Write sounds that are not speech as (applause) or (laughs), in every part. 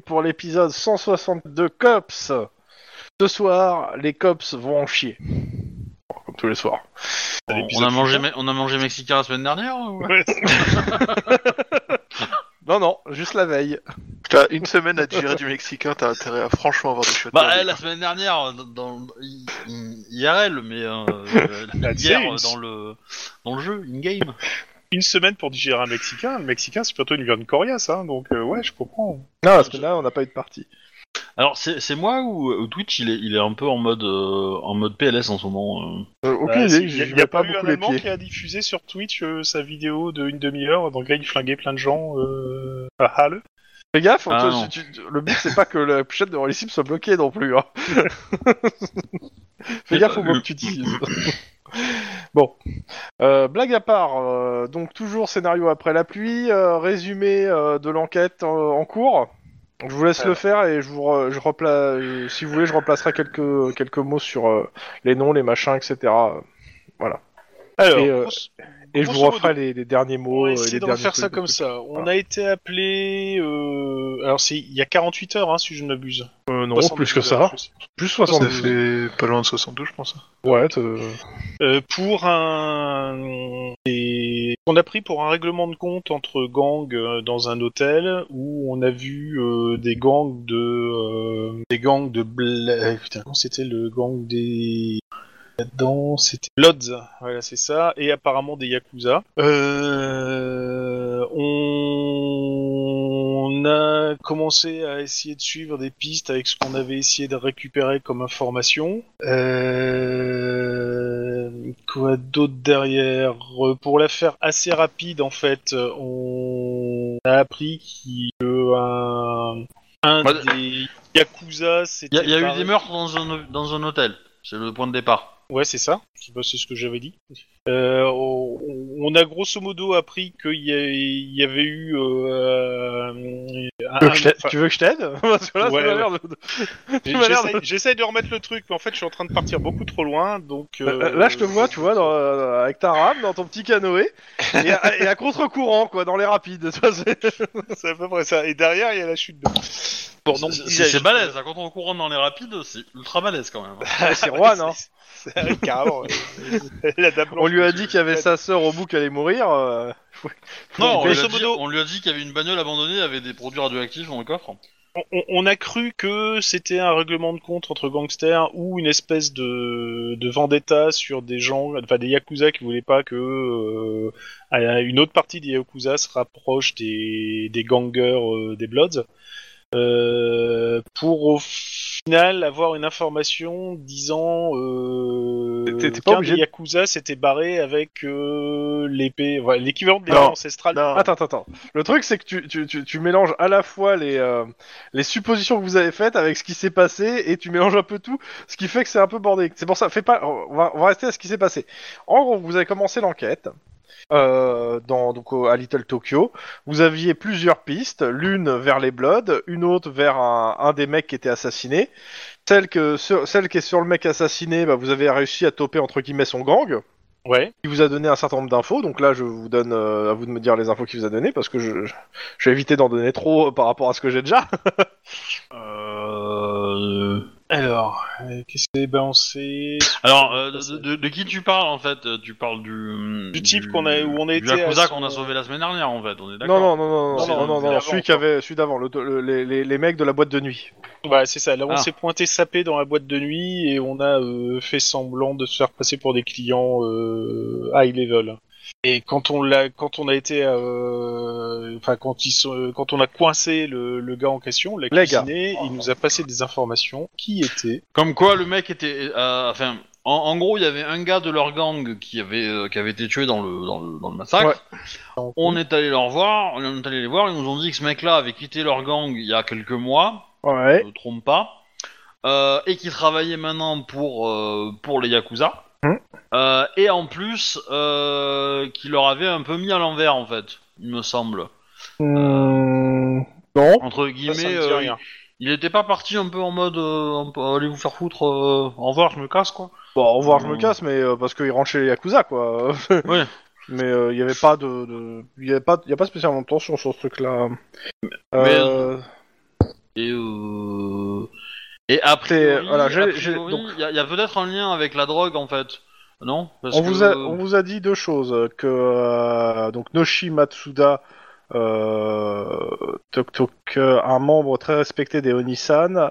bienvenue pour l'épisode 162 Cops. Ce soir, les Cops vont en chier. Comme tous les soirs. On a mangé, me- on a mangé mexicain la semaine dernière ou- Ouais, (laughs) Non, non, juste la veille. T'as une semaine à digérer du mexicain, t'as intérêt à franchement avoir des chiottes. Bah, la semaine dernière, dans, dans- I- I- IRL, mais euh, (laughs) hier dans le dans le jeu, in game. Une semaine pour digérer un Mexicain. Le Mexicain, c'est plutôt une viande coriace, hein, donc euh, ouais, je comprends. Non, parce que là, on n'a pas eu de partie. Alors c'est c'est moi ou, ou Twitch, il est il est un peu en mode euh, en mode PLS en ce moment. euh. Euh, aucune Bah, idée, c'est- j'y y a, y pas pas eu beaucoup un les Allemand pieds. qui a diffusé sur Twitch euh, sa vidéo de une demi-heure, dans laquelle il flinguait plein de gens euh, à Halle. Fais gaffe, Ah, toi, non. tu- tu- le but c'est pas que la pochette de Rollissim soit bloquée non plus. Hein. (laughs) Fais gaffe au mot que tu utilises. (clears throat) (laughs) bon, Euh, blague à part, euh, donc toujours scénario après la pluie, euh, résumé de l'enquête en cours. Je vous laisse le faire et je vous re- je repla- si vous voulez je remplacerai quelques quelques mots sur les noms, les machins, etc. Alors, Et, euh, grosso- Et je vous referai les, les derniers on mots. va euh, essayer de refaire ça comme ça. On Voilà. a été appelé... Euh... Alors, c'est il y a 48 heures, hein, si je ne m'abuse. Euh, non, 72 plus que ça. Plus Ça 72. fait pas loin de 72, je pense. Ouais, Euh, pour un... et- On a pris pour un règlement de compte entre gangs dans un hôtel où on a vu euh, des gangs de... euh, des gangs de... Bla... Putain, comment c'était le gang des... Là-dedans, c'était Bloods, voilà, c'est ça, et apparemment des Yakuza. Euh, on a commencé à essayer de suivre des pistes avec ce qu'on avait essayé de récupérer comme information. Euh, quoi d'autre derrière? Pour la faire assez rapide, en fait, on a appris un Bah, des Yakuza Il y y a eu des meurtres dans un dans un hôtel. C'est le point de départ. Ouais, c'est ça. C'est ce que j'avais dit. Euh, on on a grosso modo appris qu'il y, y avait eu. Euh, un- Tu veux que je t'aide- enfin, tu veux que je t'aide (laughs) Parce que là, Ouais, ça m'a ouais. l'air de- de remettre le truc, mais en fait, je suis en train de partir beaucoup trop loin, donc. euh, Là, je te vois, tu vois, dans, euh, avec ta rame, dans ton petit canoë, et à, contre-courant, quoi, dans les rapides. (laughs) (laughs) c'est- à peu près ça. Et derrière, il y a la chute d'eau. Bon, donc, C'est- balèze. hein, Quand on court dans les rapides, c'est ultra balèze quand même. (laughs) c'est Juan, hein. C'est- c'est- (laughs) Carrément. (laughs) La dame On lui a dit qu'il y avait sa sœur au bout qui allait mourir. euh, Non, on lui, a dit, modo- on lui a dit qu'il y avait une bagnole abandonnée avec des produits radioactifs dans le coffre. On, on- on a cru que c'était un règlement de compte entre gangsters ou une espèce de, de vendetta sur des gens, enfin des yakuza qui voulaient pas que euh, à- une autre partie des yakuza se rapproche des, des gangers euh, des Bloods, euh, pour au final avoir une information disant euh, T'es- t'es pas qu'un obligé des de- yakuza s'était barré avec euh, l'épée, voilà, l'équivalent de l'épée ancestrale. non. Attends, attends, attends. Le truc, c'est que tu, tu, tu, tu mélanges à la fois les, euh, les suppositions que vous avez faites avec ce qui s'est passé et tu mélanges un peu tout, ce qui fait que c'est un peu bordé. C'est pour ça, fais pas, on va, on va rester à ce qui s'est passé. En gros, vous avez commencé l'enquête. Euh, dans, donc au- à Little Tokyo, vous aviez plusieurs pistes, l'une vers les Bloods, une autre vers un, un des mecs qui était assassiné. Celle, que, sur- celle qui est sur le mec assassiné, bah, vous avez réussi à toper entre guillemets son gang Ouais. il vous a donné un certain nombre d'infos, donc là je vous donne euh, à vous de me dire les infos qu'il vous a donné parce que je, je, je vais éviter d'en donner trop par rapport à ce que j'ai déjà. (laughs) Euh... Alors, euh, qu'est-ce qui est balancé? Alors, euh, de, de- de qui tu parles en fait? Euh, Tu parles du Du type qu'on a- où on a du été Yakuza qu'on a sauvé la semaine dernière en fait. On est Non d'accord? non non non non Non, non non, non, celui qui avait celui d'avant, le- le- les, les, les mecs de la boîte de nuit. Ouais, c'est ça. Là, on Ah. s'est pointé sapé dans la boîte de nuit et on a euh, fait semblant de se faire passer pour des clients euh, high level. Et quand on l'a, quand on a été, euh, enfin quand ils sont, quand on a coincé le, le gars en question, l'a cuisiné, il nous a passé des informations qui étaient. Comme quoi le mec était, euh, enfin, en, en gros il y avait un gars de leur gang qui avait euh, qui avait été tué dans le dans le, dans le massacre. On est allé leur voir, on est allé les voir, ils nous ont dit que ce mec-là avait quitté leur gang il y a quelques mois, Ouais. je me trompe pas, euh, et qui travaillait maintenant pour euh, pour les yakuza. Hum. Euh, et en plus, euh, qui leur avait un peu mis à l'envers en fait, il me semble. Hmm, non. Entre Ça, guillemets, ça dit euh, rien. il était pas parti un peu en mode euh, allez vous faire foutre, euh, au revoir, je me casse quoi. Bon, au revoir, je me casse, mais euh, parce qu'il rentre chez les Yakuza, quoi. (laughs) Ouais. mais euh, il y avait pas de, de- il y avait pas, il y a pas spécialement de tension sur ce truc-là. Mais, Et, euh... Et a C'est- priori, voilà, il y a, peut-être un lien avec la drogue en fait. Non? Parce on que- vous a, on vous a dit deux choses que euh, donc Noshi Matsuda, euh, euh, un membre très respecté des Onisan,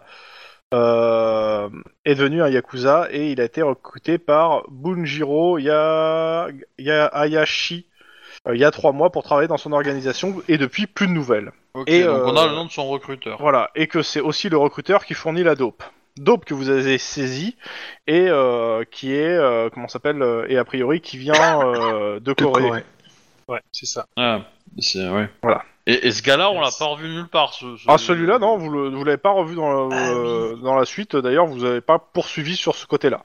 euh, est devenu un yakuza et il a été recruté par Bunjiro ya... Ya- Hayashi euh, il y a trois mois pour travailler dans son organisation et depuis plus de nouvelles. Et, donc on euh, a le nom de son recruteur. Voilà, et que c'est aussi le recruteur qui fournit la dope. Dope que vous avez saisie et euh, qui est, euh, comment ça s'appelle, euh, et a priori qui vient euh, (laughs) de Corée. Ouais, c'est ça. Ouais, c'est ouais. Voilà. Et, et ce gars-là, on l'a pas revu nulle part. Ce, ce- Ah, celui-là, non, vous le- vous l'avez pas revu dans, le- Ah, euh, dans la suite. D'ailleurs, vous avez pas poursuivi sur ce côté-là.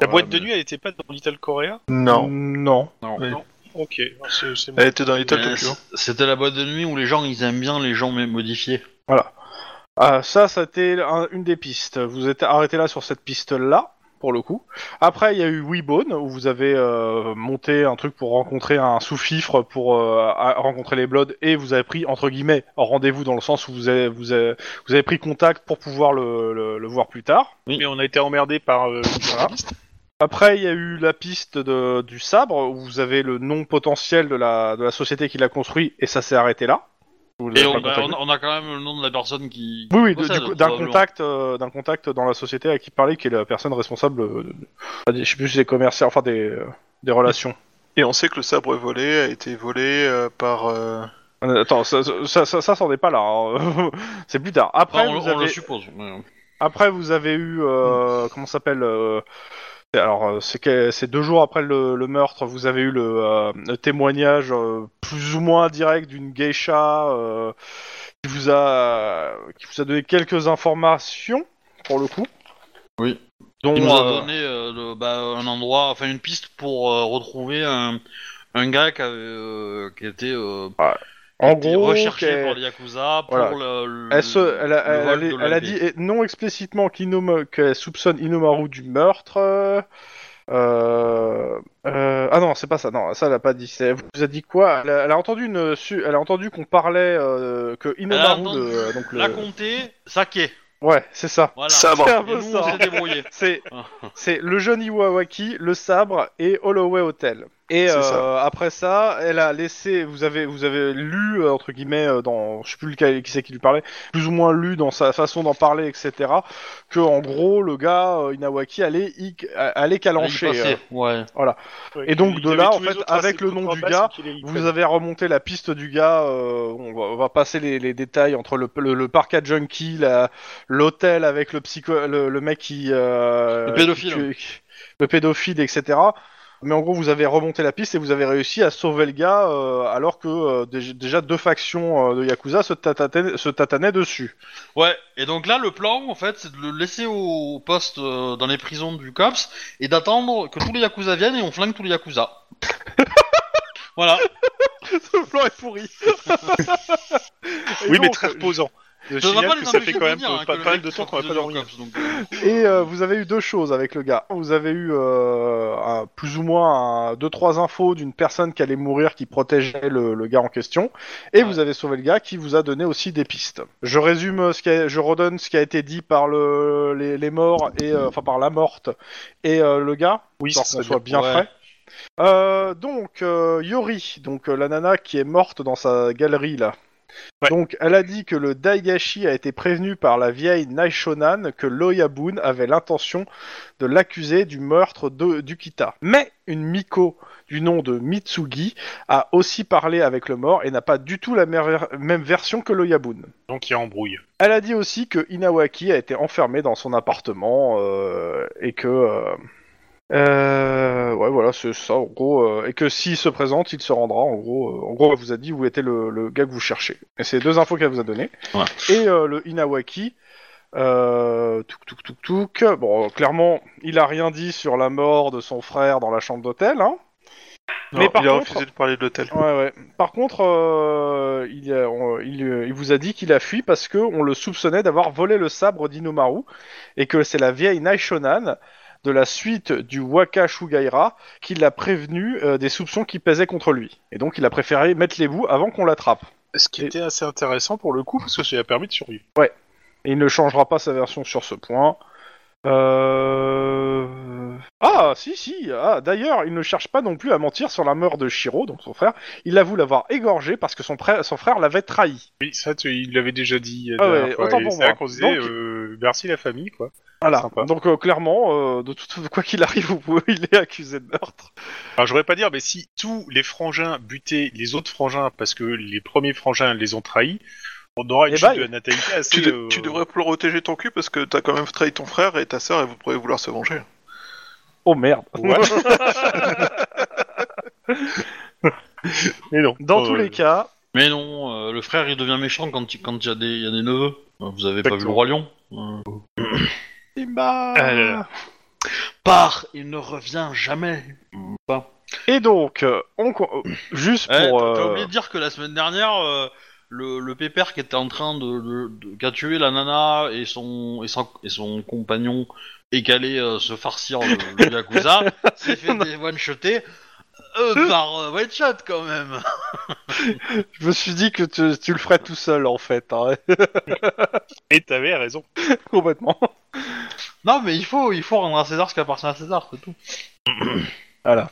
La boîte de mais- nuit, elle était pas dans Little Korea? Non. Non. Non. Ok, c'est c'est bon. Elle était dans Little Mais Tokyo. C'était la boîte de nuit où les gens ils aiment bien les gens mais modifiés. Ah, ça, c'était un- une des pistes. Vous êtes arrêté là sur cette piste-là, pour le coup. Après, il y a eu Weebone, où vous avez euh, monté un truc pour rencontrer un sous-fifre, pour euh, à- rencontrer les Bloods, et vous avez pris, entre guillemets, rendez-vous dans le sens où vous avez, vous avez, vous avez pris contact pour pouvoir le, le- le voir plus tard. Mais on a été emmerdé par euh, journaliste. Après, il y a eu la piste de, du sabre, où vous avez le nom potentiel de la, de la société qui l'a construit, et ça s'est arrêté là. Vous Et l'avez on pas a, contacté. on a quand même le nom de la personne qui. Oui, oui, qui de- possède, du coup, d'un probablement. contact, euh, d'un contact dans la société à qui parlait, qui est la personne responsable, euh, de, de- je sais plus si c'est commercial, enfin des, euh, des relations. Et on sait que le sabre volé a été volé euh, par. euh, Euh, Attends, ça, ça, ça, ça, c'en est pas là. hein. (laughs) c'est plus tard. Après, Enfin, on, vous on le avez, suppose. mais- après, vous avez eu, euh, comment ça s'appelle euh, Alors, euh, c'est que- c'est deux jours après le, le meurtre, vous avez eu le, euh, le témoignage euh, plus ou moins direct d'une geisha euh, qui vous a, qui vous a donné quelques informations pour le coup. Oui. Dont, Il nous a donné euh, le- bah, un endroit, enfin une piste pour euh, retrouver un, un gars qui, avait, euh, qui était euh, en gros, recherché qu'elle- par les Yakuza pour Voilà. le, le- Elle, se, elle, a, le elle, vol elle- de elle a dit non explicitement qu'elle soupçonne Inomaru du meurtre. euh, euh, ah non, c'est pas ça. Non, ça elle a pas dit. C'est- Elle vous a dit quoi? Elle a, elle a entendu une, su- elle a entendu qu'on parlait euh, que Elle a Inomaru, le, la comté, Sake. ouais, c'est ça. Voilà. Sabre. C'est un Et peu nous, ça. on s'est débrouillé. C'est c'est le jeune Iwawaki, le sabre et Holloway Hotel. Et euh, ça. après ça, elle a laissé, vous avez vous avez lu euh, entre guillemets euh, dans, je sais plus lequel, qui c'est qui lui parlait, plus ou moins lu dans sa façon d'en parler, etc. Que en gros le gars euh, Inawaki allait y, allait calancher. euh. Ouais. Ouais, Et donc, il de là, en fait, avec le nom du gars, Vous avez remonté la piste du gars. euh, on, va, on va passer les, les détails entre le, le, le parc à junkie, la- l'hôtel avec le psycho, le, le mec qui, euh, Le pédophile. qui- qui- le pédophile, etc. Mais en gros, vous avez remonté la piste et vous avez réussi à sauver le gars, euh, alors que euh, dé- déjà deux factions euh, de yakuza se tatanaient, se tatanaient dessus. Ouais, et donc là, le plan, en fait, c'est de le laisser au poste euh, dans les prisons du COPS et d'attendre que tous les Yakuza viennent et on flingue tous les Yakuza. (laughs) voilà. Ce plan est pourri. (laughs) Et Oui, mais donc, très reposant. Je Ça signale que fait quand même venir, hein, pas, que mal de temps qu'on va pas dormir. Donc, euh, Et euh, vous avez eu deux choses avec le gars. Vous avez eu euh, un- plus ou moins un- deux trois infos d'une personne qui allait mourir qui protégeait le, le gars en question, et Ouais. vous avez sauvé le gars qui vous a donné aussi des pistes. Je résume ce qui a, je redonne ce qui a été dit par le, les, les morts et euh, enfin par la morte et euh, le gars, Oui, qu'on serait soit bien Ouais. frais. Euh, donc euh, Yori, donc euh, la nana qui est morte dans sa galerie là. Ouais. Donc, elle a dit que le Daigashi a été prévenu par la vieille Naishonan que Loyabun avait l'intention de l'accuser du meurtre de, du Kita. Mais une Miko du nom de Mitsugi a aussi parlé avec le mort et n'a pas du tout la même version que Loyabun. Donc il y a embrouille. Elle a dit aussi que Inawaki a été enfermé dans son appartement euh, et que euh, euh, ouais voilà c'est ça en gros euh, et que s'il se présente il se rendra en gros euh, en gros elle vous a dit où était le, le gars que vous cherchez et c'est deux infos qu'elle vous a donné Ouais. et euh, le Inawaki euh, touk touk touk touk bon clairement il a rien dit sur la mort de son frère dans la chambre d'hôtel hein Non, Mais par il a contre- refusé de parler de l'hôtel. Ouais, ouais. Par contre, euh, il, a- on- il, euh, il vous a dit qu'il a fui parce que on le soupçonnait d'avoir volé le sabre d'Inomaru et que c'est la vieille Naishonan de la suite du Waka Shugaira qui l'a prévenu euh, des soupçons qui pesaient contre lui. Et donc il a préféré mettre les bouts avant qu'on l'attrape. Ce qui était assez intéressant pour le coup, parce que ça lui a permis de survivre. Et il ne changera pas sa version sur ce point. Euh... Ah, si, si. Ah, D'ailleurs, il ne cherche pas non plus à mentir sur la mort de Shiro, donc son frère. Il avoue l'avoir égorgé parce que son, frère l'avait trahi. Oui, ça, tu- il l'avait déjà dit. euh, Ah ouais, fois, autant et pour moi. qu'on se disait, Donc- euh, merci la famille, quoi. Voilà. Donc euh, clairement, euh, de toute quoi qu'il arrive, (laughs) il est accusé de meurtre. Alors, je voudrais pas dire, mais si tous les frangins butaient les autres frangins parce que les premiers frangins les ont trahis, on aura une Eh chute ben, de natalité assez. Tu, de- euh, tu devrais protéger ton cul parce que t'as quand même trahi ton frère et ta sœur et vous pourrez vouloir se venger. Oh merde. Ouais. (laughs) Mais non. Dans Euh, tous les cas, Mais non, euh, le frère il devient méchant quand il quand y, a des- il y a des neveux. Euh, Vous avez pas vu le. Roi Lion Euh, Simba. Là. Part, il ne revient jamais. Pas. Et donc, euh, on euh, juste Eh, pour. t'as- T'as euh, oublié de dire que la semaine dernière, euh, le, le pépère qui était en train de, de, de- qui a tué la nana et son et son, et son compagnon et qui allait euh, se farcir le, le yakuza, (laughs) s'est fait des one shotés euh, par euh, one shot quand même. (laughs) Je me suis dit que tu, tu le ferais tout seul en fait, hein, (laughs) Et t'avais raison. complètement. Non mais il faut il faut rendre à César ce qui appartient à César, c'est tout. Voilà.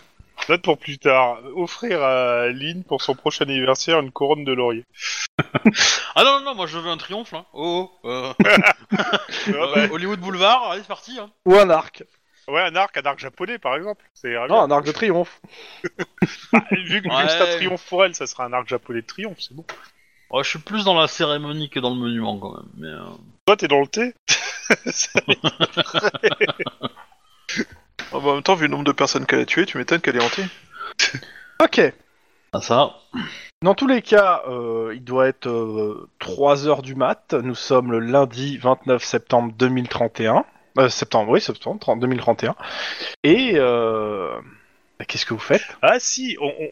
Note pour plus tard. Offrir à Lynn pour son prochain anniversaire une couronne de laurier. (laughs) Ah non non non, moi je veux un triomphe là. Oh, oh, euh, (laughs) Ah, euh, bah, Hollywood Boulevard, allez c'est parti. Hein. Ou un arc. ouais, un arc, un arc japonais par exemple. C'est Non, un arc de triomphe. Bah, vu que, vu que Ouais. c'est un triomphe pour elle, ça sera un arc japonais de triomphe, c'est bon. Ouais, je suis plus dans la cérémonie que dans le monument quand même. Mais euh, Toi, t'es dans le thé Ah (laughs) en même temps, vu le nombre de personnes qu'elle a tuées, tu m'étonnes qu'elle est hantée. (laughs) Ok. ah, ça. Dans tous les cas, euh, il doit être 3h du mat. Nous sommes le lundi 29 septembre 2031. Euh, septembre, oui, septembre 30 2031. Et euh, bah, qu'est-ce que vous faites? Ah si, on, on-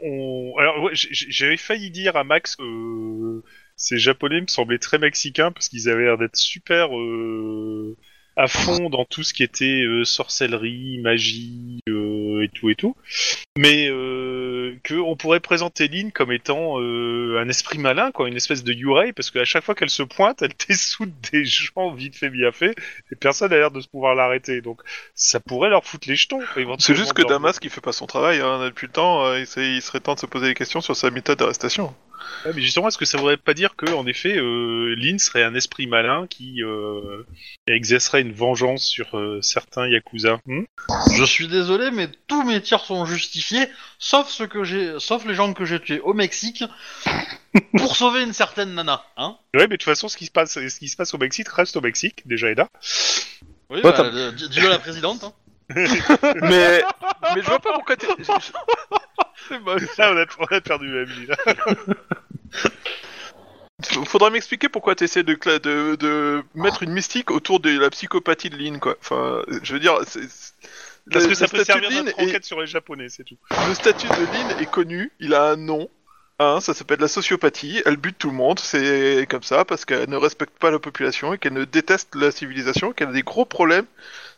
on- alors j'avais failli dire à Max que euh, ces japonais me semblaient très mexicains parce qu'ils avaient l'air d'être super euh, à fond dans tout ce qui était euh, sorcellerie, magie euh, et tout et tout. Mais euh, que on pourrait présenter Lynn comme étant euh, un esprit malin, quoi, une espèce de Yurei, parce qu'à chaque fois qu'elle se pointe, elle (laughs) dessoude des gens vite fait bien fait, et personne n'a l'air de se pouvoir l'arrêter. Donc ça pourrait leur foutre les jetons. C'est juste que Damas qui fait pas son travail, hein, depuis le temps, euh, il serait temps de se poser des questions sur sa méthode d'arrestation. Ouais, mais justement, est-ce que ça voudrait pas dire que, en effet, euh, Lynn serait un esprit malin qui euh, exercerait une vengeance sur euh, certains yakuza Hmm? Je suis désolé, mais tous mes tirs sont justifiés, sauf ce que j'ai, sauf les gens que j'ai tués au Mexique (laughs) pour sauver une certaine nana, hein Ouais, mais de toute façon, ce qui se passe, ce qui se passe au Mexique reste au Mexique. Déjà, est là. Oui, bah, euh, dis- dis-le à la présidente. Hein. (laughs) mais, mais je vois pas pourquoi t'es... C'est moche. Là, on a, on a perdu l'ami. Là. Faudra m'expliquer pourquoi t'essaies de, cla- de, de mettre une mystique autour de la psychopathie de Lynn, quoi. Enfin, je veux dire, c'est... c'est- Parce le- que ça peut statut servir de Lynn notre est- enquête sur les Japonais, c'est tout. Le statut de Lynn est connu, il a un nom. Hein, ça s'appelle la sociopathie, elle bute tout le monde, c'est comme ça, parce qu'elle ne respecte pas la population et qu'elle ne déteste la civilisation, qu'elle a des gros problèmes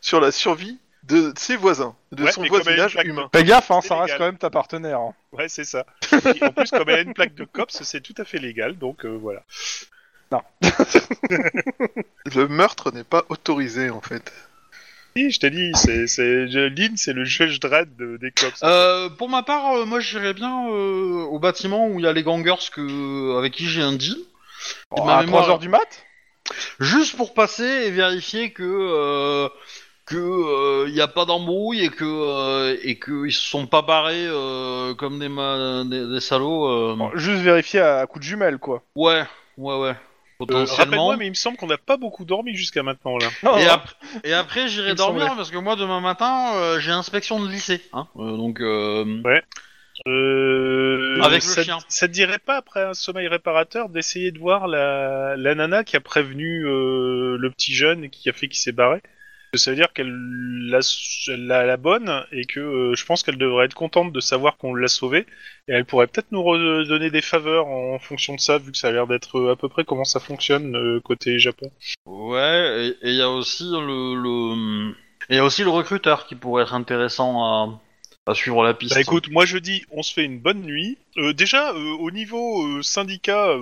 sur la survie de ses voisins, de Ouais, son voisinage plaque humain. Fais gaffe, hein, C'est ça reste quand même ta partenaire. hein. Ouais, c'est ça. Et en plus, comme elle a une plaque de cops, c'est tout à fait légal, donc euh, voilà. (laughs) Le meurtre n'est pas autorisé, en fait. Si, je t'ai dit, c'est, c'est, Lynn, c'est le juge Dredd de- des cops. Euh, pour ma part, euh, moi j'irais bien euh, au bâtiment où il y a les gangers que, avec qui j'ai un deal. Oh, à mémoire- 3h du mat? Juste pour passer et vérifier que euh, que euh, y a pas d'embrouille et que euh, et que ils se sont pas barrés euh, comme des, ma- des, des salauds. euh. Bon, Juste vérifier à coup de jumelle, quoi. Ouais, ouais, ouais. Euh, rappelle-moi, mais il me semble qu'on n'a pas beaucoup dormi jusqu'à maintenant, là. Et, et après Il j'irai dormir semblait. parce que moi demain matin euh, j'ai inspection de lycée. Hein. Euh, donc euh, Euh, Avec le ça, chien. Ça te dirait pas, après un sommeil réparateur, d'essayer de voir la, la nana qui a prévenu euh, le petit jeune et qui a fait qu'il s'est barré? Ça veut dire qu'elle l'a l'a la bonne et que euh, je pense qu'elle devrait être contente de savoir qu'on l'a sauvée et elle pourrait peut-être nous redonner des faveurs en fonction de ça, vu que ça a l'air d'être euh, à peu près comment ça fonctionne euh, côté Japon. ouais, et il y a aussi le, le Et il y a aussi le recruteur qui pourrait être intéressant à, à suivre la piste. Bah écoute, moi je dis, on se fait une bonne nuit. Euh, déjà, euh, au niveau euh, syndicat,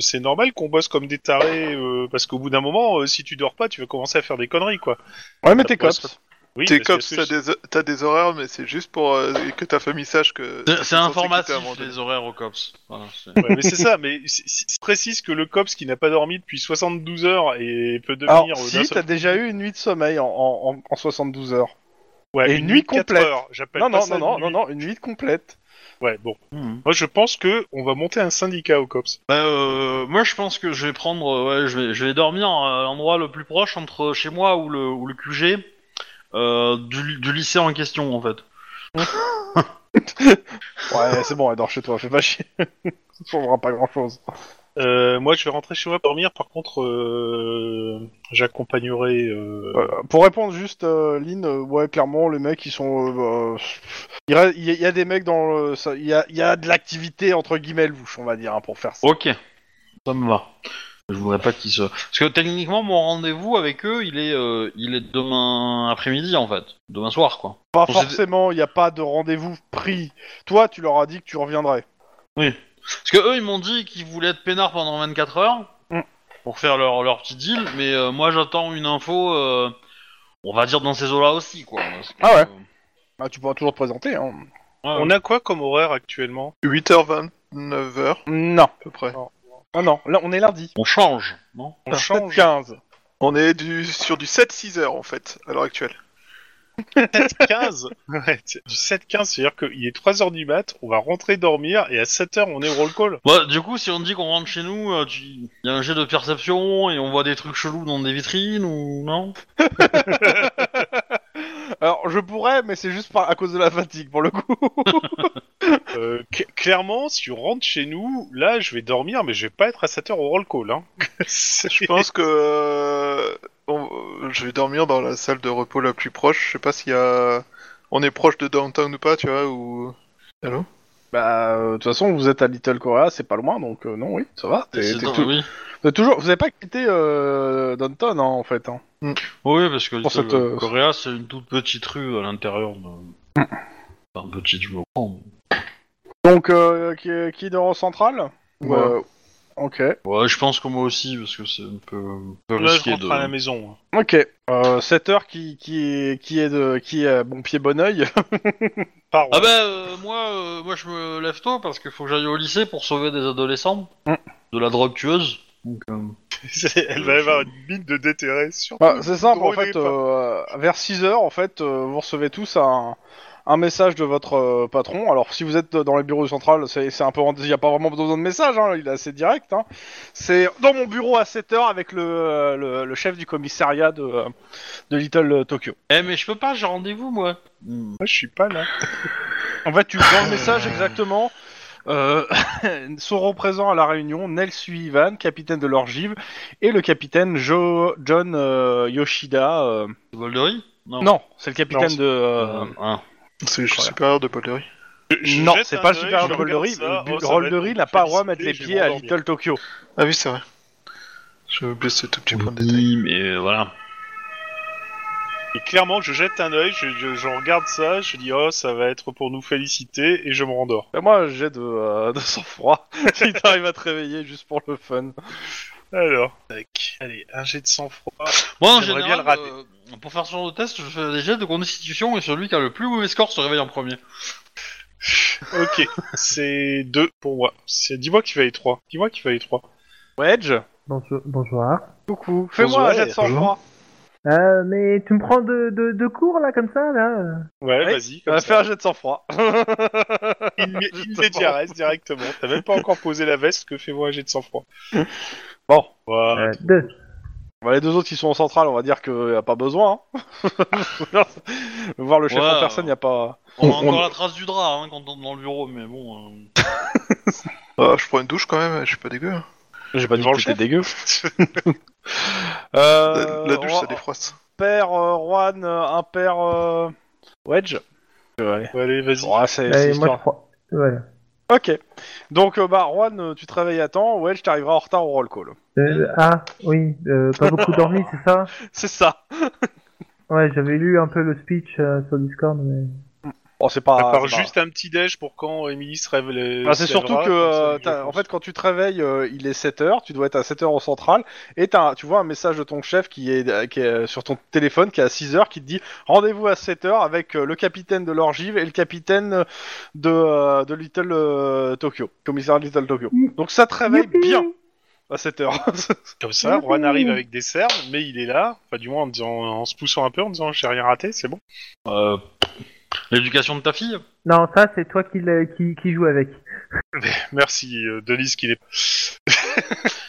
c'est normal qu'on bosse comme des tarés, euh, parce qu'au bout d'un moment, euh, si tu dors pas, tu vas commencer à faire des conneries, quoi. Ouais, mais t'es cops. Oui, T'es cops, t'as des, t'as des horaires, mais c'est juste pour euh, que ta famille sache que. C'est- informatif les horaires au cops. Voilà, c'est- Ouais, mais c'est ça, mais c'est- c'est précise que le cops qui n'a pas dormi depuis 72 heures et peut Alors, devenir... d'un si, t'as déjà eu une nuit de sommeil en, en, en- en 72 heures. Ouais, et une nuit complète. heures, j'appelle Non, pas non, ça non, non, une non, nuit. non, une nuit complète. Ouais, bon. Mhm. Moi, je pense que on va monter un syndicat au cops. Bah, euh, moi, je pense que je vais prendre, euh, ouais, je vais, je vais dormir à l'endroit le plus proche entre chez moi ou le, ou le QG euh, du, du lycée en question, en fait. (laughs) Ouais, c'est bon, elle dort chez toi, fais pas chier. (laughs) Ça changera pas grand chose. Euh, moi, je vais rentrer chez moi dormir. Par contre, euh, j'accompagnerai. Euh... pour répondre juste, euh, Lynn, euh, ouais, clairement, les mecs, ils sont. euh, euh, il, y a, il y a des mecs dans le. ça- Il y a, il y a de l'activité entre guillemets louche, on va dire, hein, pour faire ça. Ok, ça me va. Je voudrais pas qu'ils se... Parce que techniquement, mon rendez-vous avec eux, il est, euh, il est demain après-midi, en fait. Demain soir, quoi. Pas On s'est- forcément, il n'y a pas de rendez-vous pris. Toi, tu leur as dit que tu reviendrais. Parce que eux, ils m'ont dit qu'ils voulaient être peinards pendant 24 heures Mm. pour faire leur, leur petit deal, mais euh, moi, j'attends une info, euh, on va dire dans ces eaux-là aussi, quoi. parce que, Ah ouais. euh, Bah, tu pourras toujours te présenter. Hein. ouais, On a quoi comme horaire actuellement? 8h20, 9h, Non. à peu près. Ah non, là, on est lundi. On change, non? On change 15. On est du, sur du 7-6 heures, en fait, à l'heure actuelle. 7-15 Ouais, c'est- du 7-15, c'est-à-dire qu'il est 3h du mat, on va rentrer dormir et à 7h on est au roll call. Bah, du coup, si on dit qu'on rentre chez nous, euh, il y a un jet de perception et on voit des trucs chelous dans des vitrines ou non? (laughs) Alors, je pourrais, mais c'est juste par, à cause de la fatigue, pour le coup. (laughs) Euh, cl- clairement, si on rentre chez nous, là je vais dormir, mais je vais pas être à 7h au roll call. Hein. (laughs) Je pense que euh, on- je vais dormir dans la salle de repos la plus proche. Je sais pas s'il y a. On est proche de downtown ou pas, tu vois, ou. Allô? Bah, euh, de toute façon, vous êtes à Little Korea, c'est pas loin, donc euh, non, oui, ça va. T'es- C'est t'es dans- tout- Oui. Vous êtes toujours, vous avez pas quitté euh, Downton, hein, en fait. Hein. Oui, parce que Pour Little cette, euh, Korea, c'est une toute petite rue à l'intérieur de... Enfin, petite, je me prends. Donc, euh, qui, qui dort au central Ou, Ouais. euh, Ok. Ouais, je pense que moi aussi, parce que c'est un peu, un peu Là je risqué rentre de... à la maison. Ok. Euh, 7 heures qui, qui, est, qui est de qui est bon pied bon oeil. (laughs) Par Ah bah, euh, moi, euh, moi, je me lève tôt parce qu'il faut que j'aille au lycée pour sauver des adolescents Mm. de la drogue tueuse. Donc, euh, (laughs) Elle va avoir une mine de déterré sur. Bah, c'est simple en fait. euh, vers 6 heures en fait, euh, vous recevez tous un, un message de votre euh, patron. Alors si vous êtes dans les bureaux centrales, c'est c'est un peu il n'y a pas vraiment besoin de message. Hein, il est assez direct. Hein. C'est dans mon bureau à 7 heures avec le, euh, le, le chef du commissariat de, euh, de Little Tokyo. Eh, mais je peux pas, j'ai rendez-vous, moi. Moi je suis pas là. En fait, tu dans le message exactement. Euh, (laughs) seront présents à la réunion Nel Sullivan, capitaine de l'Orgive, et le capitaine Jo- John euh, Yoshida. euh, C'est Voldery Non. Non, c'est le capitaine Non, de. euh, Euh, ah. C'est le supérieur de Poldery. Je non, c'est pas le supérieur de oh, va Roldery être n'a pas le droit de mettre les pieds à. Little Tokyo. Ah oui, c'est vrai. J'ai oublié ce tout petit point de détail. Oui, mais voilà. Et clairement, je jette un œil, je, je- je regarde ça, je dis oh ça va être pour nous féliciter et je me rendors. Et moi, j'ai de, euh, de sang-froid. si (laughs) t'arrives à te réveiller juste pour le fun. Alors, tac. allez, un jet de sang-froid. Moi, en J'aimerais général, bien le rater. euh, pour faire ce genre de test, je fais des jets de constitution et celui qui a le plus mauvais score se réveille en premier. (laughs) Ok, c'est deux pour moi. C'est- Dis-moi qu'il fallait trois. Dis-moi qu'il fallait trois. Wedge, Bonjour. bonsoir. coucou. Fais-moi un jet de sang-froid. Euh, mais tu me prends de, de, de cours là comme ça là euh Ouais, Ouais, vas-y. On comme va ça. faire un jet de sang-froid. (laughs) Immé- Immédiat directement. T'as même pas encore posé la veste que fais-moi un jet de sang-froid. (laughs) Bon, Voilà. Euh, Deux. Bah, les deux autres qui sont en centrale, on va dire qu'il n'y a pas besoin. hein. (laughs) Voir le chef Ouais, en personne, il n'y a pas. On, a encore on- la trace du drap hein, quand on est dans le bureau, mais bon. euh, Ah, je prends une douche quand même, je suis pas dégueu. J'ai pas dit que c'était dégueu. (laughs) euh, La, la douche, Roi- ça défroisse. Père euh, Juan, euh, un père euh, Wedge. Ouais. Ouais, allez, vas-y. C'est moi je. Ok. Donc, euh, bah, Juan, tu te réveilles à temps. Wedge, t'arriveras en retard au roll call. Euh, ah, oui, euh, pas beaucoup (laughs) dormi, c'est ça? C'est ça. Ouais, j'avais lu un peu le speech euh, sur Discord, mais... Bon, c'est pas. à part c'est pas- juste un petit déj pour quand Emily se réveille. Bah, c'est surtout que, euh, en fait, quand tu te réveilles, euh, il est 7h, tu dois être à 7h au central, et t'as, tu vois un message de ton chef qui est, qui est sur ton téléphone, qui est à 6h, qui te dit rendez-vous à 7h avec euh, le capitaine de l'Orgive et le capitaine de, euh, de Little euh, Tokyo, commissaire de Little Tokyo. Donc ça te réveille Youpi bien à 7h. (laughs) Comme ça, Juan arrive avec des cerfs, mais il est là, enfin du moins en, disant, en se poussant un peu, en disant j'ai rien raté, c'est bon. Euh, L'éducation de ta fille Non, ça, c'est toi qui, qui, qui joue avec. Merci euh, Denise qui est. (laughs)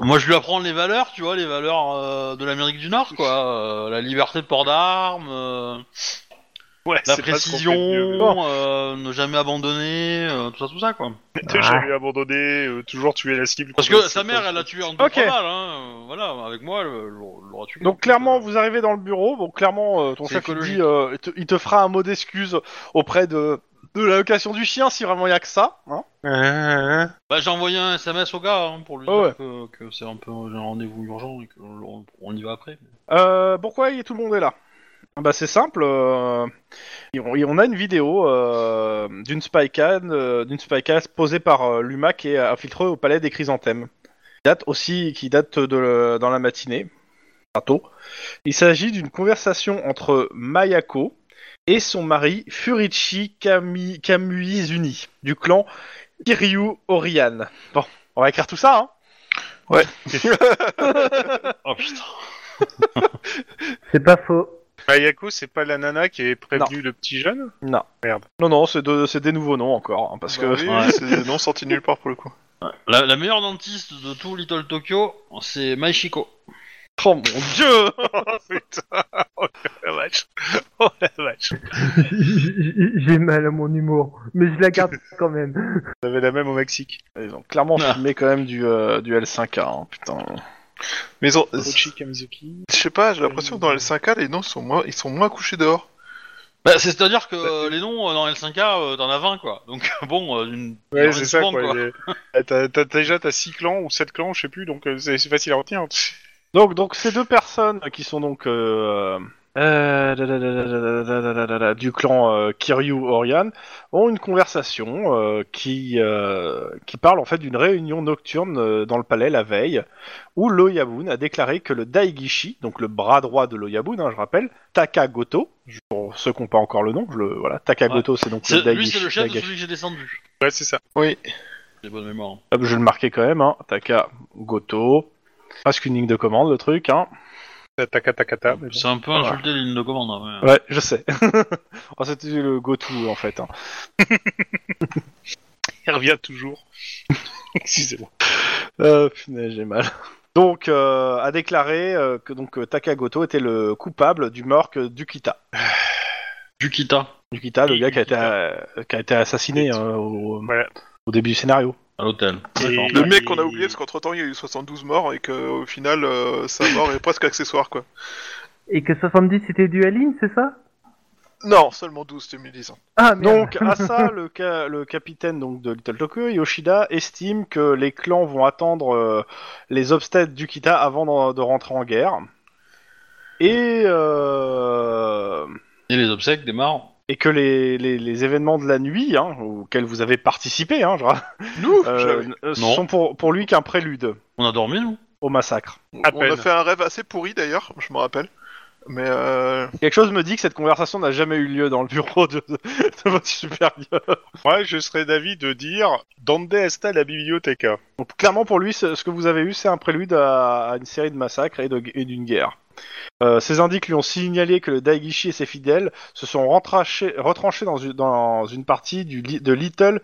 Moi, je lui apprends les valeurs, tu vois, les valeurs euh, de l'Amérique du Nord, quoi. Euh, la liberté de port d'armes, euh, Ouais, la c'est pas ce qu'on fait de précision, mieux. euh, ne jamais abandonner, euh, tout ça, tout ça, quoi. (laughs) T'es jamais abandonné, euh, toujours tuer la cible. Parce que sa mère, elle a tué en temps Ok. mal, hein. euh, Voilà, avec moi, elle, elle l'aura tué. Donc clairement, vous arrivez dans le bureau. Bon, clairement, euh, ton C'est chef il écologique. dit, euh, il, te, il te fera un mot d'excuse auprès de de la location du chien si vraiment il y a que ça. Hein Ah, Bah, j'ai envoyé un SMS au gars hein, pour lui Ah dire ouais. que, que c'est un peu j'ai un rendez-vous urgent et qu'on on y va après. Euh, pourquoi y- tout le monde est là? Bah c'est simple. euh, on, a une vidéo euh, d'une spycam, euh, d'une spycam posée par euh, Luma qui est infiltrée au palais des chrysanthèmes. Qui date aussi, qui date de le- dans la matinée, pas tôt. Il s'agit d'une conversation entre Mayako et son mari Furichi Kami, Kamuizuni du clan Kiryu Orian. Bon, on va écrire tout ça, hein (laughs) (laughs) Oh putain. C'est pas faux. Mayako, c'est pas la nana qui est prévenue le petit jeune Non. Merde. Non, non, c'est de- c'est des nouveaux noms encore, hein, parce Bah que oui, Ouais. c'est (laughs) non sorti nulle part pour le coup. La, la meilleure dentiste de tout Little Tokyo, c'est Maishiko. Oh mon dieu (laughs) Oh putain Oh la vache Oh la vache (laughs) J'ai mal à mon humour, mais je la garde quand même. Vous avez la même au Mexique. Ils ont clairement Ah. filmé quand même du, euh, du L5A, hein, putain. Mais ils ont- Kamizuki. je sais pas, j'ai l'impression que dans L5A, les noms sont moins, ils sont moins couchés dehors. Bah, c'est à dire que euh, les noms euh, dans L5K, euh, t'en as 20 quoi. Donc (laughs) bon, euh, une. Ouais, c'est ça seconde, quoi. Les- (laughs) T'as, t'as- déjà t'as 6 clans ou 7 clans, je sais plus, donc euh, c'est, c'est facile à retenir. Donc, donc ces deux personnes qui sont donc du clan Kiryu Orion ont une conversation qui, qui parle en fait d'une réunion nocturne dans le palais la veille où Loyabun a déclaré que le Daigishi, donc le bras droit de Loyabun, hein, je rappelle, Takagoto, pour ceux qui n'ont pas encore le nom, le, voilà, Takagoto c'est donc le Daigishi. Lui c'est le chef de celui que j'ai descendu. Ouais c'est ça. Oui. J'ai bonne mémoire. Je vais le marquer quand même. Takagoto. Presque une ligne de commande le truc. Taka Takata. mais bon. C'est un peu Voilà. insulté les lignes de commande. hein, mais- Ouais, je sais. (laughs) oh, C'était le Goto, en fait. Hein. (laughs) Il revient toujours. (laughs) Excusez-moi. Euh, punaise, j'ai mal. Donc, euh, a déclaré euh, que donc euh, Takagoto était le coupable du meurtre d'Ukita. (sighs) Yukita, Yukita, le Et gars qui a été, Yukita. euh, qui a été assassiné hein, au, Voilà. au début du scénario. À l'hôtel. Et-. Le mec qu'on a oublié parce qu'entre temps il y a eu 72 morts et qu'au final euh, sa mort est presque accessoire quoi. Et que 70 c'était du Aline, c'est ça? Non, seulement 12 2010. Ah, merde. Donc, à (laughs) ça, le, ca- le capitaine donc, de Little Tokyo, Yoshida, estime que les clans vont attendre euh, les obstacles d'Ukita avant de, de rentrer en guerre. Et, euh, Et les obsèques démarrent. Et que les, les, les événements de la nuit, hein, auxquels vous avez participé, hein, ra- Nous, euh, euh, sont pour, pour lui qu'un prélude On a dormi, nous au massacre. à on peine. a fait un rêve assez pourri d'ailleurs, je me rappelle. Mais euh... Quelque chose me dit que cette conversation n'a jamais eu lieu dans le bureau de, de votre supérieur. Moi, je serais d'avis de dire Donde está la biblioteca Donc, clairement, pour lui, ce ce que vous avez eu, c'est un prélude à, à une série de massacres et d'une guerre. Euh, ces indices lui ont signalé que le Daigishi et ses fidèles se sont retranchés dans une, dans une partie du, de Little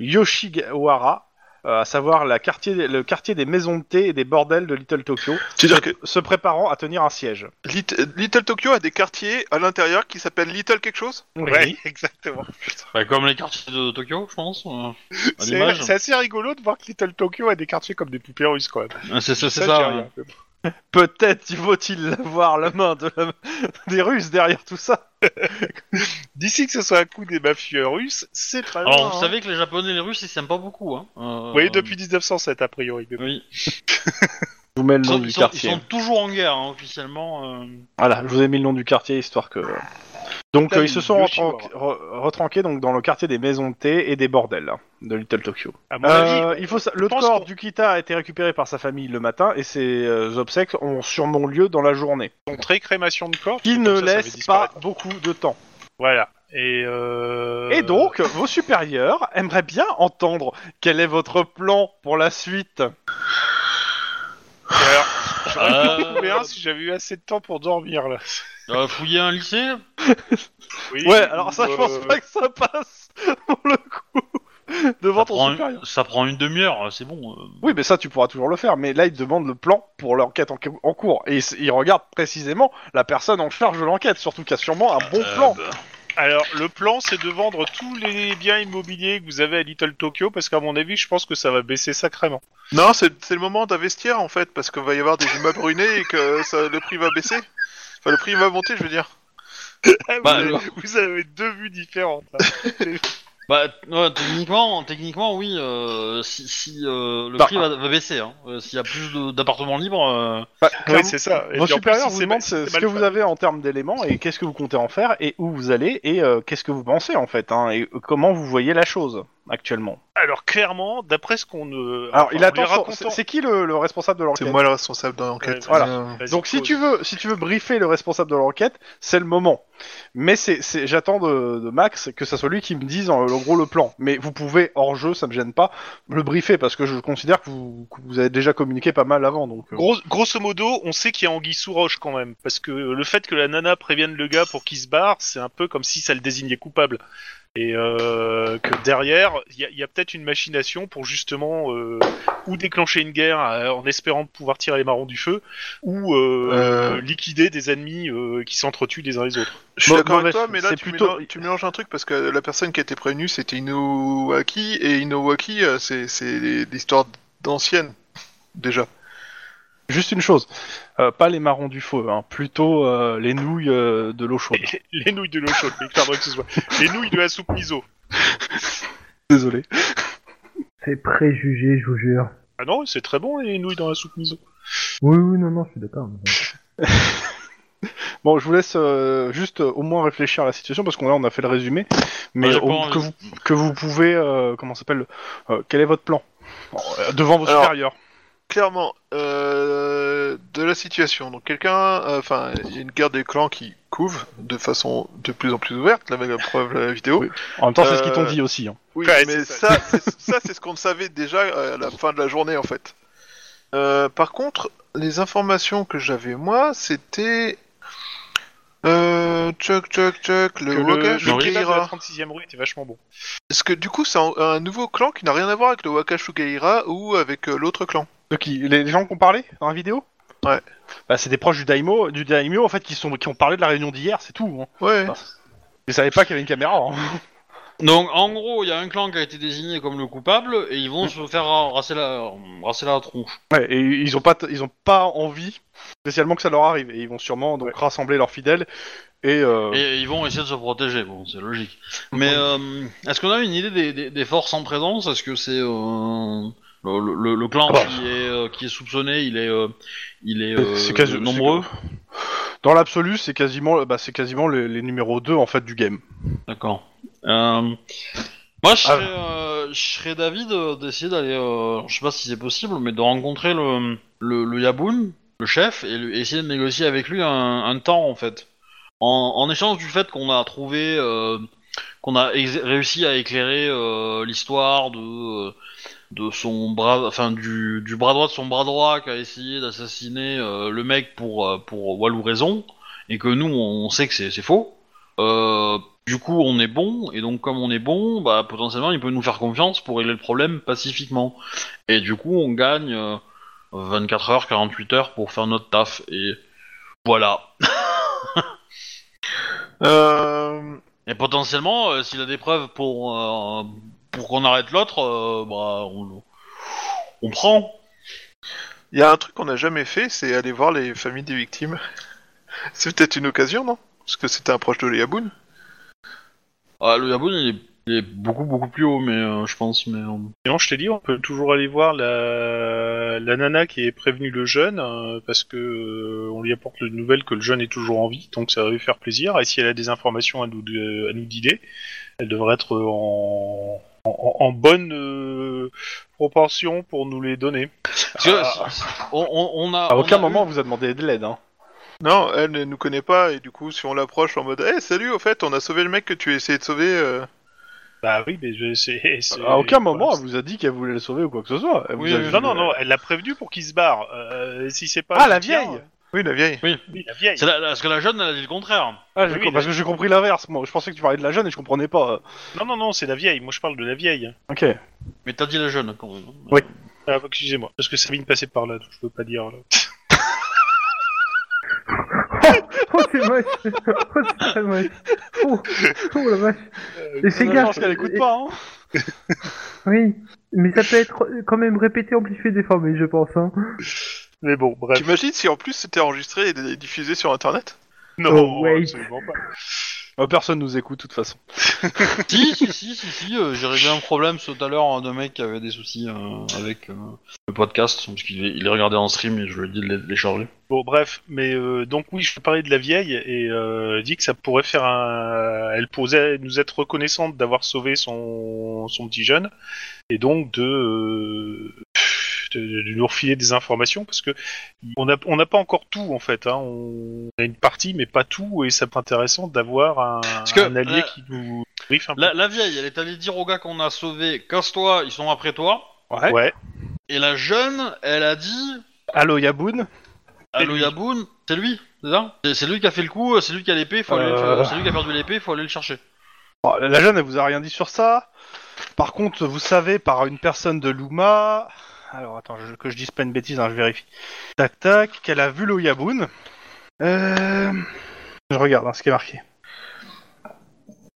Yoshiwara, euh, à savoir la quartier, le quartier des maisons de thé et des bordels de Little Tokyo, que se préparant à tenir un siège. Lit- Little Tokyo a des quartiers à l'intérieur qui s'appellent Little quelque chose? Ouais, (laughs) exactement. Bah, Comme les quartiers de Tokyo, je pense. euh, C'est, assez rigolo de voir que Little Tokyo a des quartiers comme des poupées russes, quoi. Ah, C'est c'est- c'est Ça, Peut-être faut-il voir la main de la- des Russes derrière tout ça. D'ici que ce soit un coup des mafieux russes, c'est très bien. Alors, vous hein. savez que les Japonais et les Russes, ils s'aiment pas beaucoup. Hein. Euh, Oui, depuis 1907, a priori. Oui. Je vous mets le Ils nom sont, du ils sont- quartier. ils sont toujours en guerre, hein, officiellement. euh. Voilà, je vous ai mis le nom du quartier histoire que. Donc Putain, euh, ils se sont Yoshiwara. retranqués, re- retranqués donc dans le quartier des maisons de thé et des bordels de Little Tokyo. À mon avis, Euh, il faut sa- le pense corps qu'on- du Kita a été récupéré par sa famille le matin et ses euh, obsèques ont sûrement lieu dans la journée. son très crémation de corps. Qui comme ne ça, ça va laisse pas disparaître. beaucoup de temps. Voilà. Et, euh... Et donc, vos supérieurs aimeraient bien entendre quel est votre plan pour la suite. Et alors, j'aurais pu en Euh, trouver un si j'avais eu assez de temps pour dormir là. (laughs) euh, fouiller un lycée? Oui, Ouais, alors ça, je pense pas que ça passe (laughs) pour le coup (laughs) devant ça ton prend, supérieur. une, ça prend une demi-heure, c'est bon. euh. Oui, mais ça, tu pourras toujours le faire. Mais là, ils demandent le plan pour l'enquête en, en cours. Et ils, regardent précisément la personne en charge de l'enquête, surtout qu'il y a sûrement un bon Euh, plan. bah, Alors, le plan, c'est de vendre tous les biens immobiliers que vous avez à Little Tokyo, parce qu'à mon avis, je pense que ça va baisser sacrément. Non, c'est le moment d'investir en fait, parce qu'il va y avoir des immeubles ruinés et que ça, le prix va baisser. Enfin, le prix va monter, je veux dire. (laughs) Ah, vous, Bah, avez, le- vous avez deux vues différentes. hein. (laughs) Bah, ouais, techniquement, techniquement, oui. euh, si si euh, le Bah, prix va, va baisser, hein. Euh, S'il y a plus de- d'appartements libres, euh, Bah, oui, c'est ça. Et Vos puis, en plus, supérieurs si vous c'est demandent ce, c'est ce mal que vous avez en termes d'éléments et qu'est-ce que vous comptez en faire et où vous allez et euh, qu'est-ce que vous pensez en fait hein, et comment vous voyez la chose actuellement. Alors, clairement, d'après ce qu'on... Euh, Alors, enfin, il en attend. son- C'est c'est qui le, le responsable de C'est l'enquête? moi le responsable de l'enquête. Ouais, Voilà. Euh, Donc si tu veux, si tu veux briefer le responsable de l'enquête, c'est le moment. Mais c'est, c'est- j'attends de, de Max que ça soit lui qui me dise en le gros le plan. Mais vous pouvez hors jeu, ça me gêne pas, le briefer parce que je considère que vous, que vous avez déjà communiqué pas mal avant. Donc euh, Gros- grosso modo, on sait qu'il y a Anguille sous roche quand même, parce que le fait que la nana prévienne le gars pour qu'il se barre, c'est un peu comme si ça le désignait coupable. Et euh, que derrière, il y a, peut-être une machination pour justement euh, ou déclencher une guerre euh, en espérant pouvoir tirer les marrons du feu, ou euh, Euh. liquider des ennemis euh, qui s'entretuent les uns les autres. Je suis Bon, d'accord avec toi, mais là tu, plutôt- mélanges, tu mélanges un truc parce que la personne qui a été prévenue c'était Inouaki et Inouaki c'est c'est l'histoire d'ancienne déjà. Juste une chose, euh, pas les marrons du feu, hein, plutôt euh, les nouilles euh, de l'eau chaude. (laughs) les nouilles de l'eau chaude, mais pardon, excuse-moi. Les nouilles de la soupe miso. (laughs) Désolé. C'est préjugé, je vous jure. Ah non, c'est très bon les nouilles dans la soupe miso. Oui, oui, non, non, je suis d'accord. (laughs) Bon, je vous laisse euh, juste euh, au moins réfléchir à la situation parce qu'on là on a fait le résumé, mais Ouais, j'ai au- pas envie. que vous que vous pouvez, euh, comment ça s'appelle, euh, quel est votre plan? Euh, devant vos Alors, supérieurs Clairement, euh, de la situation. Donc quelqu'un, euh, enfin, il y a une guerre des clans qui couvre de façon de plus en plus ouverte, la la preuve la vidéo. Oui. En même temps, c'est ce qu'ils t'ont Euh, dit aussi. Hein. Oui, Ouais, mais ça. ça, c'est- ce qu'on savait déjà à la fin de la journée, en fait. Euh, par contre, les informations que j'avais moi, c'était... Euh, Chuck, Chuck, Chuck, le Que Waka le, le kebab de la Shugeira. 36e rue était vachement bon. Parce que du coup, c'est un, un nouveau clan qui n'a rien à voir avec le Waka Shugeira ou avec euh, l'autre clan. De qui Les gens qui ont parlé dans la vidéo Ouais. Bah, c'est des proches du Daimo, du Daimyo en fait qui sont qui ont parlé de la réunion d'hier, c'est tout. Hein. Ouais. Ils savaient pas qu'il y avait une caméra. Hein. Donc en gros, il y a un clan qui a été désigné comme le coupable et ils vont se faire raser la, raser la tronche. Ouais, et ils ont pas t- ils ont pas envie spécialement que ça leur arrive et ils vont sûrement donc rassembler leurs fidèles et, euh, Et ils vont essayer de se protéger, bon, c'est logique. Mais euh, est-ce qu'on a une idée des, des- des forces en présence? Est-ce que c'est euh, le, le- le clan Ah bah. qui est euh, qui est soupçonné Il est euh, il est euh, quasi- nombreux. dans l'absolu c'est quasiment bah, c'est quasiment les, les numéros 2 en fait du game. D'accord. Euh, moi, je Ah. serais, je serais d'avis de- d'essayer d'aller, je sais pas si c'est possible, mais de rencontrer le, le, le Yaboun, le chef, et lui- essayer de négocier avec lui un, un temps, en fait. En, en échange du fait qu'on a trouvé, euh, qu'on a réussi à éclairer euh, l'histoire de, de son bras, enfin du, du bras droit de son bras droit qui a essayé d'assassiner euh, le mec pour, euh, pour Walou raison, et que nous, on sait que c'est faux. Euh, du coup, on est bon, et donc comme on est bon, bah potentiellement il peut nous faire confiance pour régler le problème pacifiquement. Et du coup, on gagne euh, 24 heures, 48 heures pour faire notre taf. Et voilà. (laughs) Euh, Et potentiellement, euh, s'il a des preuves pour pour qu'on arrête l'autre, euh, bah on, on prend. Il y a un truc qu'on n'a jamais fait, c'est aller voir les familles des victimes. (laughs) C'est peut-être une occasion, non? Parce que c'était un proche de Liaboun. Ah, le Yaboun, il est, il est beaucoup beaucoup plus haut, mais euh, je pense. Mais euh, Sinon, je t'ai dit, on peut toujours aller voir la, la nana qui est prévenue le jeune euh, parce que euh, on lui apporte la nouvelle que le jeune est toujours en vie, donc ça va lui faire plaisir. Et si elle a des informations à nous de- à nous guider, elle devrait être en, en, en bonne euh, proportion pour nous les donner. Parce que, Ah. on, on- on a. À on aucun a moment, eu- on vous a demandé de l'aide. Hein. Non, elle ne nous connaît pas et du coup, si on l'approche en mode, Eh salut, au fait, on a sauvé le mec que tu as essayé de sauver. euh. Bah oui, mais je- c'est. c'est- À aucun moment, voilà, elle vous a dit qu'elle voulait le sauver ou quoi que ce soit. Elle Oui, vous a oui, dit- Non, non, non, elle l'a prévenu pour qu'il se barre. Euh, si c'est pas. Ah, la tiens, vieille Oui, la vieille. Oui, la vieille. C'est la- la- parce que la jeune, elle a dit le contraire. Ah, j'ai Oui, com- parce que j'ai compris l'inverse. Moi, je pensais que tu parlais de la jeune et je comprenais pas. Non, non, non, c'est la vieille. Moi, je parle de la vieille. Ok. Mais t'as dit la jeune quand même. Oui. Ah, excusez-moi. Parce que Sabine passait par là, donc je peux pas dire. Là. (laughs) Oh, c'est moche. Oh, c'est très moche. Oh, oh la vache. Et fais Je gaffe. pense qu'elle écoute Et- pas. Hein. Oui, mais ça peut être quand même répété, amplifié, déformé, je pense. Hein. Mais bon, bref. T'imagines si en plus c'était enregistré et diffusé sur internet? Non, Oh, absolument pas. Euh, personne nous écoute de toute façon. (laughs) si, si, si, si, si, euh, j'ai réglé un problème tout à l'heure hein, d'un mec qui avait des soucis euh, avec euh, le podcast, parce qu'il il les regardait en stream et je lui ai dit de les, charger. Bon, bref, mais euh, donc oui, je parlais de la vieille et euh, dit que ça pourrait faire un. Elle posait nous être reconnaissante d'avoir sauvé son son petit jeune et donc de euh, de, de nous refiler des informations parce que on n'a on n'a pas encore tout en fait. Hein. On a une partie mais pas tout et ça peut être intéressant d'avoir un, un allié euh, qui nous briefe un peu. La, la vieille, elle est allée dire au gars qu'on a sauvé, casse-toi, ils sont après toi. Ouais. Ouais. Et la jeune, elle a dit, Allô Yaboun Allo. Yaboun, c'est lui, c'est ça? C'est- lui qui a fait le coup, c'est lui qui a l'épée, faut Euh. c'est lui qui a perdu l'épée, faut aller le chercher. Bon, La jeune, elle vous a rien dit sur ça. Par contre, vous savez par une personne de Luma. Alors attends, je- que je dise pas une bêtise, hein, je vérifie. Tac tac, qu'elle a vu le Yaboun. Euh... Je regarde hein, ce qui est marqué.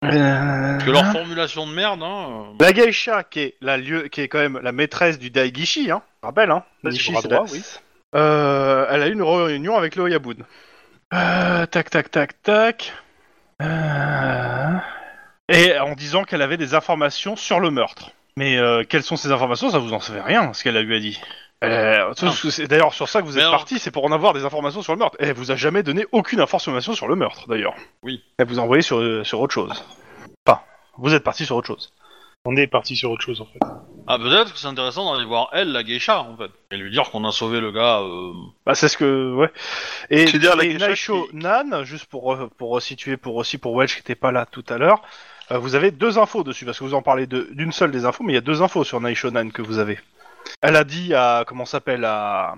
Euh, Parce que leur formulation de merde, hein. La geisha, qui est la lieu, qui est quand même la maîtresse du Daigishi, hein. je Rappelle, hein. Ça, c'est la- oui. Euh, elle a eu une réunion avec le Oyabun. Euh, tac, tac, tac, tac. Euh, Et en disant qu'elle avait des informations sur le meurtre. Mais euh, quelles sont ces informations? Ça vous en savez rien, ce qu'elle a lui a dit. Euh, c'est d'ailleurs sur ça que vous êtes alors- parti, c'est pour en avoir des informations sur le meurtre. Elle vous a jamais donné aucune information sur le meurtre, d'ailleurs. Oui. Elle vous a envoyé sur, sur autre chose. Enfin, vous êtes parti sur autre chose. On est parti sur autre chose en fait. Ah, peut-être que c'est intéressant d'aller voir elle, la geisha, en fait. Et lui dire qu'on a sauvé le gars. Euh... Bah, c'est ce que, ouais. Et, et Naisho qui- Nan, juste pour, re- pour resituer, pour aussi pour Welch qui était pas là tout à l'heure, euh, vous avez deux infos dessus, parce que vous en parlez de- d'une seule des infos, mais il y a deux infos sur Naisho Nan que vous avez. Elle a dit à, comment ça s'appelle, à,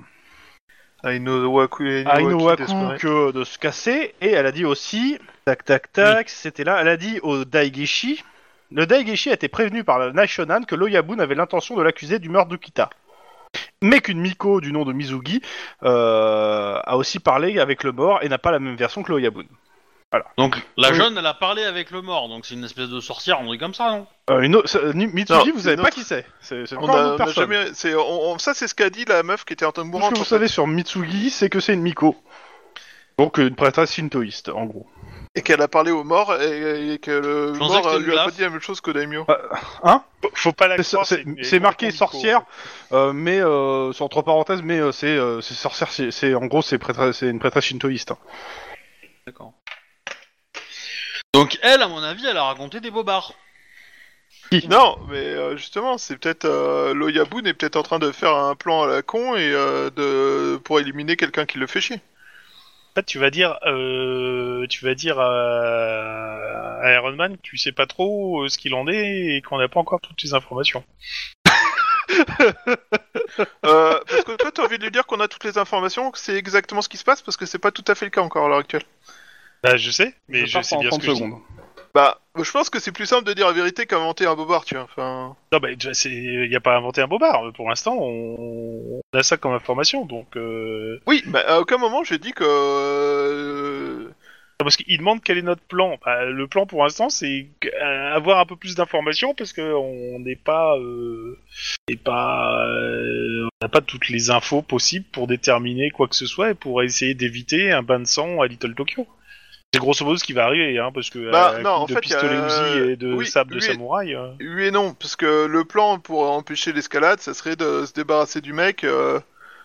Inowaku d'espérer. que de se casser, et elle a dit aussi, tac tac tac, c'était là, elle a dit au Daigishi, le Daigishi a été prévenu par la Naishonan que l'Oyabun avait l'intention de l'accuser du meurtre d'Ukita. Mais qu'une Miko du nom de Mizugi euh, a aussi parlé avec le mort et n'a pas la même version que l'Oyabun. Donc, la Oui. jeune, elle a parlé avec le mort, donc c'est une espèce de sorcière, on dit comme ça, non? Euh, une autre- Mitsugi, Non, vous c'est savez une pas autre. qui c'est? C'est c'est On encore une a, autre on a personne. jamais, c'est, on- on- ça c'est ce qu'a dit la meuf qui était en train de Tout ce mourir. que vous savez sur Mitsugi, c'est que c'est une Miko. Donc une prêtresse shintoïste, en gros. Et qu'elle a parlé au mort et, et que le Je pensais mort que c'était euh, lui a pas dit la même chose que Daimyo. Faut- Faut pas la C'est croire. c'est- c'est marqué sorcière, euh, mais euh, sur entre parenthèses, mais euh, c'est euh, c'est sorcière, c'est c'est- en gros c'est prêtresse- c'est une prêtresse shintoïste. hein. D'accord. Donc, elle, à mon avis, elle a raconté des bobards. Non, mais euh, justement, c'est peut-être euh, l'Oyabun est peut-être en train de faire un plan à la con et euh, de pour éliminer quelqu'un qui le fait chier. En fait, tu vas dire, euh, tu vas dire à, à Iron Man que tu sais pas trop ce qu'il en est et qu'on n'a pas encore toutes les informations. (laughs) Euh, parce que toi, t'as envie de lui dire qu'on a toutes les informations, que c'est exactement ce qui se passe, parce que c'est pas tout à fait le cas encore à l'heure actuelle. Bah, je sais, mais je, sais en bien ce 30 que je dis. secondes. Bah, je pense que c'est plus simple de dire la vérité qu'inventer un bobard, tu vois. Enfin, Non, bah, déjà, c'est, y a pas inventé un bobard. Pour l'instant, on, on a ça comme information, donc. Euh... oui, bah, à aucun moment j'ai dit que. euh, non, Parce qu'il demande quel est notre plan. Bah, le plan, pour l'instant, c'est euh, avoir un peu plus d'informations parce que on n'est pas, euh, n'est pas, euh, on n'a pas toutes les infos possibles pour déterminer quoi que ce soit et pour essayer d'éviter un bain de sang à Little Tokyo. C'est grosso modo ce qui va arriver, hein, parce que Bah, à non, coup en de fait, pistolet Uzi et de oui, sable de oui. samouraï. euh. Oui et non, parce que le plan pour empêcher l'escalade, ça serait de se débarrasser du mec euh,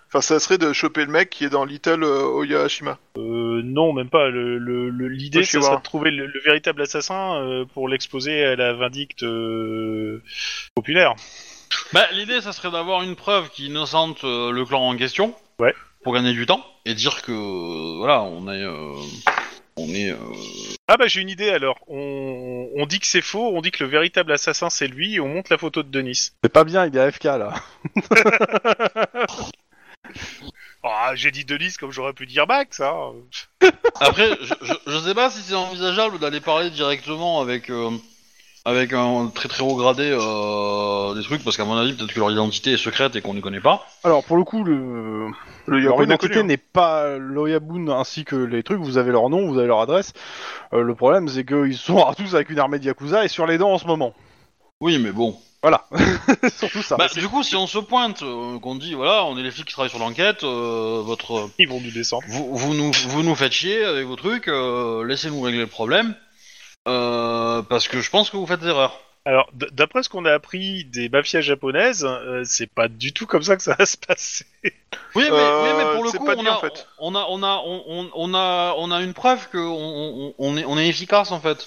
Enfin, ça serait de choper le mec qui est dans Little euh, Oyashima. Euh, non, même pas. Le- le- le- L'idée, ça Oshiwa. serait de trouver le, le véritable assassin euh, pour l'exposer à la vindicte euh, populaire. Bah, l'idée, ça serait d'avoir une preuve qui innocente euh, le clan en question. Ouais. Pour gagner du temps et dire que euh, voilà, on est, euh, on est. euh, Ah bah j'ai une idée alors. On, on dit que c'est faux, on dit que le véritable assassin c'est lui et on montre la photo de Denis. C'est pas bien, il est AFK là. (laughs) (laughs) Ah, j'ai dit Denis comme j'aurais pu dire Max, hein. Après, je, je, je sais pas si c'est envisageable d'aller parler directement avec euh, avec un très très haut gradé euh, des trucs parce qu'à mon avis peut-être que leur identité est secrète et qu'on ne connaît pas. Alors pour le coup, le... Le leur identité hein. n'est pas l'Oyabun ainsi que les trucs, vous avez leur nom, vous avez leur adresse. Euh, le problème c'est qu'ils sont (laughs) tous avec une armée de Yakuza et sur les dents en ce moment. Oui, mais bon. Voilà, (laughs) surtout ça. Bah, du coup, si on se pointe, euh, qu'on dit voilà, on est les flics qui travaillent sur l'enquête, euh, votre Ils vont nous descendre. vous, vous nous vous nous faites chier avec vos trucs, euh, laissez-nous régler le problème. Euh, parce que je pense que vous faites erreur. Alors, d'après ce qu'on a appris des mafias japonaises, euh, c'est pas du tout comme ça que ça va se passer. Oui, mais, Euh, oui, mais pour le coup, pas on, dit, a, en fait. on a, on a, on, a, on a une preuve que on, on- on est, on est efficace en fait.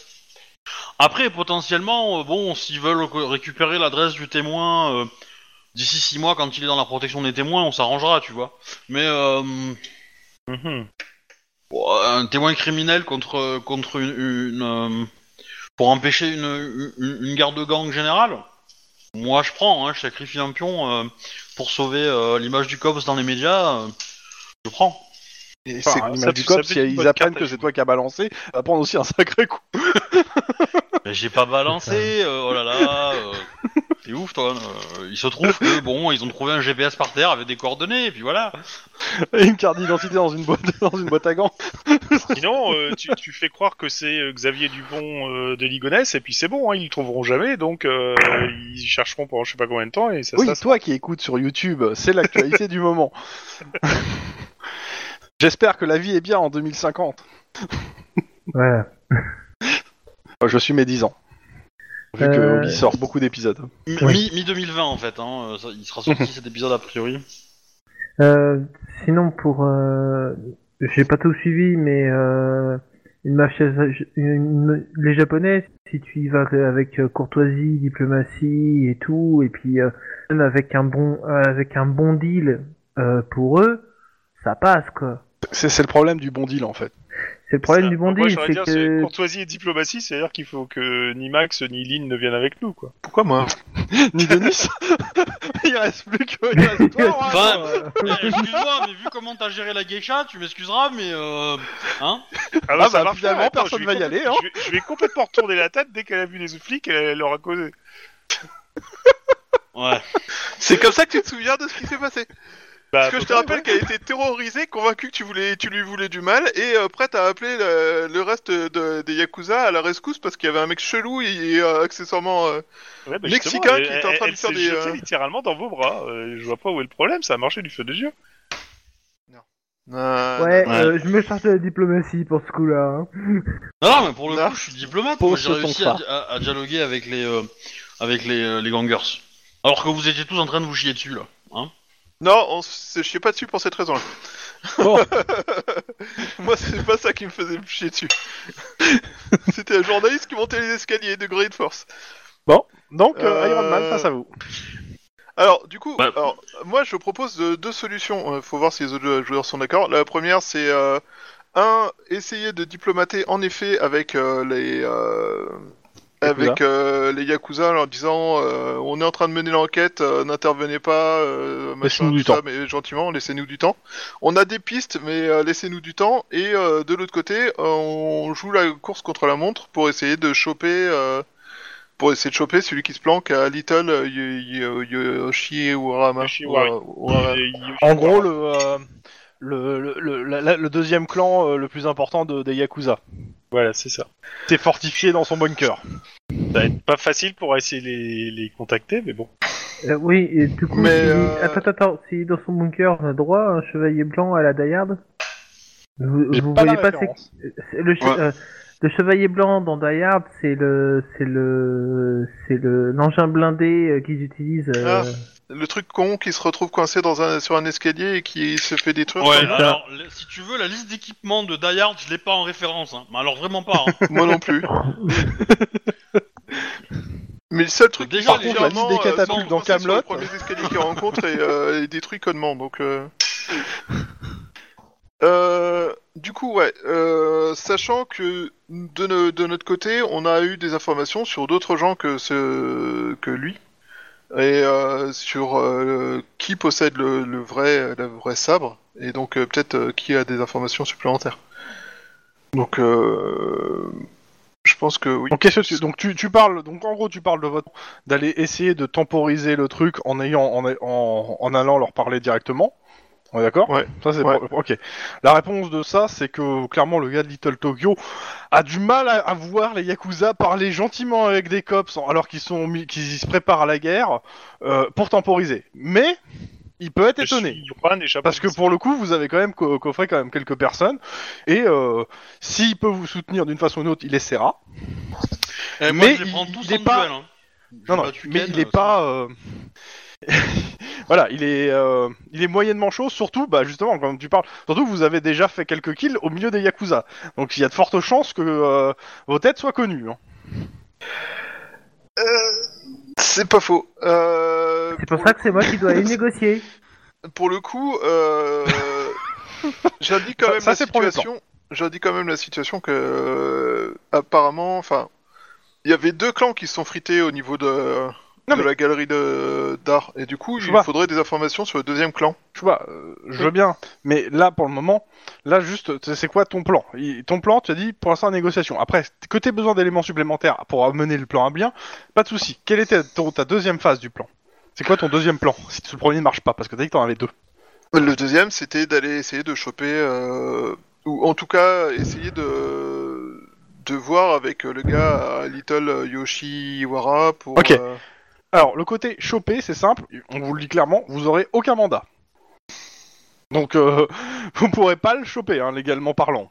Après, potentiellement, bon, s'ils veulent ré- récupérer l'adresse du témoin euh, d'ici six mois, quand il est dans la protection des témoins, on s'arrangera, tu vois. Mais euh, Mhm. Un témoin criminel contre contre une, une, euh, pour empêcher une, une, une guerre de gang générale? Moi, je prends, hein, je sacrifie un pion euh, pour sauver euh, l'image du COPS dans les médias. euh, je prends. Et Enfin, c'est l'image du fait- ça cop, fait si ils apprennent que c'est toi qui as balancé, va prendre aussi un sacré coup. (laughs) Mais j'ai pas balancé, euh, oh là là. (laughs) T'es ouf, toi. euh, il se trouve que bon, ils ont trouvé un GPS par terre avec des coordonnées, et puis voilà. Et une carte d'identité dans une boîte (laughs) dans une boîte à gants. Sinon, euh, tu, tu fais croire que c'est euh, Xavier Dupont euh, de Ligonnès et puis c'est bon, hein, ils le trouveront jamais, donc euh, ils chercheront pendant je sais pas combien de temps et ça Oui, ça- toi qui écoutes sur YouTube, c'est l'actualité du moment. (laughs) J'espère que la vie est bien en 2050. Voilà. Euh, Je suis mes 10 ans. Vu que Euh, Obi sort beaucoup d'épisodes. Mi, Oui. mi 2020 en fait. Hein, euh, ça- il sera sorti cet épisode a priori. Euh, sinon, pour... Euh, J'ai pas tout suivi, mais... Euh, une mafia... une- les Japonais, si tu y vas avec euh, courtoisie, diplomatie et tout, et puis euh, même avec un bon, euh, avec un bon deal euh, pour eux, ça passe, quoi. C'est c'est le problème du bon deal en fait. C'est le problème ça- du bon moi, deal, j'aurais c'est dire, que... courtoisie et diplomatie, c'est-à-dire qu'il faut que ni Max ni Lynn ne viennent avec nous, quoi. Pourquoi moi (laughs) Ni Denis (laughs) Il reste plus que. Il reste toi. (laughs) Enfin, euh, eh, excuse-moi, mais vu comment t'as géré la geisha, tu m'excuseras, mais euh, hein Ah bah, bah, finalement, Attends, personne va y aller, hein. Je vais, je vais complètement retourner la tête dès qu'elle a vu les flics, elle, elle leur a causé. Ouais. C'est comme ça que tu te souviens de ce qui s'est passé. Bah, Parce que je te rappelle qu'elle était terrorisée, convaincue que tu, voulais, tu lui voulais du mal, et euh, prête à appeler le, le reste de- des Yakuza à la rescousse parce qu'il y avait un mec chelou et, et, euh, accessoirement... euh, ouais, bah, Mexicain qui était en elle- train de elle faire s'est des, jetée euh, littéralement dans vos bras. Euh, je vois pas où est le problème, ça a marché du feu de Dieu. euh, Ouais, Ouais. euh, je me charge de la diplomatie pour ce coup-là. Hein. Non, non, mais pour le Non. coup, je suis diplomate. Pose Moi, j'ai ton réussi à, phare. à- à dialoguer avec les euh, avec les, euh, les gangers. Alors que vous étiez tous en train de vous chier dessus là. Hein Non, on se chiait pas dessus pour cette raison-là. Bon. (laughs) Moi, c'est pas ça qui me faisait me chier dessus. (laughs) C'était un journaliste qui montait les escaliers de Great Force. Donc, euh, Euh, Iron Man face à vous. Alors, du coup, Ouais. alors, moi, je propose deux solutions. Euh, faut voir si les autres joueurs sont d'accord. La première, c'est euh, un, essayer de diplomater en effet avec euh, les euh. Avec euh, les yakuza en leur disant euh, on est en train de mener l'enquête, euh, n'intervenez pas, euh, machin, Laissez-nous du tout ça, temps. mais gentiment, laissez-nous du temps. On a des pistes, mais euh, laissez-nous du temps. Et euh, de l'autre côté, euh, on joue la course contre la montre pour essayer de choper. euh, pour essayer de choper celui qui se planque à Little Yo- Yo- Yoshi Urama. En gros, le, euh, le, le, le, la- la- le deuxième clan euh, le plus important de, des Yakuza. Voilà, c'est ça. C'est fortifié dans son bunker. Ça va être pas facile pour essayer de les, les contacter, mais bon. Euh, oui, et du coup, Mais, si- euh, attends, attends, attends, si dans son bunker on a droit à un chevalier blanc à la Die-Hard, vous, J'ai vous pas la voyez pas c'est référence. c'est le, che- Ouais. euh, le chevalier blanc dans Die Hard, c'est le c'est le c'est le l'engin blindé euh, qu'ils utilisent. euh, Ah. Le truc con qui se retrouve coincé dans un, sur un escalier et qui se fait détruire. Ouais, comme- alors, le- si tu veux, la liste d'équipements de Die Hard, je l'ai pas en référence. Hein. Mais alors, vraiment pas. Hein. (laughs) Moi non plus. Mais le seul truc Déjà, par les contre, la liste des euh, catapultes sont dans coincés sur Kaamelott. Le premier escalier qu'il rencontre et euh, est détruit connement, donc. Euh... Euh, du coup, ouais, euh, sachant que de, no- de notre côté, on a eu des informations sur d'autres gens que ce que lui et euh, sur euh, qui possède le, vrai le vrai sabre et donc euh, peut-être qui a des informations supplémentaires. Donc, je pense que oui. Donc, tu, parles, donc en gros tu parles de votre, d'aller essayer de temporiser le truc en ayant, en, en allant leur parler directement. On est d'accord? Ouais. Ça c'est Ouais. ok. La réponse de ça, c'est que clairement le gars de Little Tokyo a du mal à, à voir les yakuza parler gentiment avec des cops alors qu'ils sont, mis- qu'ils se préparent à la guerre euh, pour temporiser. Mais il peut être étonné. Parce que pour le coup, vous avez quand même co- coffré quand même quelques personnes, et euh, s'il peut vous soutenir d'une façon ou d'une autre, il essaiera. Et moi, Mais je les prends il- tous il est en pas- duel. Hein. Non, non, mais il est euh, pas. euh, (laughs) voilà, il est, euh, il est moyennement chaud. Surtout, bah justement, quand tu parles, surtout que vous avez déjà fait quelques kills au milieu des yakuza, donc il y a de fortes chances que euh, vos têtes soient connues. hein. C'est pas faux. Euh, C'est pour ça que c'est moi qui dois aller (laughs) négocier. Pour le coup, euh... j'indique quand Ça- même ça, la c'est situation. J'indique quand même la situation que euh, apparemment, enfin, il y avait deux clans qui se sont frités au niveau de, Non, de mais- la galerie de d'art, et du coup, Je il vois. faudrait des informations sur le deuxième clan. Tu vois, euh, je veux bien, mais là pour le moment, là juste, c'est- quoi ton plan? Il- Ton plan, tu as dit pour l'instant négociation. Après, que tu besoin d'éléments supplémentaires pour amener le plan à bien, pas de souci. Quelle était ton- ta deuxième phase du plan? C'est quoi ton deuxième plan? Si le premier ne marche pas, parce que t'as dit que t'en avais deux. Le deuxième, c'était d'aller essayer de choper, euh, ou en tout cas essayer de de voir avec le gars à Little Yoshiwara pour. Ok. euh, Alors, le côté choper, c'est simple, on vous le dit clairement, vous aurez aucun mandat. Donc, euh, (laughs) vous pourrez pas le choper, hein, légalement parlant.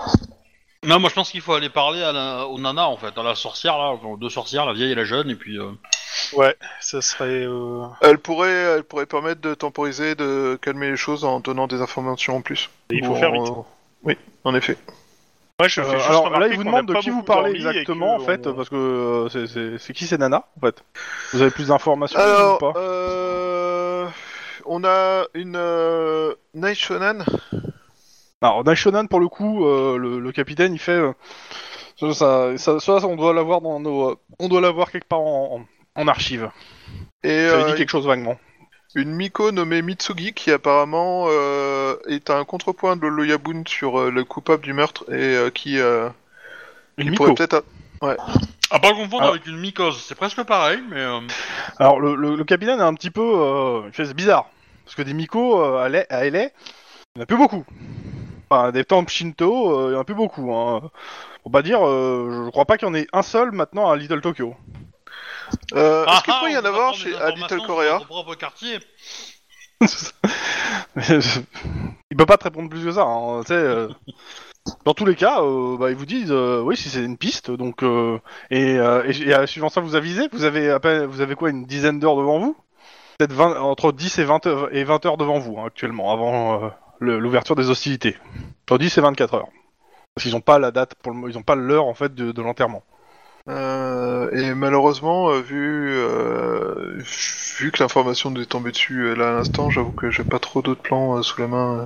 Non, moi je pense qu'il faut aller parler à la, aux nanas en fait, à la sorcière là, enfin, aux deux sorcières, la vieille et la jeune, et puis. euh, Ouais, ça serait. euh, Elle pourrait, elle pourrait permettre de temporiser, de calmer les choses en donnant des informations en plus. Il faut faire vite. Oui, en effet. Ouais, je Euh, fais juste alors là, il vous demande a de qui vous parlez exactement, en fait, on- parce que euh, c'est- c'est c'est qui c'est Nana, en fait? Vous avez plus d'informations ou Alors, pas? euh, on a une euh, Night Shonen. Alors, Naishonan, pour le coup, euh, le, le capitaine, il fait... euh, ça, ça, ça- ça, on doit l'avoir dans nos... euh, on doit l'avoir quelque part en, en, en archive. Et Ça euh, dit quelque chose vaguement. Une Miko nommée Mitsugi qui apparemment euh, est un contrepoint de l'Oyabun sur euh, le coupable du meurtre et euh, qui, euh, Une qui Miko. pourrait peut-être. À pas confondre Alors- avec une mycose, c'est presque pareil, mais. euh, Alors, le, le, le capitaine est un petit peu... Euh, il fait, c'est bizarre. Parce que des Miko euh, à LA, à LA, il n'y en a plus beaucoup. Enfin, des temples Shinto, euh, il n'y en a plus beaucoup. Hein. Pour pas dire, euh, je crois pas qu'il y en ait un seul maintenant à Little Tokyo. Euh, ah, Est-ce qu'il ah, pourrait y on en avoir chez à Little Korea propre quartier. il peut pas te répondre plus que ça. Hein, tu sais, euh. Dans tous les cas, euh, bah, ils vous disent euh, oui si c'est une piste. Donc euh, et, euh, et, et, euh, suivant ça, vous avisez. Vous avez à peine, vous avez quoi une dizaine d'heures devant vous? Peut-être 20 entre 10 et 20 heures, et 20 heures devant vous hein, actuellement avant euh, le- l'ouverture des hostilités. Entre 10 et 24 heures. Parce qu'ils ont pas la date pour le, ils ont pas l'heure en fait de, de l'enterrement. Euh, et malheureusement, euh, vu euh, vu que l'information nous est tombée dessus euh, là à l'instant, j'avoue que j'ai pas trop d'autres plans euh, sous la main. euh.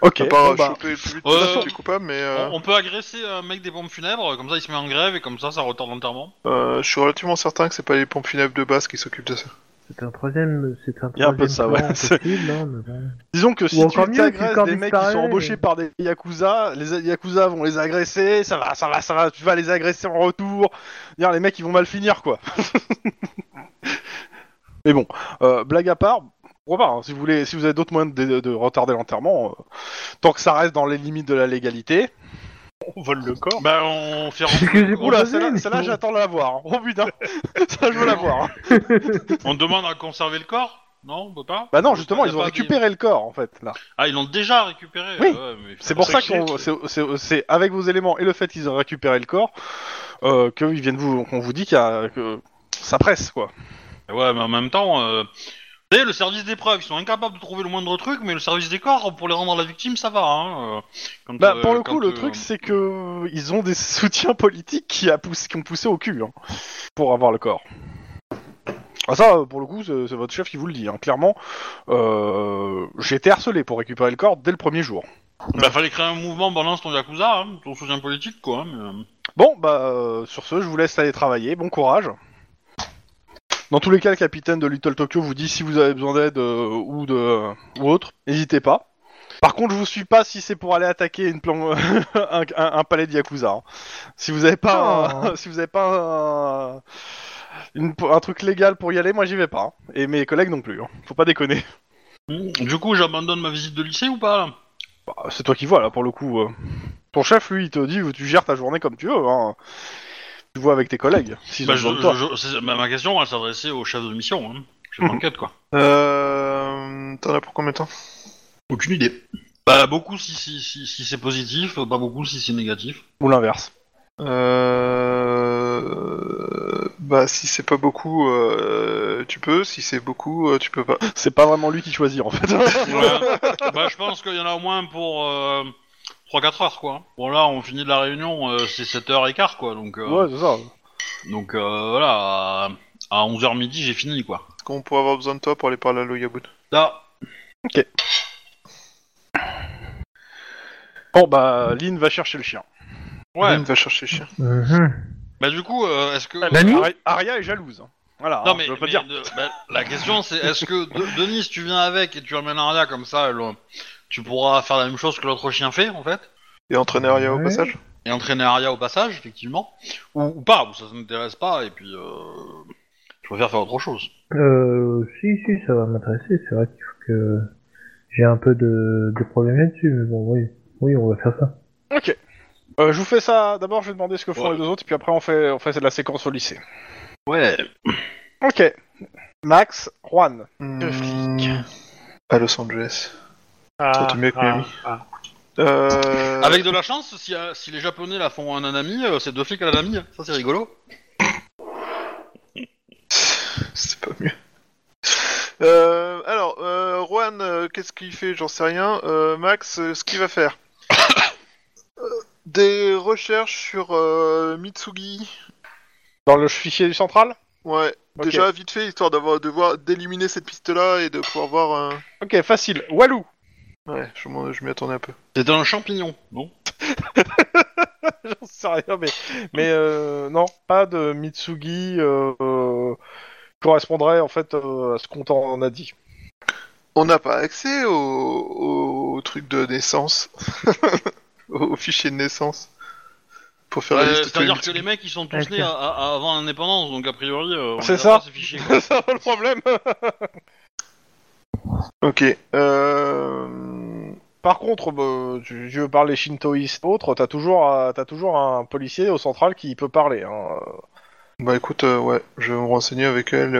Ok. à part bon, bah, choper le plus vite Euh, possible les coupables, mais euh, On, on peut agresser un mec des pompes funèbres, comme ça il se met en grève et comme ça ça retarde l'enterrement. euh, je suis relativement certain que c'est pas les pompes funèbres de base qui s'occupent de ça. C'est un troisième, c'est un Il y a un peu de ça, ouais. (laughs) Possible, hein, mais bon. Disons que si Ou tu encore mieux, si agresses le corps des mecs qui sont embauchés et- par des yakuza, les yakuza vont les agresser, ça va, ça va, ça va, tu vas les agresser en retour. Dire les mecs ils vont mal finir quoi. (laughs) Mais bon, euh, blague à part, pourquoi pas hein, Si vous voulez, si vous avez d'autres moyens de, de retarder l'enterrement, euh, tant que ça reste dans les limites de la légalité. On vole le corps. Bah on fait C'est ce que j'ai Oula, proposé, celle-là, mais celle-là, bon. j'attends de la voir. hein. Oh putain, (laughs) ça je veux la voir. hein. (laughs) on demande à conserver le corps Non, on peut pas Bah non, On justement, ils ont pas récupéré le corps en fait là. Ah ils l'ont déjà récupéré. Oui. ouais, mais- C'est pour ça que qu'on, c'est, c'est- c'est avec vos éléments et le fait qu'ils ont récupéré le corps euh, qu'ils viennent vous, qu'on vous dit qu'il y a, que ça presse quoi. Ouais, mais en même temps, euh, Le service des preuves, ils sont incapables de trouver le moindre truc, mais le service des corps, pour les rendre à la victime, ça va. Hein, euh, quand, Bah, euh, pour le coup, le euh, truc, c'est que ils ont des (laughs) soutiens politiques qui, a poussé, qui ont poussé au cul hein, pour avoir le corps. Ah, ça, pour le coup, c'est votre chef qui vous le dit. Hein. Clairement, euh, j'ai été harcelé pour récupérer le corps dès le premier jour. Bah, fallait créer un mouvement balance ton Yakuza, hein, ton soutien politique, quoi. hein, mais, Bon, bah, euh, sur ce, je vous laisse aller travailler. Bon courage. Dans tous les cas, le capitaine de Little Tokyo vous dit si vous avez besoin d'aide euh, ou de ou autre, n'hésitez pas. Par contre, je vous suis pas si c'est pour aller attaquer une plan... (laughs) un, un- un palais de yakuza. hein. Si vous avez pas, un... (laughs) si vous avez pas un... une- un truc légal pour y aller, moi j'y vais pas. hein. Et mes collègues non plus. hein. Faut pas déconner. Du coup, j'abandonne ma visite de lycée ou pas là? Bah, c'est toi qui vois là pour le coup. euh. Ton chef, lui, il te dit tu gères ta journée comme tu veux. Hein. Tu vois avec tes collègues. Bah, je- je- bah, Ma question, elle s'adressait au chef de mission, hein, chef Mhm. d'enquête, quoi. Euh... T'en as pour combien de temps? Aucune idée. Bah, beaucoup si, si, si, si c'est positif, pas beaucoup si c'est négatif. Ou l'inverse. Euh... Bah si c'est pas beaucoup, euh, tu peux. Si c'est beaucoup, euh, tu peux pas. C'est pas vraiment lui qui choisit en fait. Ouais. (laughs) bah, je pense qu'il y en a au moins pour euh, 3-4 heures, quoi. Bon, là, on finit de la réunion, euh, c'est 7h15, quoi, donc... euh, ouais, c'est ça. Donc, euh, voilà, à, à 11h midi, j'ai fini, quoi. Est-ce qu'on pourrait avoir besoin de toi pour aller parler à Loyabun Là, Bon bah, Lynn va chercher le chien. ouais. Lynn va chercher le chien. Mhm. Bah, du coup, euh, est-ce que... Nani Ari- Aria est jalouse. hein. Voilà, Non hein, mais, je veux pas mais dire. de- bah, la question c'est est-ce que De- Denis tu viens avec et tu emmènes Aria comme ça elle, euh, tu pourras faire la même chose que l'autre chien fait en fait Et entraîner Aria au Ouais. passage et entraîner Aria au passage effectivement ou, ou pas ou ça t'intéresse pas et puis euh, je préfère faire autre chose. Euh, si, si, ça va m'intéresser. C'est vrai qu'il faut que j'ai un peu de, de problèmes là-dessus, mais bon, oui, oui, on va faire ça. Ok. Euh, je vous fais ça. D'abord, je vais demander ce que font Ouais. les deux autres, et puis après, on fait, on fait de la séquence au lycée. Ouais. Ok. Max, Juan. Hmm, flics. À Los Angeles. Ah, mieux que ah, Miami. ah. Euh... Avec de la chance si, euh, si les japonais la font un anami euh, c'est deux flics à l'anami ça c'est rigolo. (laughs) C'est pas mieux. Euh, alors, euh, Juan, euh, qu'est-ce qu'il fait? J'en sais rien. Euh, Max, euh, ce qu'il va faire? Euh, (coughs) Des recherches sur euh, Mitsugi. Dans le fichier du central? Ouais, Ok. déjà vite fait, histoire d'avoir de voir d'éliminer cette piste-là et de pouvoir voir. un- Ok, facile. Walou. Ouais, je, m'en- je m'y attendais un peu. C'était un champignon non (laughs) J'en sais rien, mais, mais euh, non, pas de Mitsugi euh, euh, correspondrait en fait euh, à ce qu'on t'en a dit. On n'a pas accès au, au truc de naissance, (laughs) au fichier de naissance, pour faire la Ouais, liste de tous les C'est-à-dire que Mitsugi. les mecs ils sont tous Ok. nés à- à- avant l'indépendance donc a priori euh, on C'est les a ça. pas, ces fichiers, quoi. (laughs) C'est ça le problème. Ok. Euh... Par contre, bah, tu, tu veux parler shintoïste autre, t'as toujours, euh, t'as toujours un policier au central qui peut parler. Hein. Bah écoute, euh, ouais, je vais me renseigner avec elle.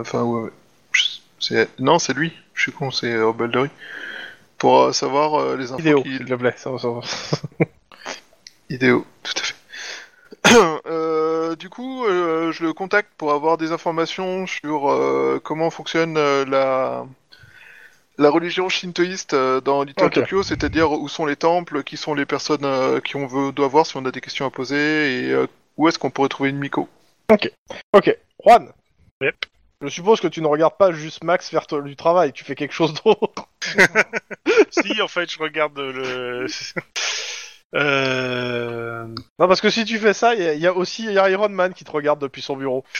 Enfin, ouais, ouais. Je- C'est... Non, c'est lui. Je suis con, c'est Baldery. Pour savoir les infos qu'il- s'il te plaît. (laughs) Idéo, tout à fait. (coughs) Euh, du coup, euh, je le contacte pour avoir des informations sur euh, comment fonctionne la la religion shintoïste euh, dans Little Ok. Tokyo, c'est-à-dire où sont les temples, qui sont les personnes euh, qui on veut doit voir si on a des questions à poser et euh, où est-ce qu'on pourrait trouver une Miko. Ok, Juan. Yep. Je suppose que tu ne regardes pas juste Max faire du travail, tu fais quelque chose d'autre. (laughs) si, en fait, je regarde le. Euh... Non, parce que si tu fais ça, il y, a- il y a aussi il y a Iron Man qui te regarde depuis son bureau. (laughs)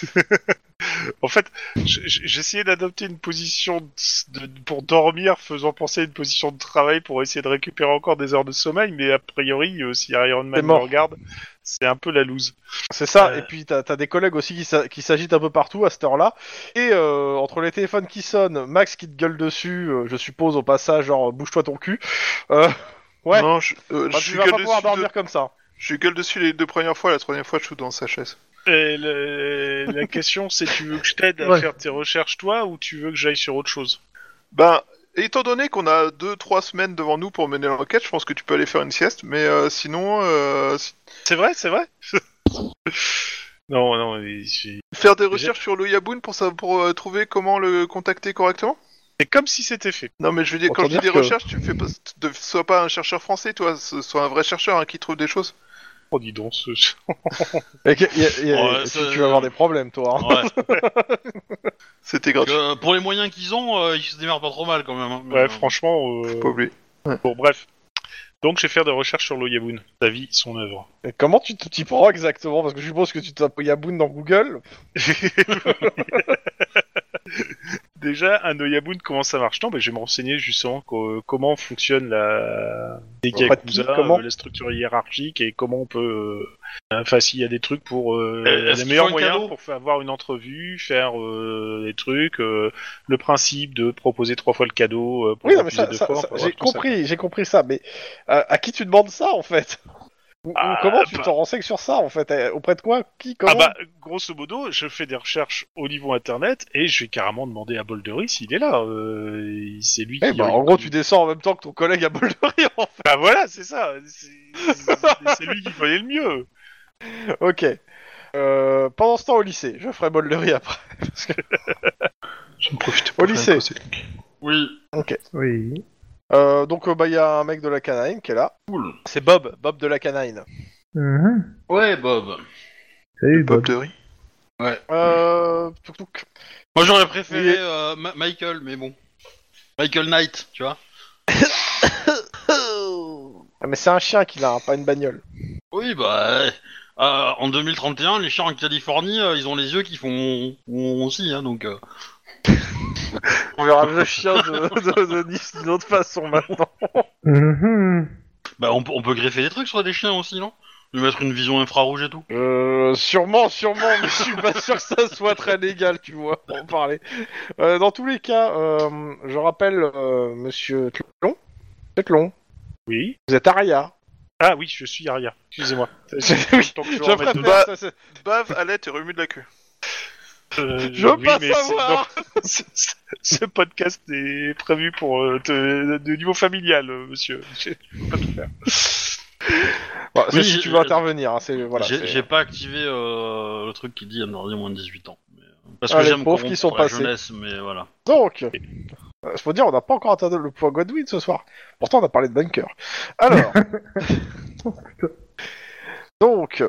En fait, j'essayais d'adopter une position de- pour dormir, faisant penser à une position de travail pour essayer de récupérer encore des heures de sommeil, mais a priori, euh, si Iron Man me regarde, c'est un peu la loose. C'est ça, Euh. et puis t'as as des collègues aussi qui s'a- qui s'agitent un peu partout à cette heure-là. Et euh, entre les téléphones qui sonnent, Max qui te gueule dessus, euh, je suppose au passage, genre bouge-toi ton cul. Euh, ouais, Non, je, euh, bah, je tu suis vas pas pouvoir dessus de- dormir comme ça. je suis gueule dessus les deux premières fois, la troisième fois je suis dans sa chaise. Et le- la question, c'est tu veux que je t'aide à Ouais. faire tes recherches toi, ou tu veux que j'aille sur autre chose? Ben, étant donné qu'on a deux trois semaines devant nous pour mener l'enquête, je pense que tu peux aller faire une sieste, mais euh, sinon, euh, si- C'est vrai, c'est vrai (laughs) Non, non, mais j'ai- Faire des recherches sur le Yaboon pour, ça, pour euh, trouver comment le contacter correctement? C'est comme si c'était fait. Non, mais je veux dire, quand Autant je dis dire des que- recherches, tu fais pas, ne sois pas un chercheur français, toi, sois un vrai chercheur hein, qui trouve des choses. Oh, dis donc, ce... (laughs) Et que- y a- y a- Ouais, tu, ça- tu vas avoir des problèmes, toi. hein. Ouais. (laughs) C'était gratuit. Euh, pour les moyens qu'ils ont, euh, ils se démerdent pas trop mal quand même. hein. Mais, Ouais, euh, franchement... euh, Pas oublier. Bon, bref. Donc, je vais faire des recherches sur l'Oyaboon, sa vie, son œuvre. Et comment tu t- t'y prends exactement? Parce que je suppose que tu tapes Yaboon dans Google. (laughs) Déjà, un Oyaboon, comment ça marche? Non, mais je vais me renseigner justement co- comment fonctionne la Yakuza, Comment. euh, la structure hiérarchique et comment on peut... euh, Enfin, s'il y a des trucs pour... Euh, Euh, les meilleurs moyens pour faire avoir une entrevue, faire euh, des trucs, euh, le principe de proposer trois fois le cadeau euh, pour Oui, non, mais ça, deux ça- fois, ça- pour j'ai compris, j'ai compris ça. Mais euh, à qui tu demandes ça en fait? Ah, Comment tu bah- t'en renseignes sur ça en fait? Euh, Auprès de quoi? Qui? Comment? Ah bah, grosso modo, je fais des recherches au niveau internet et je vais carrément demander à Boldery s'il est là. Euh, c'est lui Eh qui. bah, en gros, tu descends en même temps que ton collègue à Boldery en fait. Bah voilà, c'est ça. C'est lui qui connaît le mieux. Ok. Euh, pendant ce temps au lycée, je ferai Boldery après. (laughs) Parce que... Je ne profite Au lycée. Oui, Oui. Euh, donc il bah, y a un mec de la canine qui est là. cool. C'est Bob, Bob de la canine. Mhm. Ouais, Bob. Salut, Bob Bob. de riz. Euh... touc, touc. Moi j'aurais préféré euh, Ma- Michael, mais bon. Michael Knight, tu vois. Ah, mais c'est un chien qu'il a, hein, pas une bagnole. Oui, bah. euh, euh, en 2031, les chiens en Californie, euh, ils ont les yeux qui font ont aussi, hein, donc. euh. (laughs) On verra le chien de, de, de Nice d'une autre façon maintenant. Mhm. Bah, on, peut- on peut greffer des trucs sur des chiens aussi, non? Lui mettre une vision infrarouge et tout. Euh, sûrement, sûrement, mais je suis pas sûr que ça soit très légal, tu vois, pour en parler. Euh, dans tous les cas, euh, je rappelle, euh, monsieur Tlon, Monsieur Tlon, Oui. vous êtes Aria. Ah oui, je suis Aria. Excusez-moi. (laughs) Oui, Tant que je Je remette préfère, dedans. Bah, ça, c'est- Bave, allait et remue de la queue. Euh, Je veux oui, pas savoir. non, (laughs) ce, podcast est prévu pour euh, te- de niveau familial, euh, monsieur. Je je peux pas tout faire. Bon, c'est Oui, si tu veux intervenir, hein, c'est voilà. J'ai pas activé euh, le truc qui dit interdit moins de 18 ans. Mais, parce Ah, que les j'aime qui sont la passés. jeunesse, mais voilà. Donc, euh, faut dire, on n'a pas encore atteint le point Godwin ce soir. Pourtant, on a parlé de bunker. Alors, (laughs) donc,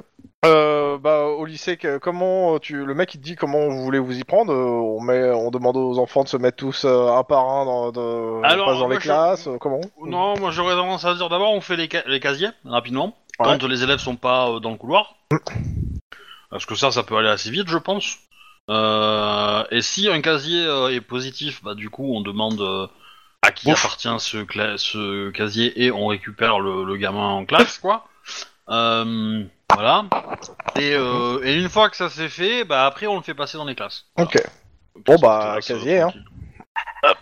euh, bah, au lycée, que- comment tu, le mec il te dit comment vous voulez vous y prendre euh, On met, on demande aux enfants de se mettre tous euh, un par un dans, de, Alors, on passe dans moi, les je- classes. euh, comment? Non, moi j'aurais tendance à dire d'abord on fait les, ca- les casiers rapidement quand les élèves sont pas euh, dans le couloir. Parce que ça, ça peut aller assez vite, je pense. Euh, et si un casier euh, est positif, bah du coup on demande euh, à qui Ouf. appartient ce, cla- ce casier et on récupère le, le gamin en classe, quoi. Euh, voilà. Et, euh, et une fois que ça c'est fait, bah après on le fait passer dans les classes. Ok. Bon, bah, casier, hein. (laughs)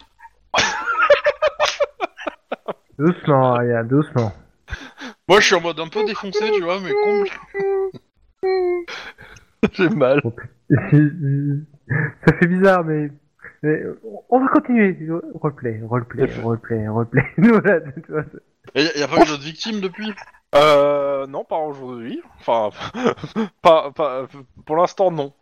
Doucement, Aria, doucement. Moi je suis en mode un peu défoncé, tu vois, mais comble. (laughs) J'ai mal. (laughs) Ça fait bizarre, mais, mais on va continuer. Roleplay, roleplay, roleplay, roleplay. Voilà, tu vois, Et y a- a pas eu d'autres victimes depuis? Euh, non, pas aujourd'hui. Enfin, (laughs) pas, pas, pour l'instant, non.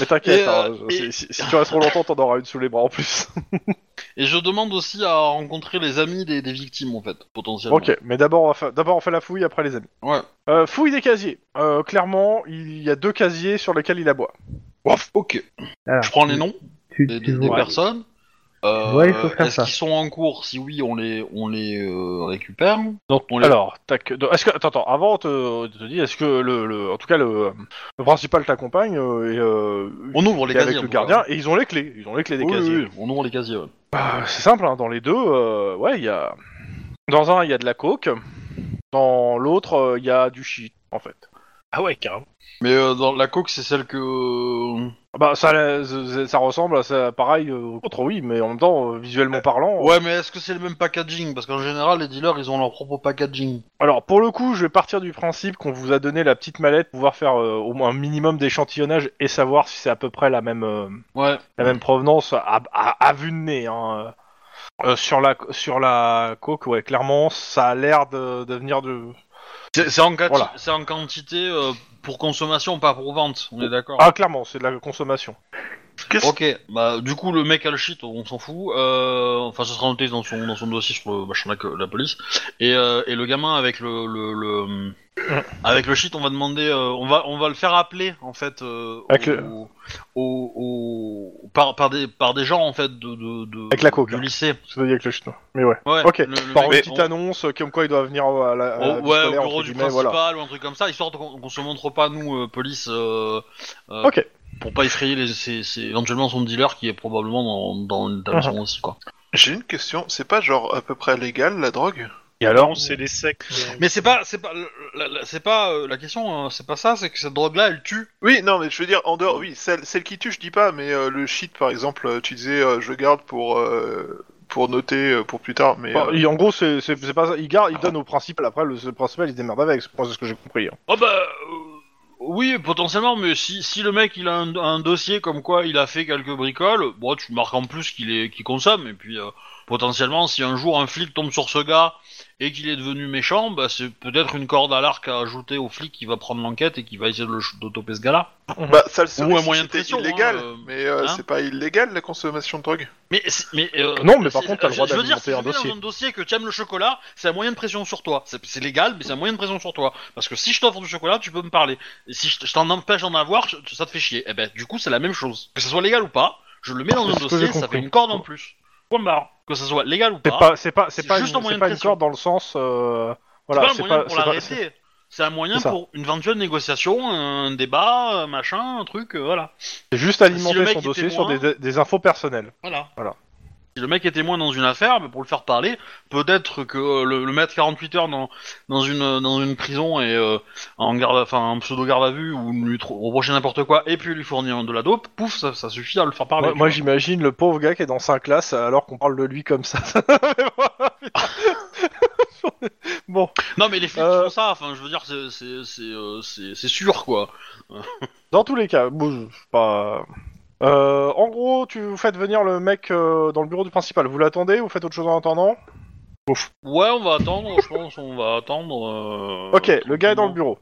Mais t'inquiète, Et, euh, hein, et- si, si- si tu restes trop longtemps, t'en auras une sous les bras en plus. (laughs) Et je demande aussi à rencontrer les amis des, des victimes, en fait, potentiellement. ok, mais d'abord, on va fa- d'abord on fait la fouille, après les amis. Ouais. Euh, fouille des casiers. Euh, clairement, il y a deux casiers sur lesquels il aboie. Ok. Alors, Je prends les noms tu, des, tu des- des vois. personnes. Euh, Ouais, il faut faire Est-ce ça. qu'ils sont en cours? Si oui, on les, on les euh, récupère. Donc, On les- alors, tac. donc, Est-ce que attends, attends, avant de te, te dire, est-ce que le, le, en tout cas le, le principal t'accompagne euh, et euh, On ouvre les casiers. avec le gardien et ils ont les clés, ils ont les clés des Oui, casiers. oui, oui, on ouvre les casiers. ouais. Bah, c'est simple, hein, dans les deux, euh, ouais, il y a. Dans un, il y a de la coke. Dans l'autre, euh, il y a du shit, en fait. Ah ouais, carrément. Mais euh, dans la coque, c'est celle que. Bah, ça, ça, ça ressemble à ça, pareil euh, autre, oui, mais en même temps, euh, visuellement parlant. Ouais, mais est-ce que c'est le même packaging? Parce qu'en général, les dealers, ils ont leur propre packaging. Alors, pour le coup, je vais partir du principe qu'on vous a donné la petite mallette pour pouvoir faire euh, au moins un minimum d'échantillonnage et savoir si c'est à peu près la même, euh, Ouais. la même provenance à, à, à vue de nez. Hein. Euh, sur la sur la coke, ouais, clairement, ça a l'air de, de venir de. C'est en, Voilà. c'est en quantité euh, pour consommation, pas pour vente. On est d'accord. Ah, clairement, c'est de la consommation. Qu'est-ce Ok, bah du coup le mec a le shit, on s'en fout. Euh, enfin, ça sera noté dans son dans son dossier sur le machin de la, la police. Et, euh, et le gamin avec le, le, le avec le shit, on va demander, euh, on va on va le faire appeler en fait euh, Avec au, le- au- au- par par des par des gens en fait de de, de Avec la coke, du lycée. Dis avec le chute. Mais ouais. Ouais. Ok. le- le Par mec- une petite on- annonce euh, comme quoi il doit venir à la, à la Oh, vie ouais, au bureau entre du guillemets, principal voilà. ou un truc comme ça, histoire qu'on qu'on se montre pas nous euh, police euh, euh, Ok. pour pas effrayer les, c'est, c'est éventuellement son dealer qui est probablement dans, dans l'établissement Uh-huh. aussi quoi. J'ai une question. C'est pas genre à peu près légal la drogue? Et alors les sectes. euh, Mais c'est pas c'est pas la, la- c'est pas euh, la question, euh, c'est pas ça, c'est que cette drogue là elle tue. Oui, non, mais je veux dire en dehors. Oui, celle, celle qui tue, je dis pas, mais euh, le shit par exemple, euh, tu disais, euh, je garde pour euh, pour noter euh, pour plus tard, mais. Euh, il- en gros, c'est c'est- c'est pas ça. Il garde, il donne au principal. Après, le, le principal, il se démerde avec. C'est ce que j'ai compris. hein. Oh bah euh, oui potentiellement, mais si, si le mec il a un, un dossier comme quoi il a fait quelques bricoles, bon tu marques en plus qu'il est qu'il consomme et puis euh, potentiellement si un jour un flic tombe sur ce gars et qu'il est devenu méchant, bah c'est peut-être une corde à l'arc à ajouter au flic qui va prendre l'enquête et qui va essayer de, le, de toper ce gars-là. Bah, ça le serait Ou un si moyen de c'était pression, illégal, hein, euh, mais euh, hein. c'est pas illégal la consommation de drogue. Mais, c'est- mais euh, Non, mais par contre, t'as le droit je veux dire, d'alimenter si un je mets dossier. dans un dossier que tu aimes le chocolat, c'est un moyen de pression sur toi. C'est c'est légal, mais c'est un moyen de pression sur toi. Parce que si je t'offre du chocolat, tu peux me parler. Et si je, t'en empêche d'en avoir, ça te fait chier. Et ben, du coup, c'est la même chose. Que ça soit légal ou pas, je le mets dans un ce dossier, ça fait une corde en plus. Point barre. Que ça soit légal ou C'est pas, pas, c'est pas, c'est c'est pas, juste une, un moyen c'est de pas une corde dans le sens. euh, c'est voilà, pas un c'est moyen pour c'est l'arrêter. C'est un moyen C'est pour une éventuelle négociation, un débat, un machin, un truc, euh, voilà. c'est juste alimenter son dossier sur des, des infos personnelles. Voilà. Voilà. Si le mec est témoin dans une affaire, mais pour le faire parler, peut-être que euh, le, le mettre 48 heures dans, dans une dans une prison et euh, en garde, enfin en pseudo garde à vue ou lui reprocher n'importe quoi et puis lui fournir de la dope, pouf, ça, ça suffit à le faire parler. Moi, j'imagine le pauvre gars qui est dans sa classe alors qu'on parle de lui comme ça. (laughs) Bon, non mais les flics Euh. font ça, enfin je veux dire c'est c'est c'est euh, sûr quoi. dans tous les cas, bon, je- je sais pas. Euh, en gros, tu vous faites venir le mec euh, dans le bureau du principal. Vous l'attendez Vous faites autre chose en attendant? Ouais, on va attendre, je pense, on va attendre. euh, Ok, le gars est dans le bureau.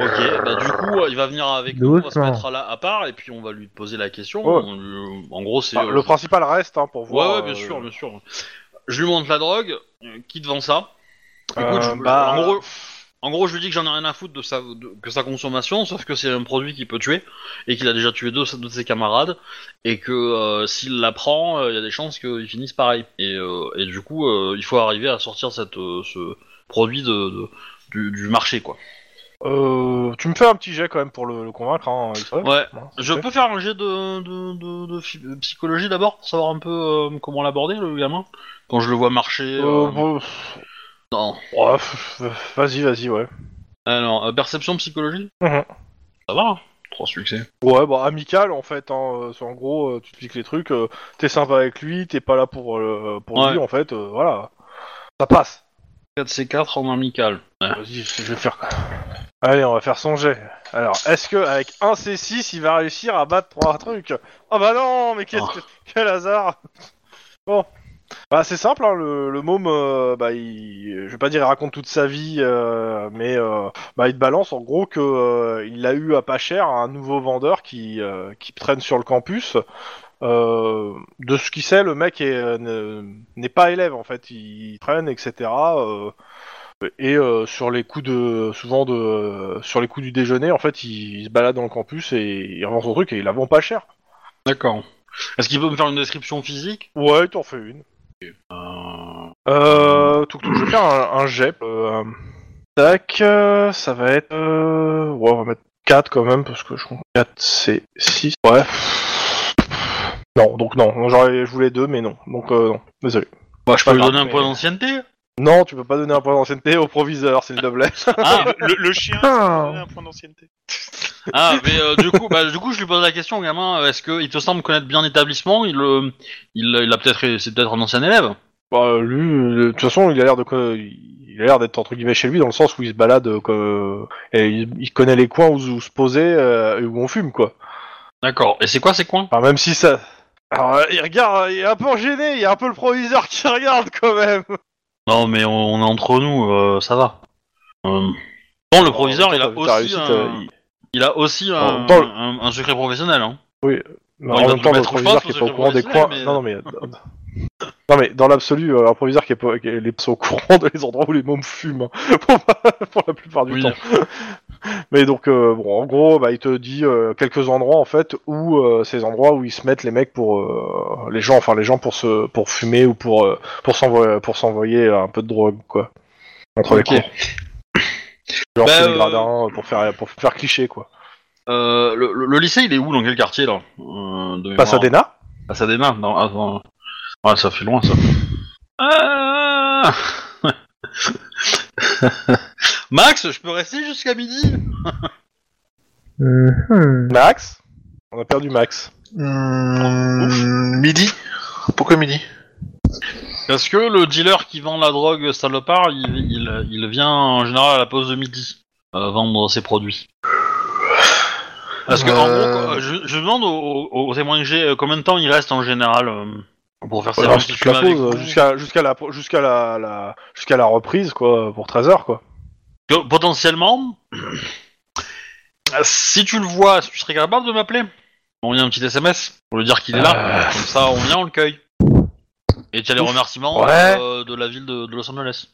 Ok, bah du coup, euh, il va venir avec nous, on va se Doucement. mettre à, la- à part et puis on va lui poser la question. Ouais. On lui- en gros, c'est Ah, euh, le principal reste hein, pour Ouais, voir. ouais, bien euh, sûr, bien sûr. Je lui montre la drogue, euh, qui devant ça? Écoute, Euh, je- bah- en, gros, en gros, je lui dis que j'en ai rien à foutre de sa, de- que sa consommation, sauf que c'est un produit qui peut tuer, et qu'il a déjà tué deux, de ses camarades, et que euh, s'il la prend, euh, il y a des chances qu'il finisse pareil. Et, euh, et du coup, il faut arriver à sortir cette, ce produit de, de- du, du marché, quoi. Euh, tu me fais un petit jet quand même pour le, le convaincre. Hein. Ouais. Je peux faire un jet de, psychologie d'abord, pour savoir un peu comment l'aborder, le gamin Quand je le vois marcher... Bon, Non. pff, vas-y, vas-y, ouais. Alors, euh, perception psychologie Mhm. Ça va, hein trois succès. Ouais, bah amical en fait. Hein, euh, en gros, euh, tu te piques les trucs. euh, t'es sympa avec lui, t'es pas là pour euh, pour Ouais. lui en fait. voilà, ça passe. 4C4 en amical. Ouais. Vas-y, je vais faire. Allez, on va faire son jet. Alors, est-ce que avec un C6, il va réussir à battre trois trucs? Ah bah non, mais qu'est-ce Oh. que quel hasard Bon, bah c'est simple. Hein, le, le môme, euh, bah il, je vais pas dire il raconte toute sa vie, euh, mais euh, bah il te balance en gros que euh, il a eu à pas cher un nouveau vendeur qui qui traîne sur le campus. De ce qu'il sait, le mec est, ne- n'est pas élève en fait, il traîne, etc. et sur les coups de souvent de sur les coups du déjeuner en fait il, il se balade dans le campus et il revend son truc et il la vend pas cher. D'accord. Est-ce qu'il peut me faire une description physique? Ouais, t'en fais une. Euh... Euh, tout, tout, je vais faire un, un jet. Euh, tac, euh, ça va être euh, ouais, on va mettre 4 quand même parce que je compte 4 c'est 6. Ouais. Non, donc non, j'aurais je voulais 2 mais non. Donc euh, non, désolé. Bah, je Pas peux lui grave, donner un mais- point d'ancienneté Non, tu peux pas donner un point d'ancienneté au proviseur, s'il te plaît. Ah, Le, le chien, Ah. ça peut donner un point d'ancienneté. Ah mais euh, du coup, bah, du coup, je lui pose la question, gamin. euh, Est-ce qu'il te semble connaître bien l'établissement? Il, euh, il, il a peut-être, c'est peut-être un ancien élève. Bah, lui, euh, de toute façon, il a l'air de co- il a l'air d'être entre guillemets chez lui dans le sens où il se balade, euh, et il, il connaît les coins où, où se poser euh, et où on fume quoi. D'accord. Et c'est quoi ces coins? Enfin, même si ça. Alors, euh, il regarde, il est un peu gêné, il y a un peu le proviseur qui (laughs) regarde quand même. Non, mais on, on est entre nous, euh, ça va. Euh, Bon, le proviseur, il a T'as- aussi réussi, un... t'as- il- il a aussi un, Dans le- un- un secret professionnel. Hein. Mais Bon, en même te temps, le le mettre, je proviseur pense, qui est au pas au courant des professionnel, coins. mais- Non, non, mais. (laughs) Non, mais dans l'absolu, euh, un proviseur qui est, pas, qui est, les- sont au courant de les endroits où les mômes fument, hein, (laughs) pour, pour la plupart du Oui. temps. (laughs) Mais donc, euh, bon, en gros, bah, il te dit euh, quelques endroits, en fait, où euh, ces endroits où ils se mettent les mecs pour. euh, les gens, enfin, les gens pour se pour fumer ou pour, euh, pour s'envoyer pour s'envoyer un peu de drogue, quoi. Entre Ok. les cours. Genre, Bah, c'est des euh, gradins euh, pour faire, pour faire cliché, quoi. Euh, le, le- le lycée, il est où Dans quel quartier là? Euh, Pasadena? Pasadena non, attends. Ouais, ça fait loin ça. Ah (laughs) Max, je peux rester jusqu'à midi? Mhm. Max? On a perdu Max. Hmm, midi? Pourquoi midi? Parce que le dealer qui vend la drogue salopard, il, il, il vient en général à la pause de midi euh, vendre ses produits. Parce que en Euh. gros, quoi, je, je demande aux, témoins que j'ai euh, combien de temps il reste en général euh, pour faire Alors, ses toute la avec pause, vous. jusqu'à jusqu'à la jusqu'à la, la jusqu'à la reprise quoi pour 13 heures quoi. Que, potentiellement, si tu le vois, tu serais capable de m'appeler? On un petit SMS pour lui dire qu'il est là. Euh. Comme ça, on vient, on le cueille. Et tu as les remerciements Ouais. euh, de la ville de, de Los Angeles.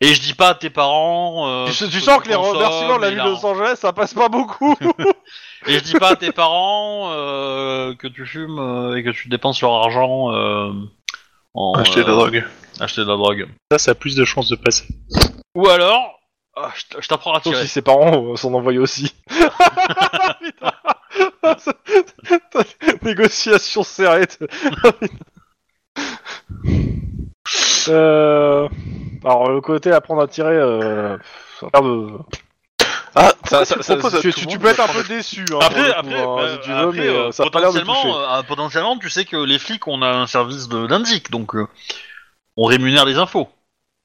Et je dis pas à tes parents. euh, tu, sens que les remerciements de la et ville de Los Angeles ça passe pas beaucoup. (laughs) (laughs) Et je dis pas à tes parents euh, que tu fumes euh, et que tu dépenses leur argent euh, en Acheter de la euh, drogue. acheter de la drogue. Ça, ça a plus de chances de passer. Ou alors, ah, je t- je t'apprends à Sauf tirer. si ses parents euh, s'en envoient aussi. (laughs) Putain. Négociation serrée. Euh... Alors le côté apprendre à tirer, euh... ça a l'air de... Ah, Ça, pourquoi ça- tu ça- proposes à tu, tout tu- le tu monde peux être un peu déçu. Hein, Après, pour le après, coup, hein, euh, si tu veux, après, mais euh, euh, ça a pas l'air de potentiellement, euh, tu sais que les flics, on a un service de- d'indic, donc euh, on rémunère les infos.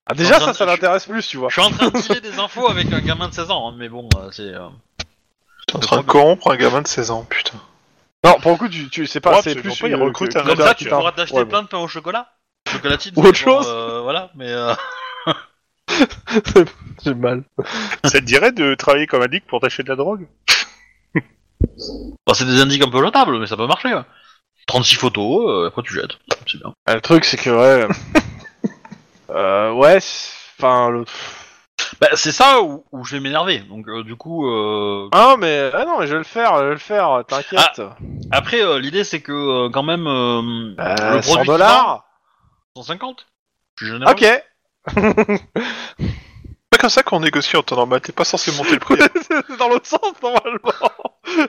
Ah, déjà, ça, ça l'intéresse plus, tu vois. Je suis en train de filer (laughs) des infos avec un gamin de 16 ans, hein, mais bon, euh, c'est. euh, T'es en train de corrompre un gamin de 16 ans, putain. Non, pour le coup, tu, tu c'est pas, Ouais, c'est absolument plus pas, ils recrutent que- un Comme ça, tu pourras t'acheter plein de pain au chocolat. Chocolatine. Ou autre c'est bon, chose. euh, voilà, mais. euh, bon, (laughs) J'ai mal. ça te dirait de travailler comme addict pour t'acheter de la drogue? bah, c'est des indices un peu jetables, mais ça peut marcher. ouais. 36 photos, euh, après tu jettes. C'est bien. Ah, Le truc, c'est que, ouais. euh, (laughs) ouais, c'est- enfin, le. Bah, c'est ça où, où je vais m'énerver. Donc, euh, du coup. euh, Ah, mais, ah non, mais je vais le faire, je vais le faire, t'inquiète. Après, euh, l'idée c'est que euh, quand même. euh, Euh, le 100 produit dollars 150 Je suis généreux. Ok. (laughs) pas comme ça qu'on négocie en temps normal, t'es pas censé monter le prix. (laughs) c'est dans l'autre sens, normalement.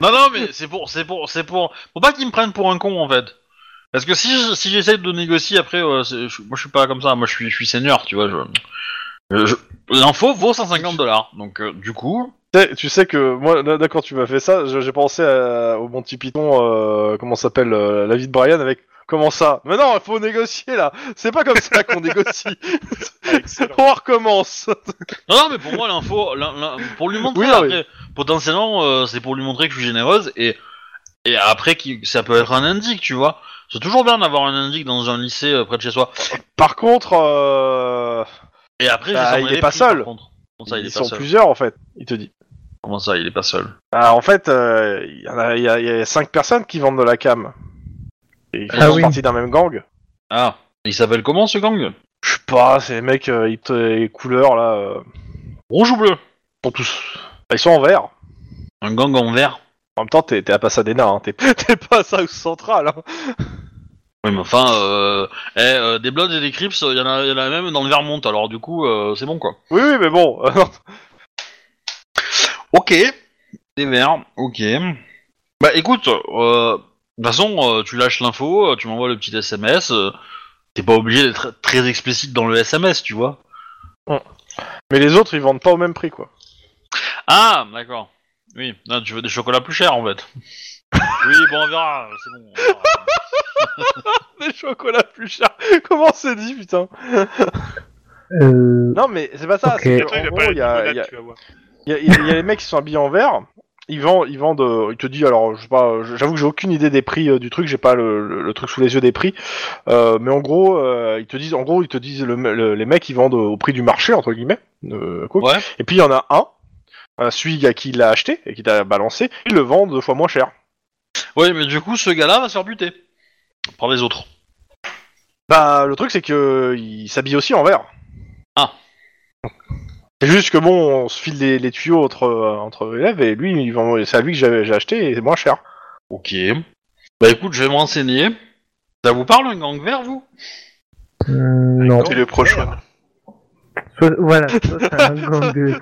Non, non, mais c'est pour, c'est pour, c'est pour, faut pas qu'ils me prennent pour un con en fait. Parce que si, je- si j'essaie de négocier après, euh, c'est- je- moi je suis pas comme ça, moi je suis, je suis senior, tu vois. Je, je- l'info vaut 150 dollars, donc euh, du coup, Tu sais- Tu sais que moi, là, d'accord, tu m'as fait ça. je- J'ai pensé à- au Monty Python, euh, comment ça s'appelle, euh, la vie de Brian avec comment ça. Mais non, il faut négocier là. C'est pas comme ça qu'on négocie. Excellent. On recommence. non, non, mais pour moi l'info, l'in- l'in- pour lui montrer Oui, non, après, potentiellement, euh, c'est pour lui montrer que je suis généreuse et et après qui, ça peut être un indique, tu vois. C'est toujours bien d'avoir un indique dans un lycée euh, près de chez soi. Par contre, euh, Et après, Bah, il est pas seul. Comment ça, il ils est pas sont seul plusieurs en fait. Il te dit. Comment ça, il est pas seul Ah, en fait, euh, il y, en a- il y a, il y a cinq personnes qui vendent de la cam. Et ils Ah font oui. partie d'un même gang. Ah, il s'appelle comment ce gang? Je sais pas, c'est les mecs, euh, ils te- les couleurs là, euh, Rouge ou bleu? Ils sont tous. bah, Ils sont en vert. Un gang en vert? En même temps, t'es t'es à Pasadena, hein. t'es (laughs) t'es pas à South Central. Hein. Oui, mais enfin, euh, eh, euh, des Bloods et des Crips, il y, en a- y en a même dans le Vermont, alors du coup, euh, c'est bon quoi. Oui, oui, mais bon. (laughs) Ok, des verts, ok. Bah écoute, euh, toute façon, euh, tu lâches l'info, euh, tu m'envoies le petit SMS, euh, t'es pas obligé d'être très explicite dans le SMS, tu vois. mais les autres, ils vendent pas au même prix, quoi. Ah, d'accord. Oui, non, tu veux des chocolats plus chers en fait. (laughs) oui, bon, on verra, c'est bon. on verra. (laughs) Des chocolats plus chers. Comment c'est dit, putain Euh, Non, mais c'est pas ça. Ok. c'est il y y a les mecs qui sont habillés en vert. Ils vendent, ils vendent. euh, il te dit alors, je sais pas. J'avoue que j'ai aucune idée des prix euh, du truc. J'ai pas le, le- le truc sous les yeux des prix. Euh, mais en gros, euh, ils te disent, en gros, ils te disent, le- le- les mecs ils vendent au prix du marché entre guillemets. Euh. Ouais. Et puis il y en a un. euh, celui à qui il l'a acheté et qui t'a balancé, il le vend deux fois moins cher. Oui, mais du coup, ce gars-là va se faire buter par les autres. Bah, le truc, c'est que il s'habille aussi en vert. Ah. C'est juste que bon, on se file les, les tuyaux entre, euh, entre élèves et lui, c'est à lui que j'avais- j'ai acheté et c'est moins cher. Ok. Bah écoute, je vais me renseigner. Ça vous parle un gang vert, vous? Hum, non. C'est le prochain. Voilà, (laughs) soit c'est un gang de.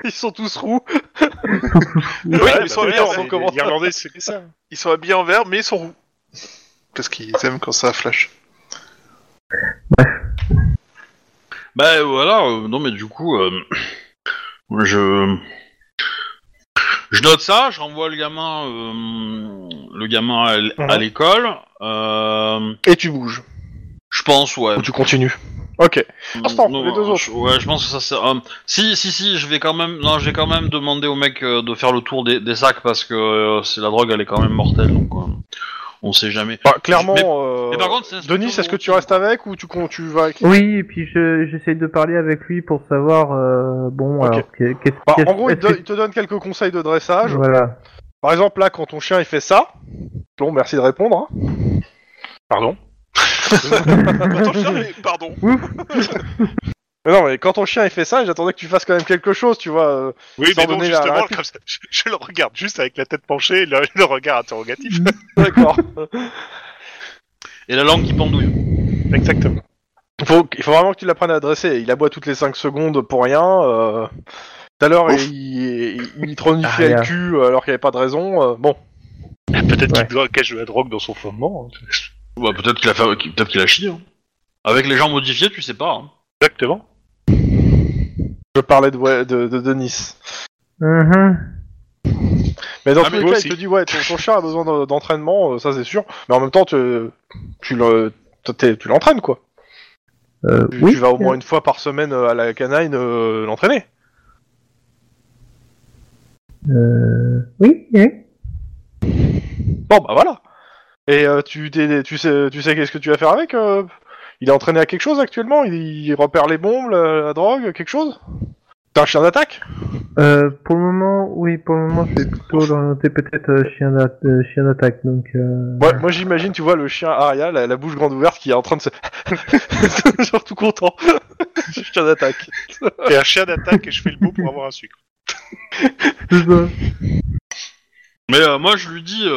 (laughs) Ils sont tous roux. Oui, (laughs) Ouais, ils sont bah, habillés en c'est- vert. les Irlandais, c'est que ça. Ils sont habillés en vert, mais ils sont roux. Parce qu'ils aiment quand ça flash. Bah voilà, euh, non mais du coup, euh, (clears throat) je... Je note ça, je renvoie le gamin, euh, le gamin à l- à Mhm. l'école. Euh, Et tu bouges. je pense, ouais. Ou tu continues. Ok. Instant, Non, les deux euh, autres. je- ouais, je pense que ça c'est. euh, si, si, si, je vais quand même. Non, je vais quand même demander au mec euh, de faire le tour des, des sacs parce que euh, c'est la drogue, elle est quand même mortelle, donc euh, on sait jamais. Bah, clairement, Mais- euh, mais par contre, Denis, est-ce que tu restes avec ou tu, con- tu vas avec Oui, et puis je- j'essaye de parler avec lui pour savoir, euh, bon, alors, Bah, En gros, il te, que- il te donne quelques conseils de dressage. Voilà. Par exemple, là, quand ton chien il fait ça. Bon, merci de répondre. hein. Pardon. (laughs) Mais pardon. (laughs) Mais non, mais quand ton chien il fait ça, j'attendais que tu fasses quand même quelque chose, tu vois. euh, Oui, Sans mais bon, donner la- la justement, réplique. comme ça, je, je le regarde juste avec la tête penchée, le, le regard interrogatif. (laughs) (laughs) D'accord. Et la langue qui pendouille. Exactement. il, faut, il faut vraiment que tu l'apprennes à dresser. Il aboie toutes les 5 secondes pour rien. euh, Tout à l'heure, il, il, il te reniflait Ah, le cul euh, alors qu'il n'y avait pas de raison. euh, bon. Peut-être Ouais. qu'il doit- cache de la drogue dans son fondement. hein. Bah, peut-être qu'il a fait, qu'il a chié. hein. Avec les gens modifiés, tu sais pas. hein. Exactement. Je parlais de, ouais, de, de Denis. Mhm. Mais dans Ah, tous les cas, aussi. il te dit ouais, ton, ton chien a besoin de- d'entraînement, euh, ça c'est sûr. Mais en même temps, tu, tu l'entraînes quoi. Euh, Tu, oui. tu vas au moins une fois par semaine euh, à la canine euh, l'entraîner. Euh, oui, oui. Bon bah voilà. Et euh, tu, t'es- tu sais, tu sais qu'est-ce que tu vas faire avec euh Il est entraîné à quelque chose actuellement? Il, il repère les bombes, la, la drogue, quelque chose? T'es un chien d'attaque? Euh, pour le moment, oui, pour le moment, c'est plutôt orienté peut-être euh, chien euh, chien d'attaque, donc. Euh... Ouais, moi j'imagine, tu vois, le chien Aria, la, la bouche grande ouverte, qui est en train de se. (laughs) Genre tout content. (laughs) chien d'attaque. Et un chien d'attaque et je fais le beau pour avoir un sucre. c'est ça. Mais euh, moi, je lui dis.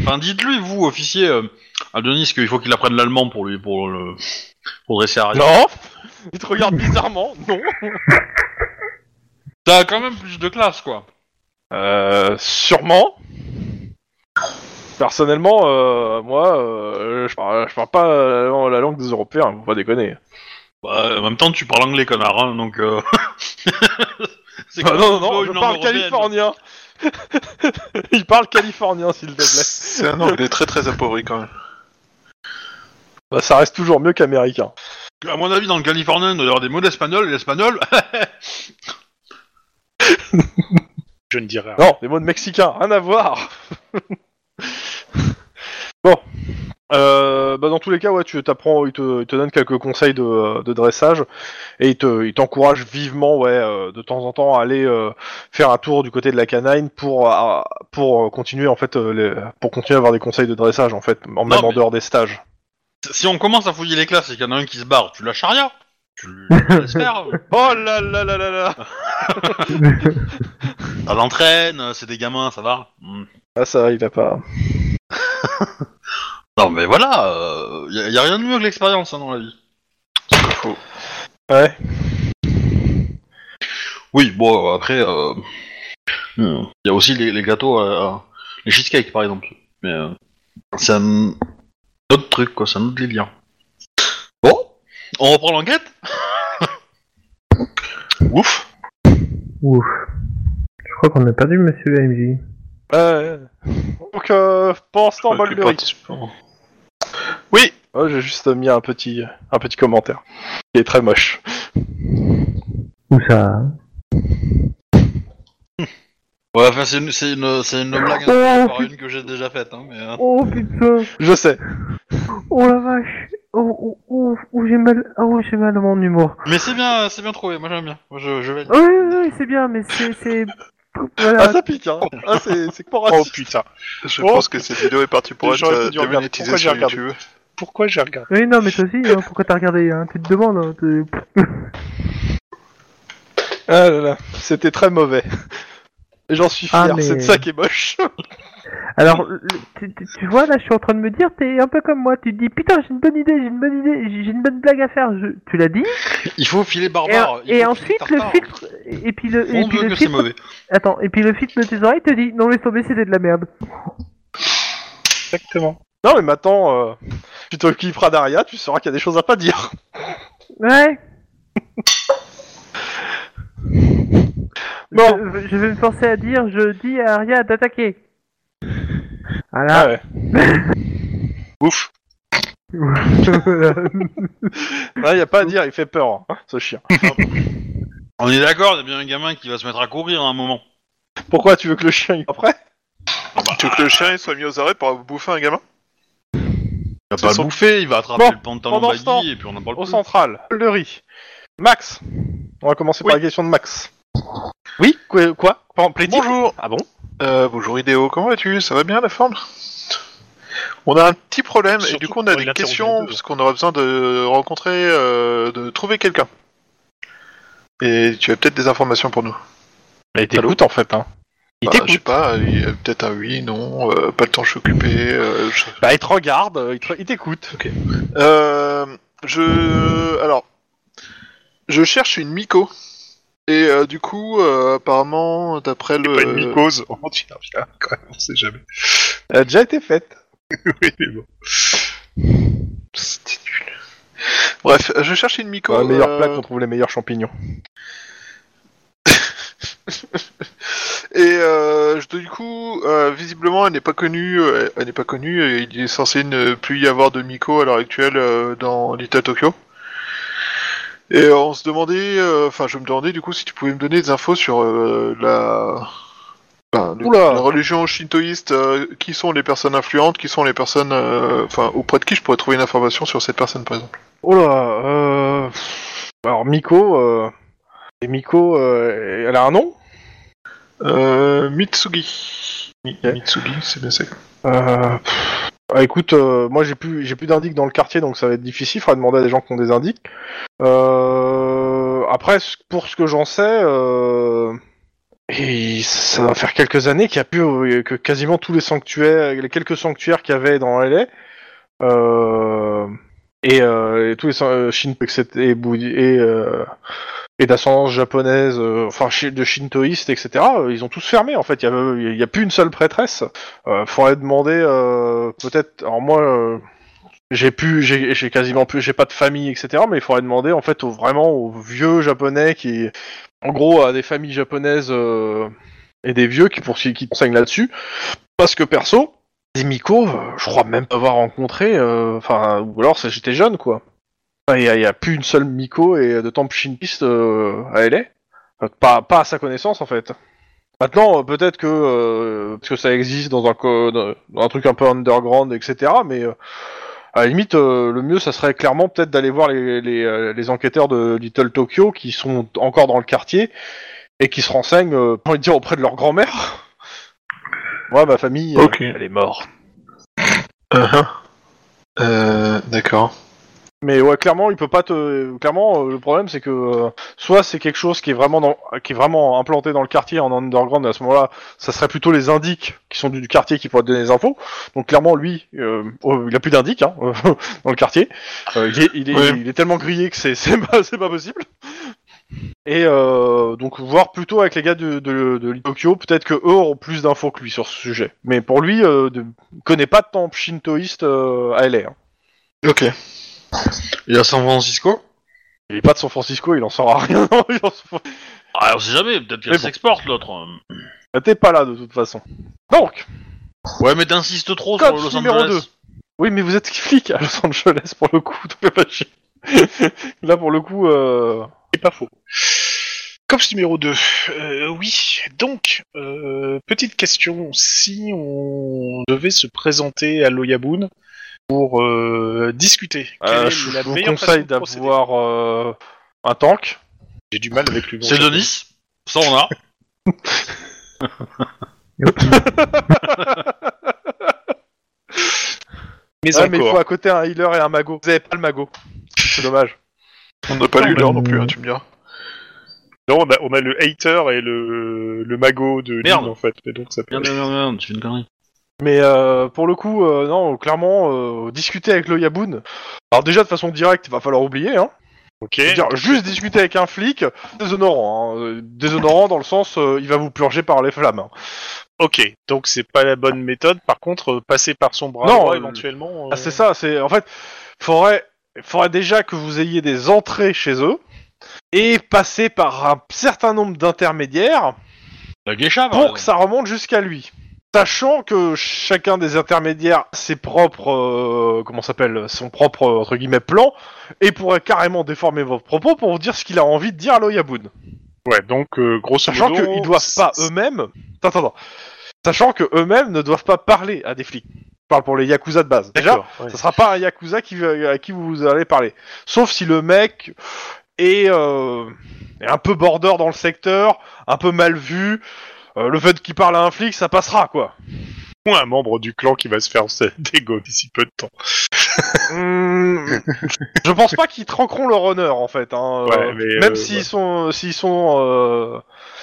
Euh, Enfin, dites-lui, vous, officier, euh, à Denis, qu'il faut qu'il apprenne l'allemand pour lui, pour le, pour dresser Harry. Non Il te regarde bizarrement, non T'as quand même plus de classe, quoi. Euh, sûrement. Personnellement, euh, moi, euh, je, parle, je parle pas euh, la langue des Européens, faut pas déconner. Bah, en même temps, tu parles anglais, connard, hein, donc. Euh... (laughs) c'est Ah, quand non, non, non, une je langue parle européenne. californien. (laughs) Il parle californien, s'il te plaît. C'est un anglais très très appauvri quand même. Bah, ça reste toujours mieux qu'américain. À mon avis, dans le californien, il doit y avoir des mots d'espagnol, et l'espagnol. (laughs) Je ne dirai rien. Non, des mots de mexicain, rien à voir. (laughs) bon. Euh, bah dans tous les cas, ouais, tu t'apprends, il te, il te donne quelques conseils de, de dressage et il te, il t'encourage vivement, ouais, euh, de temps en temps à aller euh, faire un tour du côté de la canine pour euh, pour euh, continuer en fait, euh, les- pour continuer à avoir des conseils de dressage en fait, en même en dehors des stages. si on commence à fouiller les classes et qu'il y en a un qui se barre, tu lâches rien. Tu le laisses faire. Oh là là là là là. (laughs) Ça l'entraîne, c'est des gamins, ça va. Hmm. Ah ça, il a pas. Non, mais voilà, il y, a- y a rien de mieux que l'expérience hein, dans la vie. Ouais. Oui, bon, après, il y a aussi les, les gâteaux, euh, les cheesecakes par exemple. Mais euh, c'est un autre truc, quoi, c'est un autre délire. Bon, on reprend l'enquête (laughs) Ouf. Ouf. Je crois qu'on a perdu Monsieur AMJ. Ouais. Donc euh, temps, Je recule Bolberic. participant. Oui. Oh, j'ai juste mis un petit, un petit commentaire qui est très moche. Où ça hein Ouais, enfin, c'est une, c'est une, c'est une blague Oh, par putain. une que j'ai déjà faite, hein, mais... euh, Oh putain Je sais. Oh la vache oh, oh, oh, oh, j'ai mal, oh, j'ai mal à mon humour. Mais c'est bien, c'est bien trouvé. Moi j'aime bien. Moi je, je vais. Oui, oui, oui, c'est bien, mais c'est, c'est, voilà. Ah, ça pique, hein. Ah, c'est c'est que pour Oh putain. Je Oh. pense que cette vidéo est partie pour J'aurais être dû euh, regarder. démonétisée Pourquoi j'ai sur regardé YouTube. Pourquoi j'ai regardé Oui, non, mais toi aussi, hein, pourquoi t'as regardé, hein, tu te demandes. Hein, t'es- Ah là là, c'était très mauvais. Et j'en suis fier, Ah, mais- c'est de ça qui est moche. (laughs) Alors, le- tu, tu- tu vois, là, je suis en train de me dire, t'es un peu comme moi, tu te dis, putain, j'ai une bonne idée, j'ai une bonne idée, j'ai j'ai une bonne blague à faire, je... tu l'as dit, Il faut filer et, barbare. il et faut ensuite, le tartare. filtre, et puis le, et Mon puis le que c'est filtre, mauvais. attends, et puis le filtre de tes oreilles te dit, non, laisse tomber, c'était de la merde. Exactement. Non, mais maintenant, euh, tu t'occuperas d'Aria, tu sauras qu'il y a des choses à pas dire. Ouais. Bon. Je, je vais me forcer à dire, je dis à Aria d'attaquer. Voilà. Ah ouais. (laughs) Ouf. Voilà. (laughs) Ouais, y a pas à dire, il fait peur, hein, ce chien. On est d'accord, il y a bien un gamin qui va se mettre à courir à un moment. Pourquoi tu veux que le chien y après Tu veux que le chien il soit mis aux arrêts pour bouffer un gamin? Il va pas le bouffer, il va attraper Bon, le pantalon baggy et puis on en parle Au plus. central, le riz. Max On va commencer Oui. par la question de Max. Oui Quoi, quoi Bonjour Ah bon euh, Bonjour Idéo, comment vas-tu Ça va bien la forme On a un petit problème et Surtout du coup on a des questions deux. parce qu'on aura besoin de rencontrer, euh, de trouver quelqu'un. Et tu as peut-être des informations pour nous Il t'écoute en fait, hein. Il Bah, Je sais t'écoute. pas, il y a peut-être un oui, non, euh, pas le temps, je suis occupé. euh, je... Bah il te regarde, euh, il te- il t'écoute. Euh, je... Alors, je cherche une Miko. Et euh, du coup, euh, apparemment, d'après C'est pas une le... mycose. Putain, putain, quand même, on sait jamais. Elle a déjà été faite. (laughs) oui, mais bon. C'était nul. Bref, je cherche une. Dans la meilleure euh, plaque, on trouve les meilleurs champignons. (laughs) Et euh, je- du coup, euh, visiblement, elle n'est pas connue. euh, Elle n'est pas connue. Et il est censé ne plus y avoir de Miko à l'heure actuelle euh, dans Little Tokyo. Et on se demandait, euh, enfin, je me demandais du coup si tu pouvais me donner des infos sur euh, la, ben, Oula. la religion shintoïste. euh, qui sont les personnes influentes Qui sont les personnes, enfin, auprès de qui je pourrais trouver une information sur cette personne, par exemple Oh là, euh... Alors Miko, euh... Et Miko, euh... elle a un nom? Euh, Mitsugi. Mi-. Mitsugi, c'est bien ça. Euh, pff, ah, écoute, euh, moi j'ai plus j'ai dans le quartier, donc ça va être difficile. Faudra demander à des gens qui ont des indices. Euh, après, pour ce que j'en sais, euh, ça va faire quelques années qu'il y a plus quasiment tous les sanctuaires, les quelques sanctuaires qu'il y avait dans LA, et, tous les etc., et, et, et d'ascendance japonaise, euh, enfin de shintoïstes, etc. euh, Ils ont tous fermé en fait. Il y y a plus une seule prêtresse. Euh, faudrait demander euh, peut-être. Alors moi, j'ai plus, j'ai quasiment plus, j'ai pas de famille, etc. Mais il faudrait demander en fait aux, vraiment aux vieux japonais qui, en gros, à des familles japonaises et des vieux qui poursuivent, qui enseignent là-dessus. Parce que perso, des Miko, je crois même pas avoir rencontré. Enfin, ou alors j'étais jeune quoi. Il y, a- plus une seule Miko et de temple shintoïste euh, à LA. Euh, Pas, pas à sa connaissance en fait. Maintenant, euh, peut-être que euh, parce que ça existe dans un dans un truc un peu underground, etc. Mais euh, à la limite, euh, le mieux, ça serait clairement peut-être d'aller voir les, les, euh, les enquêteurs de Little Tokyo qui sont encore dans le quartier et qui se renseignent, euh, de dire, auprès de leur grand-mère. (laughs) Moi, ma famille, euh, Ok. elle est morte. Uh-huh. Euh, d'accord. Mais ouais, clairement, il peut pas te. Clairement, euh, le problème, c'est que euh, soit c'est quelque chose qui est vraiment dans... qui est vraiment implanté dans le quartier en underground. Et à ce moment-là, ça serait plutôt les indiques qui sont du, du quartier qui pourraient te donner des infos. Donc clairement, lui, euh, oh, il a plus d'indiques hein, (laughs) dans le quartier. Euh, il, est, il, est, Ouais. il est tellement grillé que c'est (laughs) c'est pas, c'est pas possible. Et euh, donc voir plutôt avec les gars de, de, de Tokyo, peut-être que eux auront plus d'infos que lui sur ce sujet. Mais pour lui, euh, de, il connaît pas de temple shintoïste euh, à LA. hein. Ok. Il y a San Francisco Il est pas de San Francisco, il en saura rien. (laughs) Il en saura- Ah, on sait jamais, peut-être Mais bon. s'exporte l'autre. Bah, T'es pas là de toute façon. Donc, Ouais, mais t'insistes trop Cops sur Los numéro Angeles. oui, mais vous êtes flic à Los Angeles pour le coup, (laughs) donc pas chier. Là pour le coup, euh... C'est pas faux. Cops numéro 2. Euh, oui, donc, euh, petite question. Si on devait se présenter à l'Oyabun, pour euh, discuter. Quelle Euh, est je la vous meilleure conseille façon de procéder d'avoir euh, un tank. J'ai du mal avec lui. C'est Denis. Ça, on a. (laughs) (laughs) Mais Ouais, mais il encore. faut à côté un healer et un mago. Vous avez pas le mago. C'est dommage. On n'a pas Non, bah, l'heure non plus, hein, tu me diras. Non, on a, on a le hater et le, le mago de Merde. Lynn, en fait. Mais donc ça peut... Merde, merde, merde, tu fais une connerie. Mais euh, pour le coup, euh, non, clairement, euh, discuter avec le Yaboun. Alors déjà de façon directe, il va falloir oublier. Hein. Ok. Je veux dire, juste discuter avec un flic, déshonorant. Hein. Déshonorant dans le sens, il va vous purger par les flammes. hein. Ok. Donc c'est pas la bonne méthode. Par contre, euh, passer par son bras Non, droit, euh, éventuellement. Ah, c'est ça. C'est en fait, faudrait, faudrait déjà que vous ayez des entrées chez eux et passer par un certain nombre d'intermédiaires La geisha, par pour exemple. que ça remonte jusqu'à lui. Sachant que chacun des intermédiaires a ses propres, euh, comment s'appelle, son propre entre guillemets plan, et pourrait carrément déformer vos propos pour vous dire ce qu'il a envie de dire à l'Oyaboun. Ouais. Donc euh, grosso Sachant modo. qu'ils doivent pas eux-mêmes, attends, attends, sachant que eux-mêmes ne doivent pas parler à des flics. Je parle pour les yakuza de base. Déjà, ouais. ça sera pas un yakuza qui, à qui vous allez parler. Sauf si le mec est, euh, est un peu border dans le secteur, un peu mal vu. Euh, le fait qu'il parle à un flic, ça passera quoi. Ou un membre du clan qui va se faire (laughs) dégo d'ici peu de temps. Hmm, je pense pas qu'ils tranqueront leur honneur en fait. Hein, Ouais, euh, mais, même euh, s'ils ouais. sont, s'ils sont,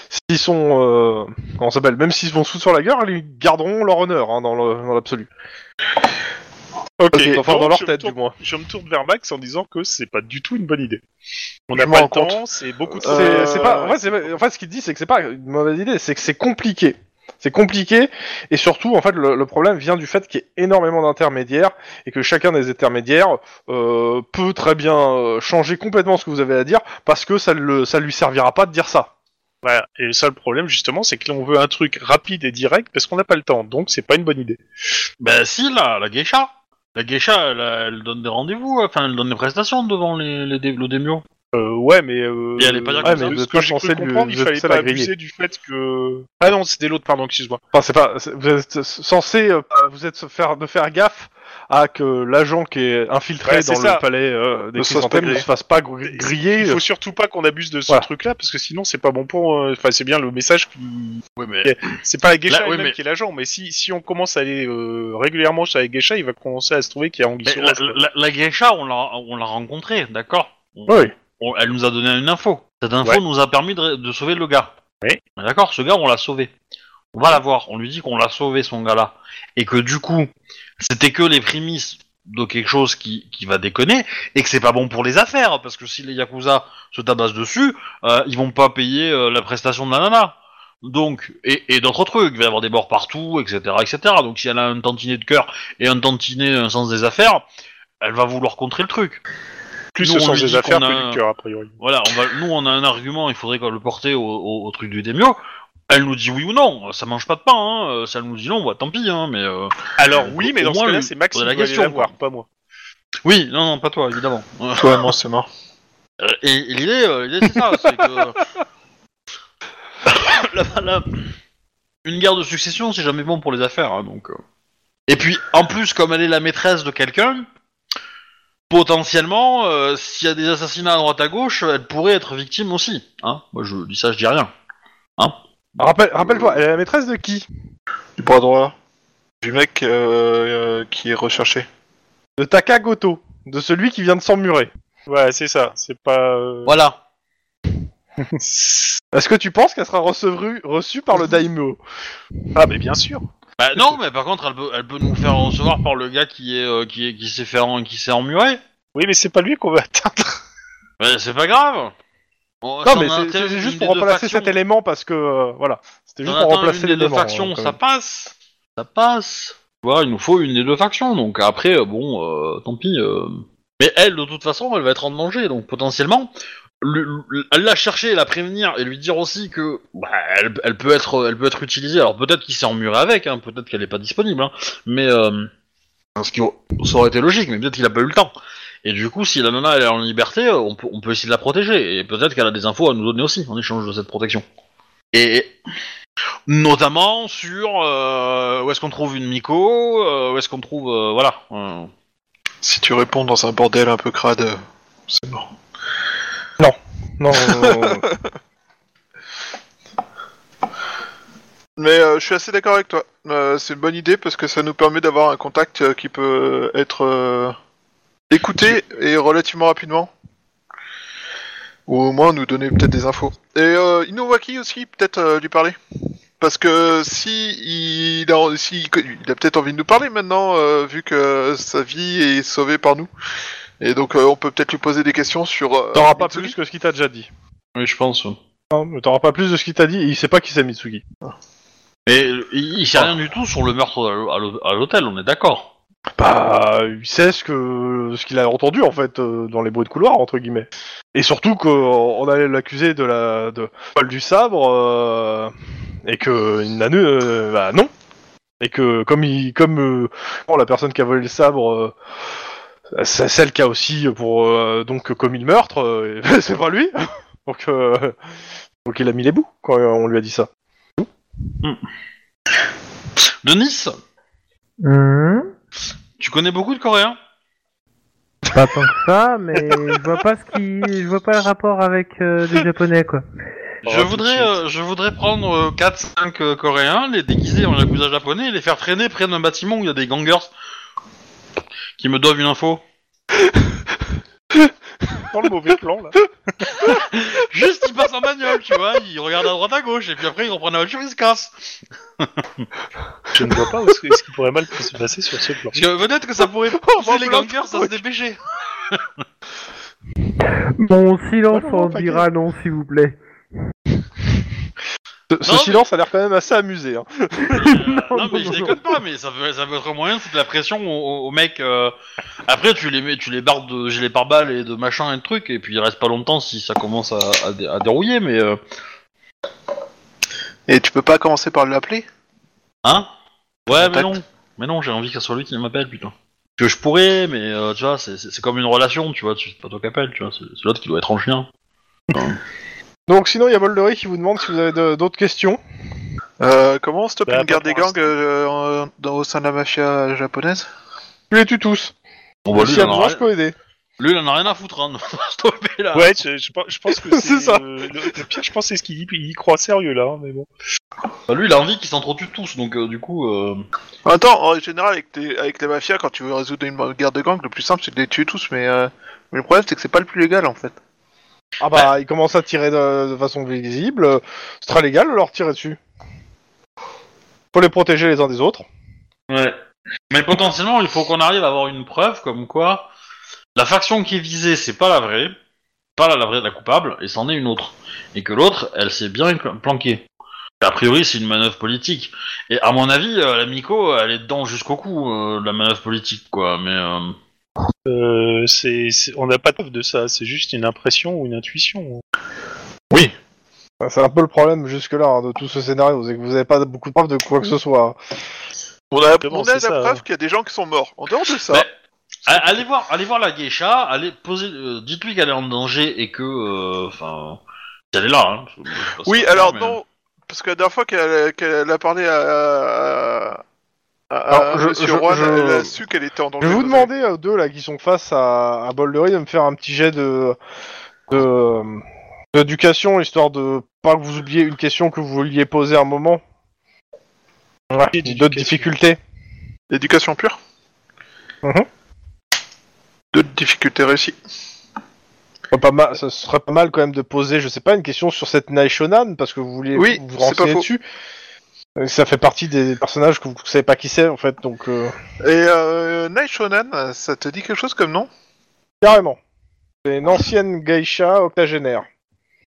s'ils sont, comment s'appelle, même s'ils vont sous sur la gueule, ils garderont leur honneur hein, dans l'absolu. Ok. enfin dans leur je me tête tourne- du moins. Je me tourne vers Max en disant que c'est pas du tout une bonne idée. On n'a pas le compte. temps, c'est beaucoup de C'est Euh, c'est pas, en fait, en ce qu'il dit, c'est que c'est pas une mauvaise idée, c'est que c'est compliqué. C'est compliqué, et surtout, en fait, le, le problème vient du fait qu'il y ait énormément d'intermédiaires, et que chacun des intermédiaires euh, peut très bien euh, changer complètement ce que vous avez à dire, parce que ça, le, ça lui servira pas de dire ça. Voilà. Et le seul problème, justement, c'est que là, on veut un truc rapide et direct parce qu'on n'a pas le temps. Donc, c'est pas une bonne idée. Ben si, la, la geisha. La geisha, elle, elle donne des rendez-vous, enfin, elle donne des prestations devant les, les, dé- le démio. Euh, ouais, mais. Euh, Et elle est pas dire Ouais, comme mais ça. vous ce que j'ai censé cru lui- comprendre, il vous êtes fallait pas la griller. abuser du fait que. Ah non, c'était l'autre, pardon, excuse-moi. Enfin, c'est pas, c'est- vous êtes censé, euh, vous êtes se faire, de faire gaffe à que l'agent qui est infiltré Ouais, dans ça. le palais euh, des Ne se fasse pas chrysanthèmes ne griller. se fasse pas gr- griller. Il faut surtout pas qu'on abuse de ce Voilà. truc-là parce que sinon, c'est pas bon pour. euh, Enfin, c'est bien le message qui. Oui, mais... C'est pas la geisha Là, mais- qui est l'agent, mais si, si on commence à aller euh, régulièrement chez la geisha, il va commencer à se trouver qu'il y a Anguille la, la, la geisha, on l'a, on l'a rencontrée, d'accord Oui. on- Elle nous a donné une info. Cette info Ouais. nous a permis de, de sauver le gars. Oui. D'accord Ce gars, on l'a sauvé. On va la voir. On lui dit qu'on l'a sauvé, son gars-là. Et que du coup, c'était que les prémices de quelque chose qui, qui va déconner et que c'est pas bon pour les affaires parce que si les yakuza se tabassent dessus, euh, ils vont pas payer euh, la prestation de la nana. Donc et, et d'autres trucs, il va y avoir des bords partout, etc., etc. Donc si elle a un tantinet de cœur et un tantinet un sens des affaires, elle va vouloir contrer le truc. Plus nous, on sens des affaires a du cœur, a priori. Voilà, on va, nous on a un argument, il faudrait qu'on le porter au, au- au truc du démio. Elle nous dit oui ou non, ça mange pas de pain. Hein. euh, Si elle nous dit non, bah tant pis. Hein, mais euh, Alors oui, mais dans ce cas-là, c'est Max qui poser doit la aller question, la voir, quoi. pas moi. oui, non, non, pas toi évidemment. (laughs) Toi, non, c'est mort. Euh, Et, et l'idée, euh, l'idée c'est ça, c'est que (laughs) La- la- une guerre de succession, c'est jamais bon pour les affaires, hein, donc. euh. Et puis, en plus, comme elle est la maîtresse de quelqu'un, potentiellement, euh, s'il y a des assassinats à droite à gauche, elle pourrait être victime aussi. Hein Moi, je dis ça, je dis rien. Rappelle, rappelle-toi, elle est la maîtresse de qui? Du bras droit. Du mec euh, euh, qui est recherché. De Takagoto, de celui qui vient de s'emmurer. Ouais, c'est ça. C'est pas. euh, Voilà. (laughs) Est-ce que tu penses qu'elle sera recevue, reçue par le daimyo? Ah, mais bien sûr. Bah, non, mais par contre, elle peut, elle peut nous faire recevoir par le gars qui est, euh, qui est, qui s'est fait, en- qui s'est emmuré. Oui, mais c'est pas lui qu'on va atteindre. Mais c'est pas grave. On- Non, mais c'est- juste pour remplacer factions- cet élément parce que euh, voilà, c'était juste pour remplacer des deux factions, hein, quand ça passe. Ça passe. Tu vois, il nous faut une des deux factions. Donc après, euh, bon, euh, tant pis. euh. Mais elle, de toute façon, elle va être en danger. Donc potentiellement, le- le- elle l'a chercher, la prévenir et lui dire aussi que bah, elle, elle peut être, elle peut être utilisée. Alors peut-être qu'il s'est emmuré avec, hein, peut-être qu'elle est pas disponible. Hein, mais euh, ce qui ça aurait été logique, mais peut-être qu'il a pas eu le temps. Et du coup, si la nana elle est en liberté, on peut, on peut essayer de la protéger. Et peut-être qu'elle a des infos à nous donner aussi en échange de cette protection. Et notamment sur euh, où est-ce qu'on trouve une Miko, euh, où est-ce qu'on trouve, euh, voilà. euh, Si tu réponds dans un bordel un peu crade, c'est mort. Non, non, (laughs) non, Mais euh, je suis assez d'accord avec toi. Euh, c'est une bonne idée parce que ça nous permet d'avoir un contact euh, qui peut être écouté et relativement rapidement. Ou au moins nous donner peut-être des infos. Et euh, aussi, peut-être euh, lui parler. Parce que si il a, si, il a peut-être envie de nous parler maintenant, euh, vu que sa vie est sauvée par nous. Et donc euh, on peut peut-être lui poser des questions sur. euh, T'auras pas plus que ce qu'il t'a déjà dit. Oui, je pense. Non, mais T'auras pas plus de ce qu'il t'a dit. Il sait pas qui c'est Mitsuki. Mais euh, il, il sait rien du tout sur le meurtre à l'hôtel, on est d'accord. Bah, il sait ce que ce qu'il a entendu en fait euh, dans les bruits de couloir entre guillemets. Et surtout qu'on allait l'accuser de la de vol du sabre euh, et que il n'a nu- euh, bah non. Et que comme il comme euh, bon, la personne qui a volé le sabre euh, c'est celle qui a aussi pour euh, donc commis le meurtre, euh, (laughs) c'est pas lui. donc euh, donc il a mis les bouts quand on lui a dit ça. Denis, Hum, tu connais beaucoup de Coréens? Pas tant que ça, mais je vois pas ce qui, je vois pas le rapport avec euh, les japonais quoi. Je Oh, de voudrais, euh, je voudrais prendre 4-5 Coréens, les déguiser en yakuza japonais et les faire traîner près d'un bâtiment où il y a des gangers qui me doivent une info. (laughs) Dans le mauvais plan là. (laughs) Juste, ils passent en bagnole, tu vois, ils regardent à droite à gauche et puis après ils reprennent la voiture, ils se cassent. (laughs) Je ne vois pas où ce qui pourrait mal se passer sur ce plan. Peut-être que ça pourrait (laughs) pousser les gangers à se dépêcher. Mon silence Oh en t'inquiète. dira non, s'il vous plaît. Ce, ce mais- silence a l'air quand même assez amusé. Hein. Euh, (laughs) non, mais je déconne pas, mais ça peut, ça peut être un moyen de foutre la pression aux, aux mecs. euh, Après, tu les mets, tu les barres de gilets pare-balles et de machin et de trucs, et puis il reste pas longtemps si ça commence à, à, dé- à dérouiller, mais euh, Et tu peux pas commencer par l'appeler? Hein? Ouais, mais Contact. non, mais non, j'ai envie que ce soit lui qui m'appelle, putain. Que je pourrais, mais euh, tu vois, c'est- c'est c'est comme une relation, tu vois, tu- c'est pas toi qui appelle, tu vois, c'est c'est l'autre qui doit être en chien. (laughs) Donc sinon il y a Boldery qui vous demande si vous avez de- d'autres questions. euh, Comment on stoppe Bah, une guerre des pour gangs euh, en- dans, au sein de la mafia japonaise? Tu les tues tous. Bon, bah, lui, S'il y il a en a besoin, rien- je peux aider. lui, il en a rien à foutre, hein, de (laughs) stopper là. Ouais, je, je pense- je pense que (laughs) C'est c'est ça. euh, le, le pire. Je pense que c'est ce qu'il dit. Il y croit sérieux là, hein, mais bon. Bah, lui, il a envie qu'ils s'entretuent tous, donc euh, du coup. Euh... Attends, en général, avec, tes, avec les mafias, quand tu veux résoudre une guerre de gangs, le plus simple c'est de les tuer tous, mais, euh, mais le problème c'est que c'est pas le plus légal en fait. Ah bah il commence à tirer de, de façon visible. C'est très légal de leur tirer dessus. Faut les protéger les uns des autres. Ouais. Mais potentiellement, il faut qu'on arrive à avoir une preuve comme quoi la faction qui est visée, c'est pas la vraie, pas la, vraie, la coupable, et c'en est une autre. Et que l'autre, elle s'est bien pl- planquée. A priori, c'est une manœuvre politique. Et à mon avis, euh, la Miko, elle est dedans jusqu'au cou, euh, de la manœuvre politique, quoi. Mais euh, Euh, c'est, c'est- on n'a pas de preuve de ça. C'est juste une impression ou une intuition. Enfin, C'est un peu le problème jusque-là hein, de tout ce scénario, c'est que vous avez pas beaucoup de preuves de quoi que ce soit. On a, Exactement, on a la c'est ça, preuve ouais. qu'il y a des gens qui sont morts. En dehors de ça, a- allez voir, allez voir la geisha, allez poser, euh, dites-lui qu'elle est en danger et que, euh, enfin, qu'elle est là. Hein, parce que oui, alors mais- non, parce que la dernière fois qu'elle qu'elle a parlé à, à, à- Alors, je- Monsieur je- je- a su qu'elle était en Je danger. vais vous demander euh, deux là qui sont face à, à Boldery de me faire un petit jet de de euh, d'éducation histoire de pas que vous oubliez une question que vous vouliez poser à un moment. Ouais, d'autres d'éducation. difficultés. L'éducation pure Mhm. De difficultés réussies. Pas pas mal, ça serait pas mal quand même de poser, je sais pas, une question sur cette Naishonan parce que vous voulez Oui, vous renseigner faux. dessus. Euh, Ça fait partie des personnages que vous savez pas qui c'est en fait, donc euh, Et euh, Night Shonen, ça te dit quelque chose comme nom? Carrément. C'est une ancienne geisha octogénaire.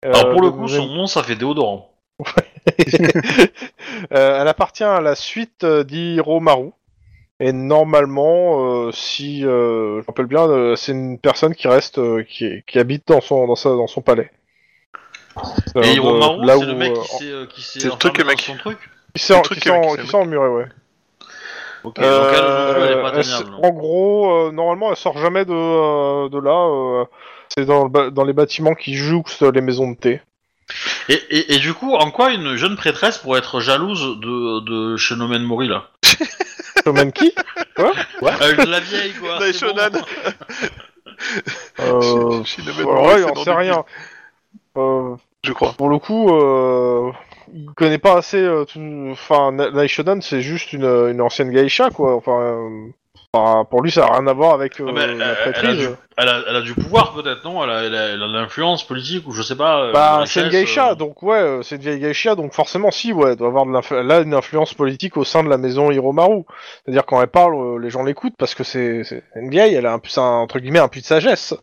Alors pour Euh, le coup, son nom, ça fait déodorant. (laughs) Euh, elle appartient à la suite euh, d'Hiromaru. Et normalement, euh, si euh, je me rappelle bien, euh, c'est une personne qui reste, euh, qui, qui habite dans son, dans, sa, dans son palais. Euh, Et Hiromaru, c'est le mec euh, qui s'est, euh, qui s'est le truc, mec. son truc? Qui truc qui ses qui emmuré, ouais. Ok, donc elle, non plus, elle est pas Euh, atteignable. en gros, euh, normalement, elle sort jamais de, euh, de là. euh, c'est dans, le ba- dans les bâtiments qui jouxtent les maisons de thé. Et, et, et du coup, en quoi une jeune prêtresse pourrait être jalouse de, de Shinomen Mori là? (laughs) Shonen qui? Euh, la vieille, quoi. Dai c'est bon. Shonan. euh, Shinobet alors Morai, là, c'est il en dans sait du rien. Euh, Je crois. pour le coup, euh, il connaît pas assez. euh, tout- Enfin, Na- Naishodan, c'est juste une, une ancienne geisha, quoi. Enfin, euh, enfin, pour lui, ça a rien à voir avec euh, Ah, la euh, elle, a prêtrise. du, elle, a, elle a du pouvoir, peut-être, non? Elle a, elle, a, elle a de l'influence politique, ou je sais pas. euh, Bah, la c'est une geisha, euh, donc ouais, euh, c'est une vieille geisha, donc forcément, si, ouais, elle doit avoir de elle a une influence politique au sein de la maison Hiromaru. C'est-à-dire, quand elle parle, euh, les gens l'écoutent parce que c'est c'est une vieille, elle a un, un- entre guillemets un puits de sagesse.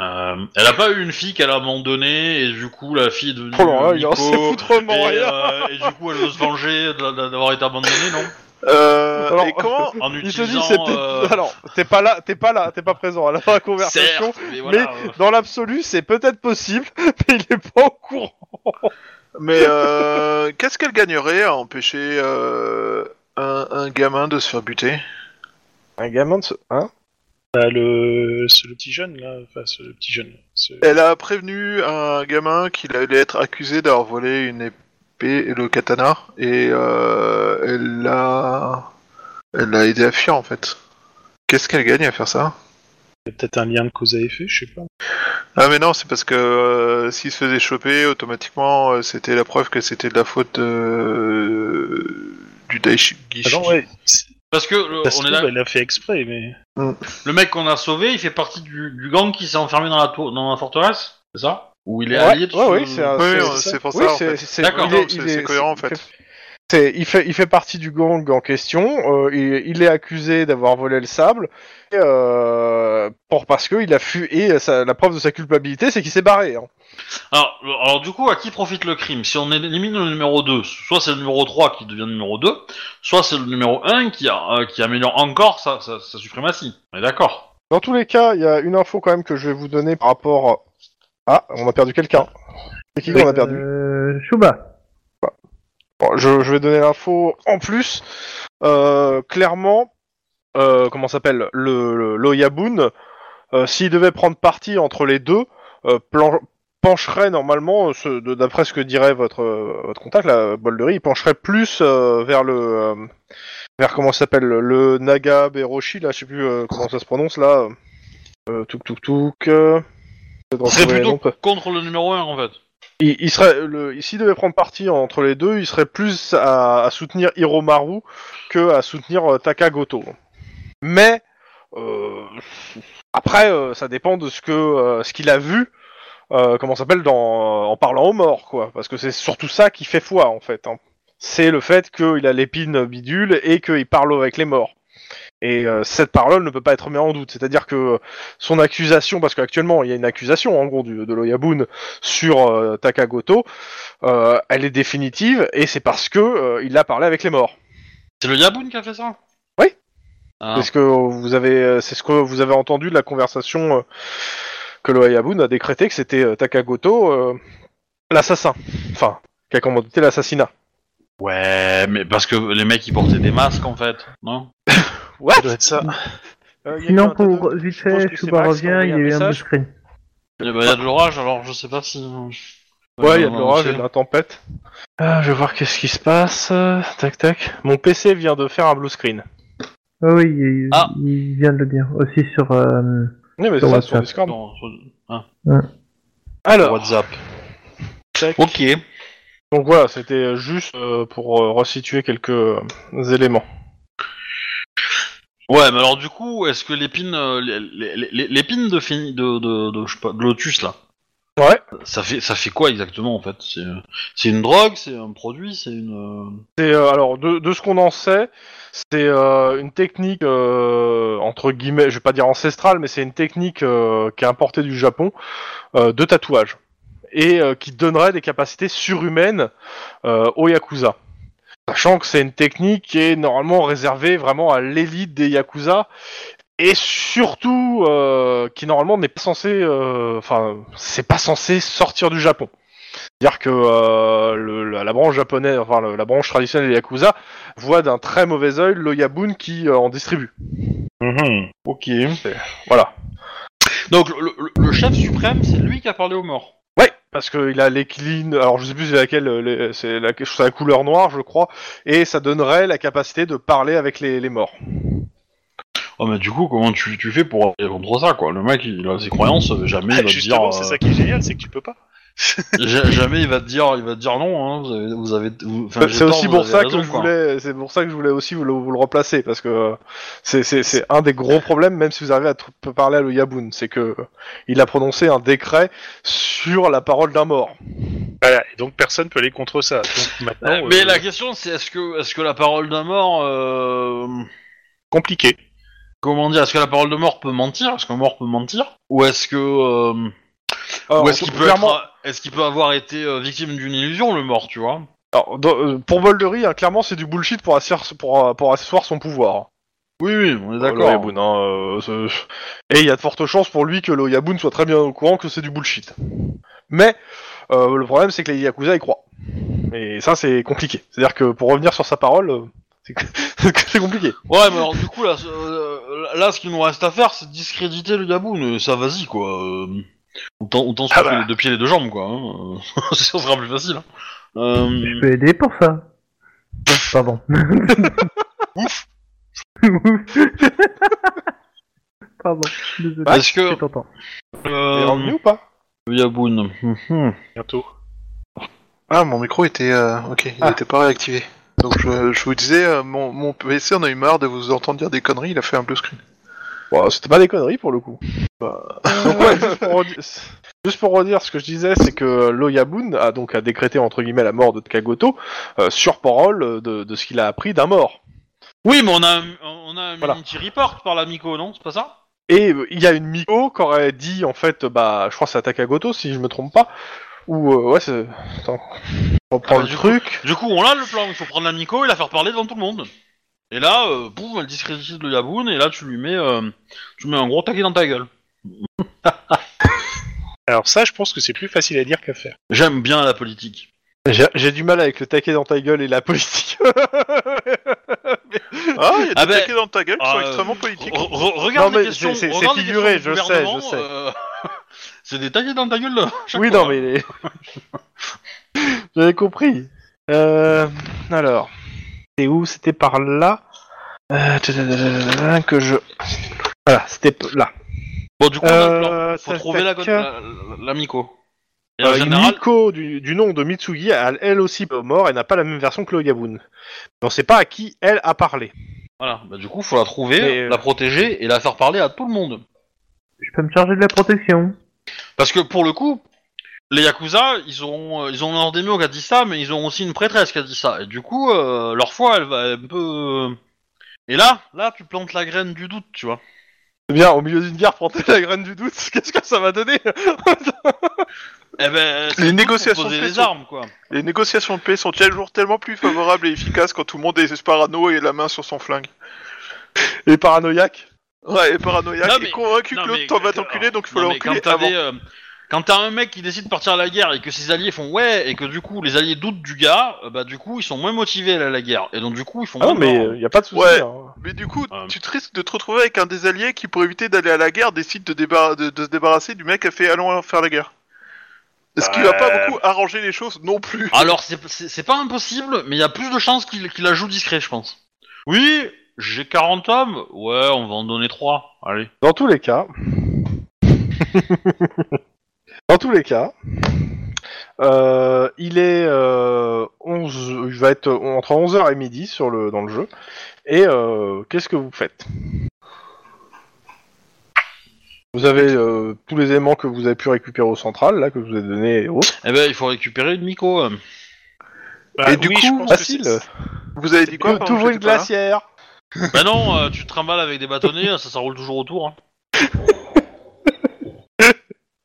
Euh, elle a pas eu une fille qu'elle a abandonnée, et du coup, la fille est devenue. Oh là là, il en Nico, sait foutrement et, rien. euh, et du coup, elle veut se venger de- de- d'avoir été abandonnée, non? Euh, Alors, et comment (laughs) En Il se dit, utilisant. c'est euh, Alors, t'es pas là, t'es pas là, t'es pas présent à la conversation. certes, mais voilà. euh, Dans l'absolu, c'est peut-être possible, (laughs) mais il est pas au courant. Mais euh, qu'est-ce qu'elle gagnerait à empêcher euh, un, un gamin de se faire buter? Un gamin de ce. Hein? Bah, le, c'est le petit jeune là, enfin c'est le petit jeune. c'est- Elle a prévenu un gamin qu'il allait être accusé d'avoir volé une épée et le katana, et euh, elle l'a, elle l'a aidé à fuir en fait. Qu'est-ce qu'elle gagne à faire ça? Il y a peut-être un lien de cause à effet, je sais pas. Ah mais non, c'est parce que euh, s'il se faisait choper, automatiquement, euh, c'était la preuve que c'était de la faute euh, du Daishi. Ah non, ouais, c'est- Parce que le, on est là, elle a fait exprès, mais. le mec qu'on a sauvé, il fait partie du, du gang qui s'est enfermé dans la, tour, dans la forteresse, c'est ça? Où il est Ouais, allié de ouais, ce- oui, c'est un- Oui, c'est- euh, c'est c'est pour Oui, ça en c'est- fait. D'accord, il il cohérent, en fait. C'est- il fait, il fait partie du gang en question. euh, il, il est accusé d'avoir volé le sable. Et, euh, pour parce que il a fui et la preuve de sa culpabilité, c'est qu'il s'est barré. hein. Alors, du coup, à qui profite le crime? Si on élimine le numéro 2, soit c'est le numéro 3 qui devient le numéro 2, soit c'est le numéro 1 qui, a- euh, qui améliore encore sa, sa, sa suprématie. On est d'accord? Dans tous les cas, il y a une info quand même que je vais vous donner par rapport. Ah, on a perdu quelqu'un. C'est qui qu'on a perdu? Euh, Shuba. Bon, je, je vais donner l'info en plus. Euh, clairement, euh, comment s'appelle le, l'Oyabun, euh, s'il devait prendre parti entre les deux, euh, plan- pencherait normalement, d'après ce que dirait votre votre contact, la bol de riz, il pencherait plus vers le vers comment s'appelle le Naga Beroshi là, je sais plus comment ça se prononce là. Euh, touk touk touk. Euh, Ce serait plutôt contre le numéro 1 en fait. Il, il serait le s'il devait prendre parti entre les deux, il serait plus à, soutenir Hiromaru que à soutenir euh, Takagoto. Mais euh, après, euh, ça dépend de ce que ce qu'il a vu, comment s'appelle dans en parlant aux morts, quoi. Parce que c'est surtout ça qui fait foi en fait. hein. C'est le fait qu'il a l'épine bidule et qu'il parle avec les morts. Et euh, cette parole ne peut pas être mise en doute. C'est-à-dire que son accusation, parce qu'actuellement il y a une accusation en gros du, de l'Oyabun sur euh, Takagoto, euh, elle est définitive et c'est parce que il a parlé avec les morts. C'est le Yaboun qui a fait ça Oui. Ah. C'est ce que vous avez, c'est ce que vous avez entendu de la conversation que l'Oyabun a décrété que c'était Takagoto l'assassin, enfin qui a commandité l'assassinat. Ouais, mais parce que les mecs ils portaient des masques en fait, non? (laughs) What? Ça doit être ça. Euh, il y a eu Sinon, de- pour vite fait, que c'est Shuba Max qui a revient, il y a eu un blue message. screen. Eh ben, y a de l'orage alors je sais pas si. Ouais, il y a de Euh, l'orage c'est- et de la tempête. Ah, je vais voir qu'est-ce qui se passe. euh, Tac tac. Mon PC vient de faire un blue screen. Ah oui, il, Ah. il vient de le dire. Aussi sur. euh, Oui, mais Sur c'est ça WhatsApp. sur Discord. Non, sur- hein, Alors, WhatsApp. tac. Ok. donc voilà, c'était juste euh, pour euh, resituer quelques euh, éléments. Ouais, mais alors du coup, est-ce que l'épine, euh, l'épine de, fini- de, de, de, je sais pas, de lotus là, Ouais. ça fait, ça fait quoi exactement en fait? C'est, c'est une drogue, c'est un produit, c'est une. euh, C'est euh, alors de, de ce qu'on en sait, c'est euh, une technique euh, entre guillemets, je vais pas dire ancestrale, mais c'est une technique qui est importée du Japon de tatouage et qui donnerait des capacités surhumaines aux yakuza. Sachant que c'est une technique qui est normalement réservée vraiment à l'élite des yakuza et surtout euh, qui normalement n'est pas censé, euh, enfin c'est pas censé sortir du Japon. C'est-à-dire que euh, le- la, la branche japonaise, enfin le- la branche traditionnelle des Yakuza, voit d'un très mauvais œil l'Oyabun qui euh, en distribue. Mhm. Ok. Voilà. Donc le, le- le chef suprême, c'est lui qui a parlé aux morts. Parce qu'il a les clean. Alors je sais plus c'est laquelle, euh, c'est la, c'est la couleur noire, je crois, et ça donnerait la capacité de parler avec les, les morts. Oh, mais du coup, comment tu, tu fais pour aller contre ça, quoi? Le mec, il a ses croyances, euh, jamais il va dire. Justement, c'est euh, ça qui est génial, c'est que tu peux pas. Ja- jamais il va te dire, il va te dire non. Hein, vous avez, vous avez- vous- enfin, c'est aussi vous pour avez ça raison, que je voulais, c'est pour ça que je voulais aussi vous le, vous le replacer parce que c'est c'est c'est un des gros problèmes, même si vous arrivez à parler à l'Oyaboun, c'est que il a prononcé un décret sur la parole d'un mort. Voilà, et donc personne peut aller contre ça. Donc Euh, mais euh, la question, c'est est-ce que, est-ce que la parole d'un mort, euh, compliqué. comment dire, est-ce que la parole de mort peut mentir? Est-ce qu'un mort peut mentir? Ou est-ce que, euh, Alors, ou est-ce qu'il peut clairement, être, est-ce qu'il peut avoir été euh, victime d'une illusion, le mort, tu vois alors, dans- euh, pour Boldery, hein, clairement c'est du bullshit pour asseoir, pour, euh, pour asseoir son pouvoir. Oui, oui, on est d'accord. l'Oyaboun, hein, euh, et il y a de fortes chances pour lui que l'Oyaboun soit très bien au courant que c'est du bullshit. Mais euh, le problème c'est que les Yakuza y croient. Et ça c'est compliqué. C'est-à-dire que pour revenir sur sa parole, euh, c'est (laughs) c'est compliqué. Ouais, mais alors du coup là, euh, là, ce qu'il nous reste à faire, c'est discréditer le Yaboun. Ça, vas-y, quoi. Euh, autant, autant se Ah couper bah. les deux pieds et les deux jambes, quoi. Hein. (laughs) ça sera plus facile. Hein. Euh, Je peux aider pour ça. Pardon. (laughs) Ouf. (laughs) Pardon, désolé. Bah, Est-ce que euh, revenu ou pas? Yaboun mhm. Bientôt. Ah, mon micro était. euh, ok, il Ah. était pas réactivé. Donc je, je vous disais, euh, mon, mon PC en a eu marre de vous entendre dire des conneries, il a fait un blue screen. Bon, c'était pas des conneries pour le coup. (laughs) Donc ouais, juste pour, redire, juste pour redire ce que je disais, c'est que l'Oyaboun a donc a décrété entre guillemets la mort de Tkagoto euh, sur parole euh, de, de ce qu'il a appris d'un mort. Oui, mais on a, un- on a un Voilà. Minity Report par l'amico, non C'est pas ça? Et euh, il y a une Miko qui aurait dit en fait, bah, je crois que c'est à Takagoto si je me trompe pas, ou euh, ouais, c'est. Attends, je reprends Ah bah, le du truc. Du coup, on a le plan. Il faut prendre l'amico et la faire parler devant tout le monde. Et là, euh, boum, elle discrédite le Yaboun et là, tu lui mets, euh, tu mets un gros taquet dans ta gueule. (laughs) Alors ça, je pense que c'est plus facile à dire qu'à faire. J'aime bien la politique. J'ai j'ai du mal avec le taquet dans ta gueule et la politique. (laughs) Ah, il y a des Ah ben- taquets dans ta gueule qui sont euh, extrêmement politiques. Re- re- regarde Non, mais les questions, c'est- c'est- regarde c'est les figuré, questions du je sais, gouvernement, je sais. euh, (laughs) c'est des taquets dans ta gueule. là, chaque oui, fois. non, mais les- j'avais compris. Euh, alors, c'est où? C'était par là Euh, que je. Voilà, c'était là. Bon, du coup, on a le plan. Euh, Faut tac, trouver la tac. la-. Et en Euh, général, Miko du, du nom de Mitsugi, elle, elle aussi est mort et n'a pas la même version que le Yaboun. Mais on sait pas à qui elle a parlé. voilà. Bah, du coup, faut la trouver, Mais, euh, la protéger et la faire parler à tout le monde. Je peux me charger de la protection. Parce que pour le coup, les Yakuza, ils ont, ils ont un démio qui a dit ça, mais ils ont aussi une prêtresse qui a dit ça. Et du coup, euh, leur foi, elle va un peu. euh, Et là, là, tu plantes la graine du doute, tu vois. C'est bien, au milieu d'une guerre, planter la graine du doute, (laughs) qu'est-ce que ça va donner (laughs) Eh ben, Les négociations de les paix armes, quoi. Les négociations de paix sont toujours tellement plus favorables et efficaces quand tout le monde est parano et la main sur son flingue. Et paranoïaque Ouais, et paranoïaque, Non, mais- et convaincu Non, que l'autre t'en va t'enculer, donc il faut l'enculer avant. des, euh, Quand t'as un mec qui décide de partir à la guerre et que ses alliés font ouais, et que du coup les alliés doutent du gars, euh, bah du coup ils sont moins motivés à aller à la guerre. Et donc du coup ils font Ah non, moins mais il y a pas de souci. Ouais. hein. Mais du coup, Euh. tu te risques de te retrouver avec un des alliés qui, pour éviter d'aller à la guerre, décide de, débar- de, de se débarrasser du mec qui a fait allons faire la guerre. Ce qui va pas beaucoup arranger les choses non plus? Alors c'est- c'est c'est pas impossible, mais il y a plus de chances qu'il qu'il la joue discret, je pense. Oui, j'ai 40 hommes, ouais, on va en donner 3, allez. Dans tous les cas. (laughs) Dans tous les cas. euh, il est euh, 11, il va être entre 11h et midi sur le, dans le jeu. Et euh, qu'est-ce que vous faites? Vous avez euh, tous les éléments que vous avez pu récupérer au central, là, que je vous ai donné et autres. Eh ben il faut récupérer une Miko. euh. Bah, Et du oui, coup, Facile. Vous avez dit quoi Tu pendant que ouvres une glacière. bah non, euh, tu te trimbales avec des bâtonnets, ça, ça roule toujours autour. Hein. (laughs)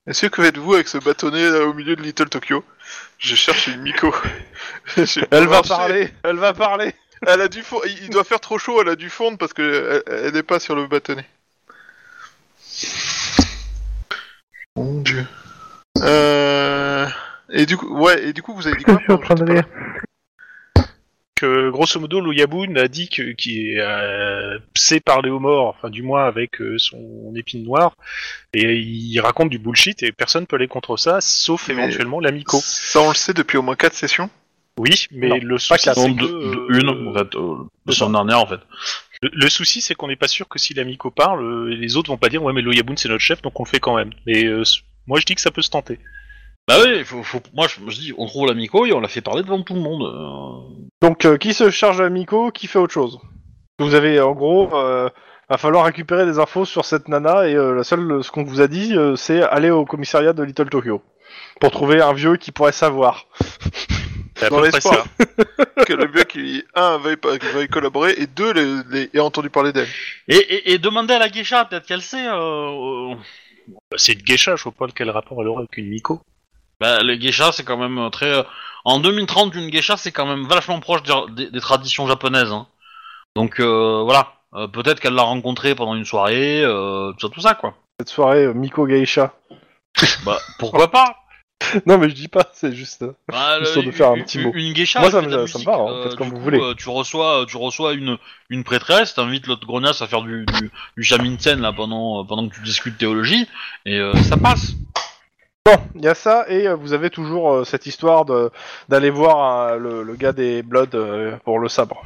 Est-ce que faites-vous avec ce bâtonnet là, au milieu de Little Tokyo? Je cherche une Miko. (laughs) Elle va parler. Elle va parler. Elle a dû fond- Il doit faire trop chaud, elle a dû fondre parce que elle, elle est pas sur le bâtonnet. Mon dieu. Euh... Et du coup, ouais, et du coup, vous avez dit Je quoi suis en train de pendant que grosso modo Loyabun a dit que qui euh, sait parler aux morts, enfin du moins avec euh, son épine noire, et il raconte du bullshit et personne peut aller contre ça, sauf Mais- éventuellement l'amico. Ça, on le sait depuis au moins 4 sessions. Oui, mais Non, le souci quatre. c'est Non, que, de- de- une, euh, en fait, euh, de son dernière, en fait. le, le souci c'est qu'on n'est pas sûr que si l'amico parle, euh, les autres vont pas dire ouais mais Loyabun c'est notre chef donc on le fait quand même. Mais euh, moi je dis que ça peut se tenter. Bah oui, faut, faut, moi je, je dis, on trouve l'amico et on la fait parler devant tout le monde. euh. Donc, euh, qui se charge à Miko, qui fait autre chose? Vous avez, en gros, euh, va falloir récupérer des infos sur cette nana, et euh, la seule, ce qu'on vous a dit, euh, c'est aller au commissariat de Little Tokyo. Pour trouver un vieux qui pourrait savoir. C'est à Dans peu près l'espoir. ça. (laughs) que le vieux qui, un, veuille, pas- veuille collaborer, et deux, les, les- ait entendu parler d'elle. Et, et, et demander à la geisha, peut-être qu'elle sait. Euh, euh, Bah, C'est une geisha, je vois pas quel rapport elle aurait avec une Miko. Bah, les geishas, c'est quand même euh, très. euh, En 2030, une geisha, c'est quand même vachement proche des, des- des traditions japonaises. hein. Donc euh, voilà, Euh, peut-être qu'elle l'a rencontré pendant une soirée, euh, tout ça, tout ça, quoi. Cette soirée, euh, Miko Geisha. (laughs) Bah pourquoi pas? (laughs) Non, mais je dis pas, c'est juste. euh, Bah, Histoire le- de faire un une- petit mot. Une geisha, Moi, elle ça fait me- de la ça me musique, va, hein, faites comme du vous voulez. euh, tu reçois, tu reçois une, une prêtresse, t'invites l'autre grognasse à faire du, du, du shaminsen là pendant, pendant que tu discutes théologie, et euh, ça passe. Bon, il y a ça, et euh, vous avez toujours euh, cette histoire de d'aller voir euh, le, le gars des Bloods euh, pour le sabre.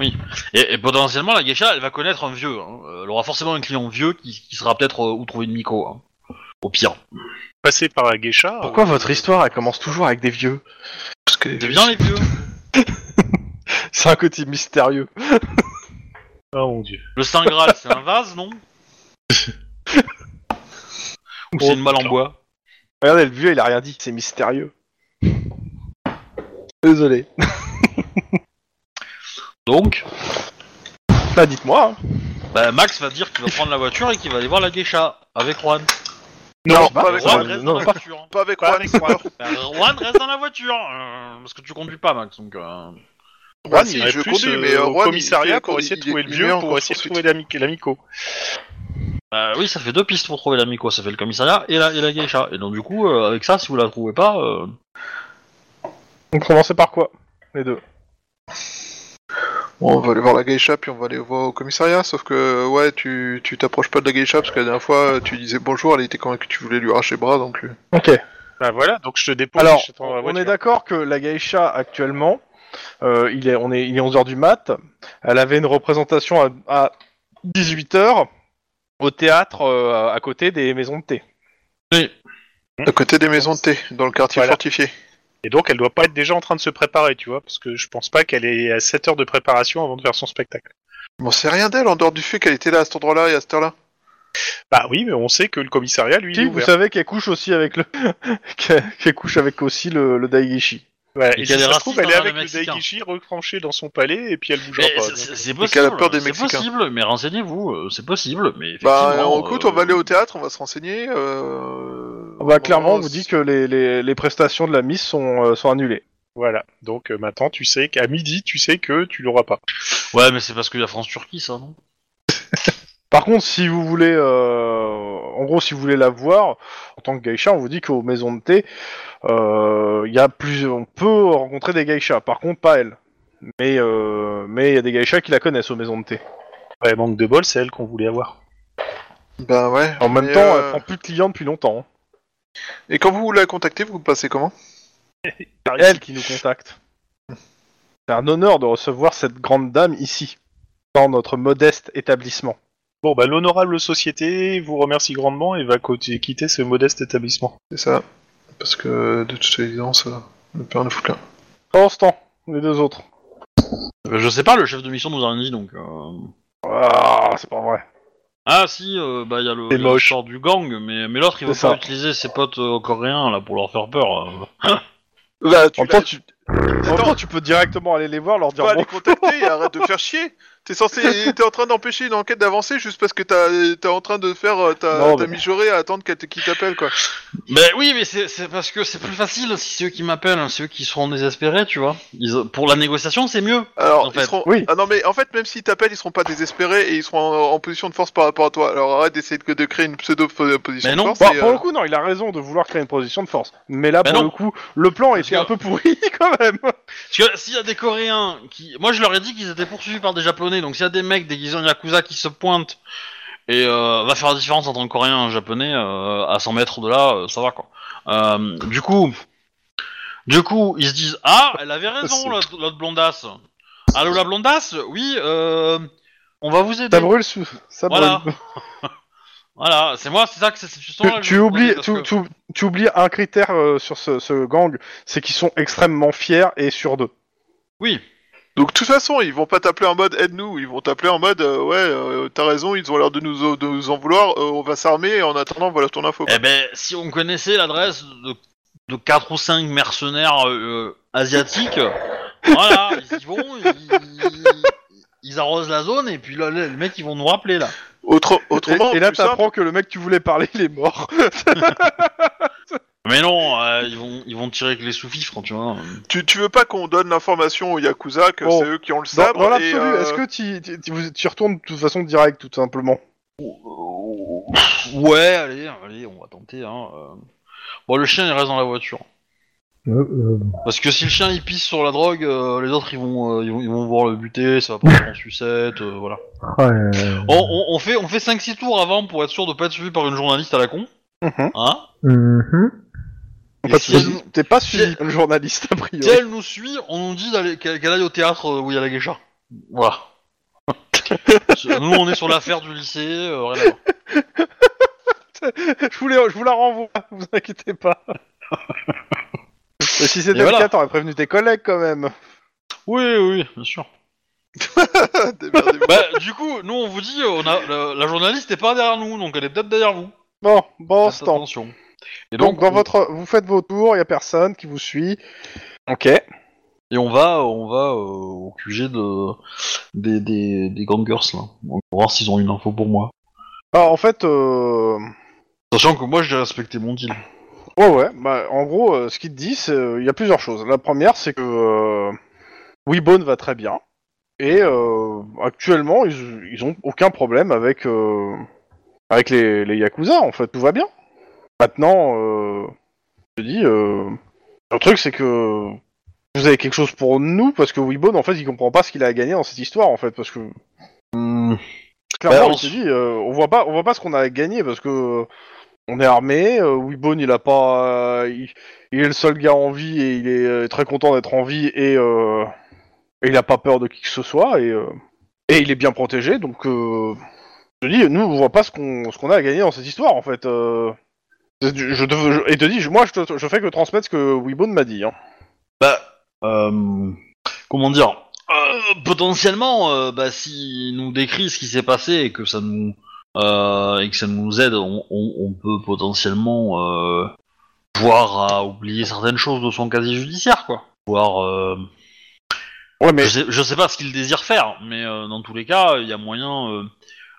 Et, et potentiellement, la geisha, elle va connaître un vieux. hein. Euh, Elle aura forcément un client vieux qui, qui sera peut-être euh, où trouver une Miko. hein. Au pire. Passer par la geisha. Pourquoi votre histoire, elle commence toujours avec des vieux? Parce que C'est bien les vieux. (laughs) C'est un côté mystérieux. Oh (laughs) mon dieu. Le Saint Graal, c'est un vase, non? (laughs) Ou c'est une balle en bois? Regardez, le vieux, il a rien dit, c'est mystérieux. (laughs) Désolé. (laughs) Donc, Bah, dites-moi. hein. bah, Max va dire qu'il va prendre la voiture et qu'il va aller voir la geisha avec Juan. Non, pas pas avec Juan. Juan reste non, dans la pas- voiture. Pas avec Pas Juan. avec Juan. Bah, (laughs) Juan reste dans la voiture euh, parce que tu conduis pas, Max. Donc, euh, Bah, Juan, si, il irait je plus conduis, euh, mais euh, au Juan, il commissariat fait- pour essayer de il trouver le il vieux, en pour essayer de trouver l'ami- l'amico. Bah, oui, ça fait deux pistes pour trouver la Miko. Ça fait le commissariat et la, et la geisha. Et donc, du coup, euh, avec ça, si vous la trouvez pas, euh, On commençait par quoi Les deux? Bon, on va aller voir la geisha, puis on va aller voir au commissariat, sauf que, ouais, tu tu t'approches pas de la geisha, parce que la dernière fois, tu disais bonjour, elle était convaincue que tu voulais lui arracher le bras, donc... euh, Ok. Bah voilà, donc je te dépose. Alors, je t'attends dans la on voiture. est d'accord que la geisha, actuellement, euh, il, est, on est, il est 11h du mat. Elle avait une représentation à, à 18h au théâtre euh, à côté des maisons de thé. oui. À côté des maisons de thé, dans le quartier Voilà. fortifié. Et donc elle doit pas être déjà en train de se préparer, tu vois, parce que je pense pas qu'elle ait à 7 heures de préparation avant de faire son spectacle. Bon, c'est rien d'elle, en dehors du fait qu'elle était là à cet endroit-là et à cette heure-là. Bah oui, mais on sait que le commissariat, lui, il Si, vous ouvert. savez qu'elle couche aussi avec le, (laughs) qu'elle qu'elle couche avec aussi le, le Daigishi. Voilà, Et Et, qu'elle si est ça se trouve, elle est avec le. Daigishi recranché dans son palais et puis elle Mais pas. c'est- possible, peur des c'est Mexicains. possible, mais renseignez-vous, euh, c'est possible, mais Bah, écoute, euh, on va aller au théâtre, on va se renseigner. Euh... Bah, clairement, on on- vous dit que les, les, les prestations de la Miss sont, euh, sont annulées. Voilà, donc euh, maintenant tu sais qu'à midi, tu sais que tu l'auras pas. Ouais, mais c'est parce qu'il y a France-Turquie, ça, non? Par contre, si vous voulez, euh, en gros, si vous voulez la voir, en tant que geisha, on vous dit qu'aux maisons de thé, euh, il y a plus, on peut rencontrer des geishas. Par contre, pas elle. Mais euh, mais il y a des geishas qui la connaissent aux maisons de thé. Ouais, manque de bol, c'est elle qu'on voulait avoir. Bah ouais. En même temps, euh, elle prend plus de clients depuis longtemps. hein. Et quand vous la contactez, vous passez comment? (laughs) Elle qui nous contacte. C'est un honneur de recevoir cette grande dame ici, dans notre modeste établissement. Bon, bah l'honorable société vous remercie grandement et va côté- quitter ce modeste établissement. C'est ça. Parce que, de toute évidence, euh, le père ne fout là. Pendant ce temps, les deux autres. Euh, Je sais pas, le chef de mission nous a rien dit, donc... euh, Ah, c'est pas vrai. Ah si, euh, bah il y a le C'est moche. l'histoire du gang, mais, mais l'autre il veut C'est pas ça. utiliser ses potes euh, coréens là pour leur faire peur. euh. (laughs) Là, tu En même temps, tu... en même temps, tu peux directement aller les voir, leur dire vas bon. les contacter et (laughs) arrête de faire chier. T'es censé, t'es en train d'empêcher une enquête d'avancer juste parce que t'as, t'es en train de faire, euh, t'as mais- mijauré à attendre qu'elle qu'il t'appelle quoi. Mais oui, mais c'est c'est parce que c'est plus facile si c'est eux qui m'appellent, hein, c'est eux qui seront désespérés, tu vois. Ils- pour la négociation, c'est mieux. Alors, En ils fait. seront. Oui. Ah non, mais en fait, même s'ils t'appellent, ils seront pas désespérés et ils seront en, en position de force par rapport à toi. Alors arrête d'essayer de, de créer une pseudo-position Mais de force. Bon, et, pour euh, le coup, non, il a raison de vouloir créer une position de force. Mais là, pour non. le coup, le plan était que- un peu pourri (laughs) quand même. Parce que s'il y a des Coréens qui, moi je leur ai dit qu'ils étaient poursuivis par des Japonais, donc s'il y a des mecs déguisés en yakuza qui se pointent et euh, va faire la différence entre un Coréen et un Japonais euh, à 100 mètres de là, euh, ça va quoi. Du coup, du coup, ils se disent ah, elle avait raison (laughs) l'autre blondasse. Allô la blondasse, oui, on va vous aider. Ça brûle, sous- ça Voilà. brûle. (laughs) Voilà, c'est moi, c'est ça que c'est Tu, tu oublies, tu, que- tu- tu oublies un critère sur ce, ce gang, c'est qu'ils sont extrêmement fiers et sûrs d'eux. Oui, Donc de toute façon, ils vont pas t'appeler en mode aide-nous, ils vont t'appeler en mode euh, ouais, euh, t'as raison, ils ont l'air de nous, en vouloir, euh, on va s'armer et en attendant, voilà ton info. Eh ben, si on connaissait l'adresse de, de 4 ou 5 mercenaires asiatiques, (laughs) voilà, ils y vont, ils, ils arrosent la zone et puis là, les mecs ils vont nous rappeler là. Autre, autrement, et là, simple, t'apprends que le mec que tu voulais parler, il est mort. Mais non, euh, ils vont ils vont tirer avec les sous-fifres, tu vois. tu, tu veux pas qu'on donne l'information aux Yakuza que Bon. c'est eux qui ont le sabre dans et, l'absolu, euh, est-ce que tu, tu, tu- vous- tu retournes de toute façon direct, tout simplement? Ouais, allez, allez, on va tenter. Hein. euh. Bon, le chien il reste dans la voiture. Euh, Parce que si le chien il pisse sur la drogue, euh, les autres ils vont, euh, ils vont ils vont voir le buter, ça va partir en sucette, euh, voilà. On, on, on fait on fait 5-6 tours avant pour être sûr de pas être suivi par une journaliste à la con. Mhm. Hein mhm. Et de si, elle, soucis. nous- T'es pas suivi comme journaliste, a priori. si elle nous suit, on nous dit d'aller qu'elle qu'elle aille au théâtre où il y a la geisha. Voilà. (laughs) nous on est sur l'affaire du lycée, euh, rien à voir. je, vous les- je vous la renvoie, vous inquiétez pas. (laughs) Mais si c'était voilà. le cas, t'aurais prévenu tes collègues quand même. Oui, oui, bien sûr. (laughs) Bah, du coup, nous on vous dit, on a la, la journaliste est pas derrière nous, donc elle est peut-être derrière vous. Bon, bon, Faites temps. attention. Et Donc, donc, dans on- votre, vous faites vos tours, y a personne qui vous suit. Ok. Et on va, on va euh, au QG de des, des, des gangers là. On va voir s'ils ont une info pour moi. Alors, en fait, euh... Sachant que moi j'ai respecté mon deal. Ouais, ouais. Bah, en gros, euh, ce qu'il te dit, c'est, il y a plusieurs choses. La première, c'est que euh... Weebone va très bien et euh, actuellement, ils, ils ont aucun problème avec euh, avec les, les yakuza. En fait, tout va bien. Maintenant, euh... je te dis, euh... le truc, c'est que vous avez quelque chose pour nous parce que Weebone, en fait, il comprend pas ce qu'il a à gagner dans cette histoire, en fait, parce que Hmm. Clairement, Bah, on dit, euh, on voit pas, on voit pas ce qu'on a gagné parce que euh, on est armé. Euh, il a pas, euh, il, est le seul gars en vie et il est euh, très content d'être en vie et, euh, et il a pas peur de qui que ce soit et, et il est bien protégé. Donc, je te dis, nous, on voit pas ce qu'on, ce qu'on a à gagner dans cette histoire en fait. Je, je, et te dis, moi, je, te- fais que transmettre ce que Weebone m'a dit. Hein. Bah, comment dire? Potentiellement, bah, si nous décrit ce qui s'est passé et que ça nous euh, et que ça nous aide, on, on- on peut potentiellement euh, voir à oublier certaines choses de son casier judiciaire, quoi. Voir, euh, Ouais, mais je, sais, je sais pas ce qu'il désire faire, mais euh, dans tous les cas, il y a moyen, euh,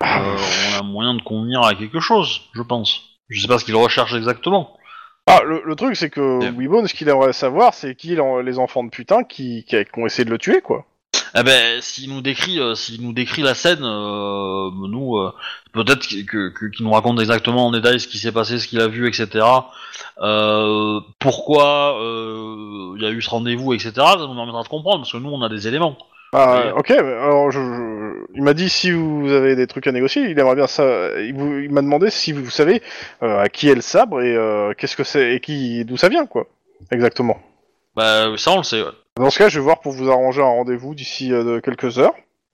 on a moyen de convenir à quelque chose, je pense. Je sais pas ce qu'il recherche exactement. ah, le, le truc, c'est que. Weebone, ce qu'il aimerait savoir, c'est qui les enfants de putain qui, qui, qui ont essayé de le tuer, quoi. Eh ben, s'il nous décrit, euh, s'il nous décrit la scène, euh, nous, euh, peut-être que- qu'il nous raconte exactement en détail ce qui s'est passé, ce qu'il a vu, etc. Euh, pourquoi euh, il y a eu ce rendez-vous, etc. Ça nous permettra de comprendre, parce que nous, on a des éléments. Ah, ok, alors je, je- il m'a dit si vous avez des trucs à négocier, il aimerait bien ça. Il, m'a demandé si vous savez à qui est le sabre et qu'est-ce que c'est et qui d'où ça vient quoi. Exactement. Bah, ça, on le sait. ouais. Dans ce cas, je vais voir pour vous arranger un rendez-vous d'ici euh, quelques heures,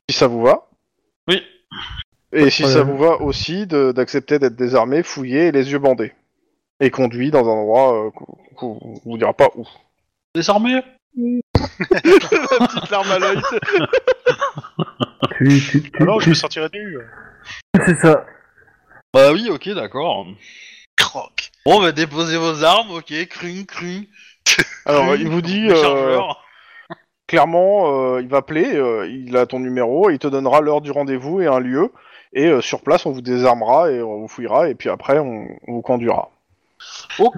si ça vous va. Oui. Et si ça vous va aussi de- d'accepter d'être désarmé, fouillé et les yeux bandés et conduit dans un endroit euh, qu'on qu'on vous dira pas où. Désarmé? Petite larme à l'œil. Tu, tu, tu, Alors, je tu- me sortirais nu. c'est ça. Bah oui, ok, d'accord. Croc. Bon, bah déposez vos armes, ok, crung, crung. Alors, il vous dit. euh. Clairement, euh, il va appeler, euh, il a ton numéro, il te donnera l'heure du rendez-vous et un lieu. Et euh, sur place, on vous désarmera et on vous fouillera, et puis après, on, on vous conduira. Ok.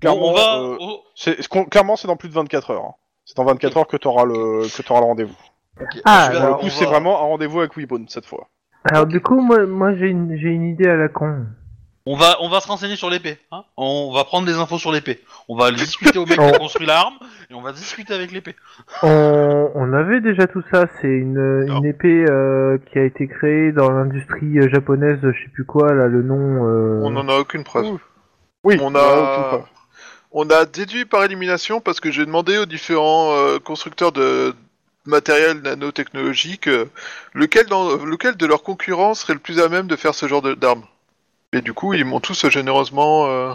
Clairement, on va. euh, c'est, clairement, c'est dans plus de 24 heures. hein. C'est dans 24 heures que tu auras le, que t'auras le rendez-vous. Ah, le coup, c'est va- vraiment un rendez-vous avec Weebone cette fois. Alors du coup, moi, moi j'ai une, j'ai une idée à la con. On va, on va se renseigner sur l'épée. Hein on va prendre des infos sur l'épée. On va discuter au mec qui a construit l'arme et on va discuter avec l'épée. On, on avait déjà tout ça. C'est une, une épée euh, qui a été créée dans l'industrie euh, japonaise, je sais plus quoi, là, le nom. euh, On n'en a aucune preuve. Oui, On a, preuve. on a déduit par élimination parce que j'ai demandé aux différents euh, constructeurs de matériel nanotechnologique euh, lequel, dans, lequel de leurs concurrents serait le plus à même de faire ce genre de- d'armes. Et du coup, ils m'ont tous généreusement. euh,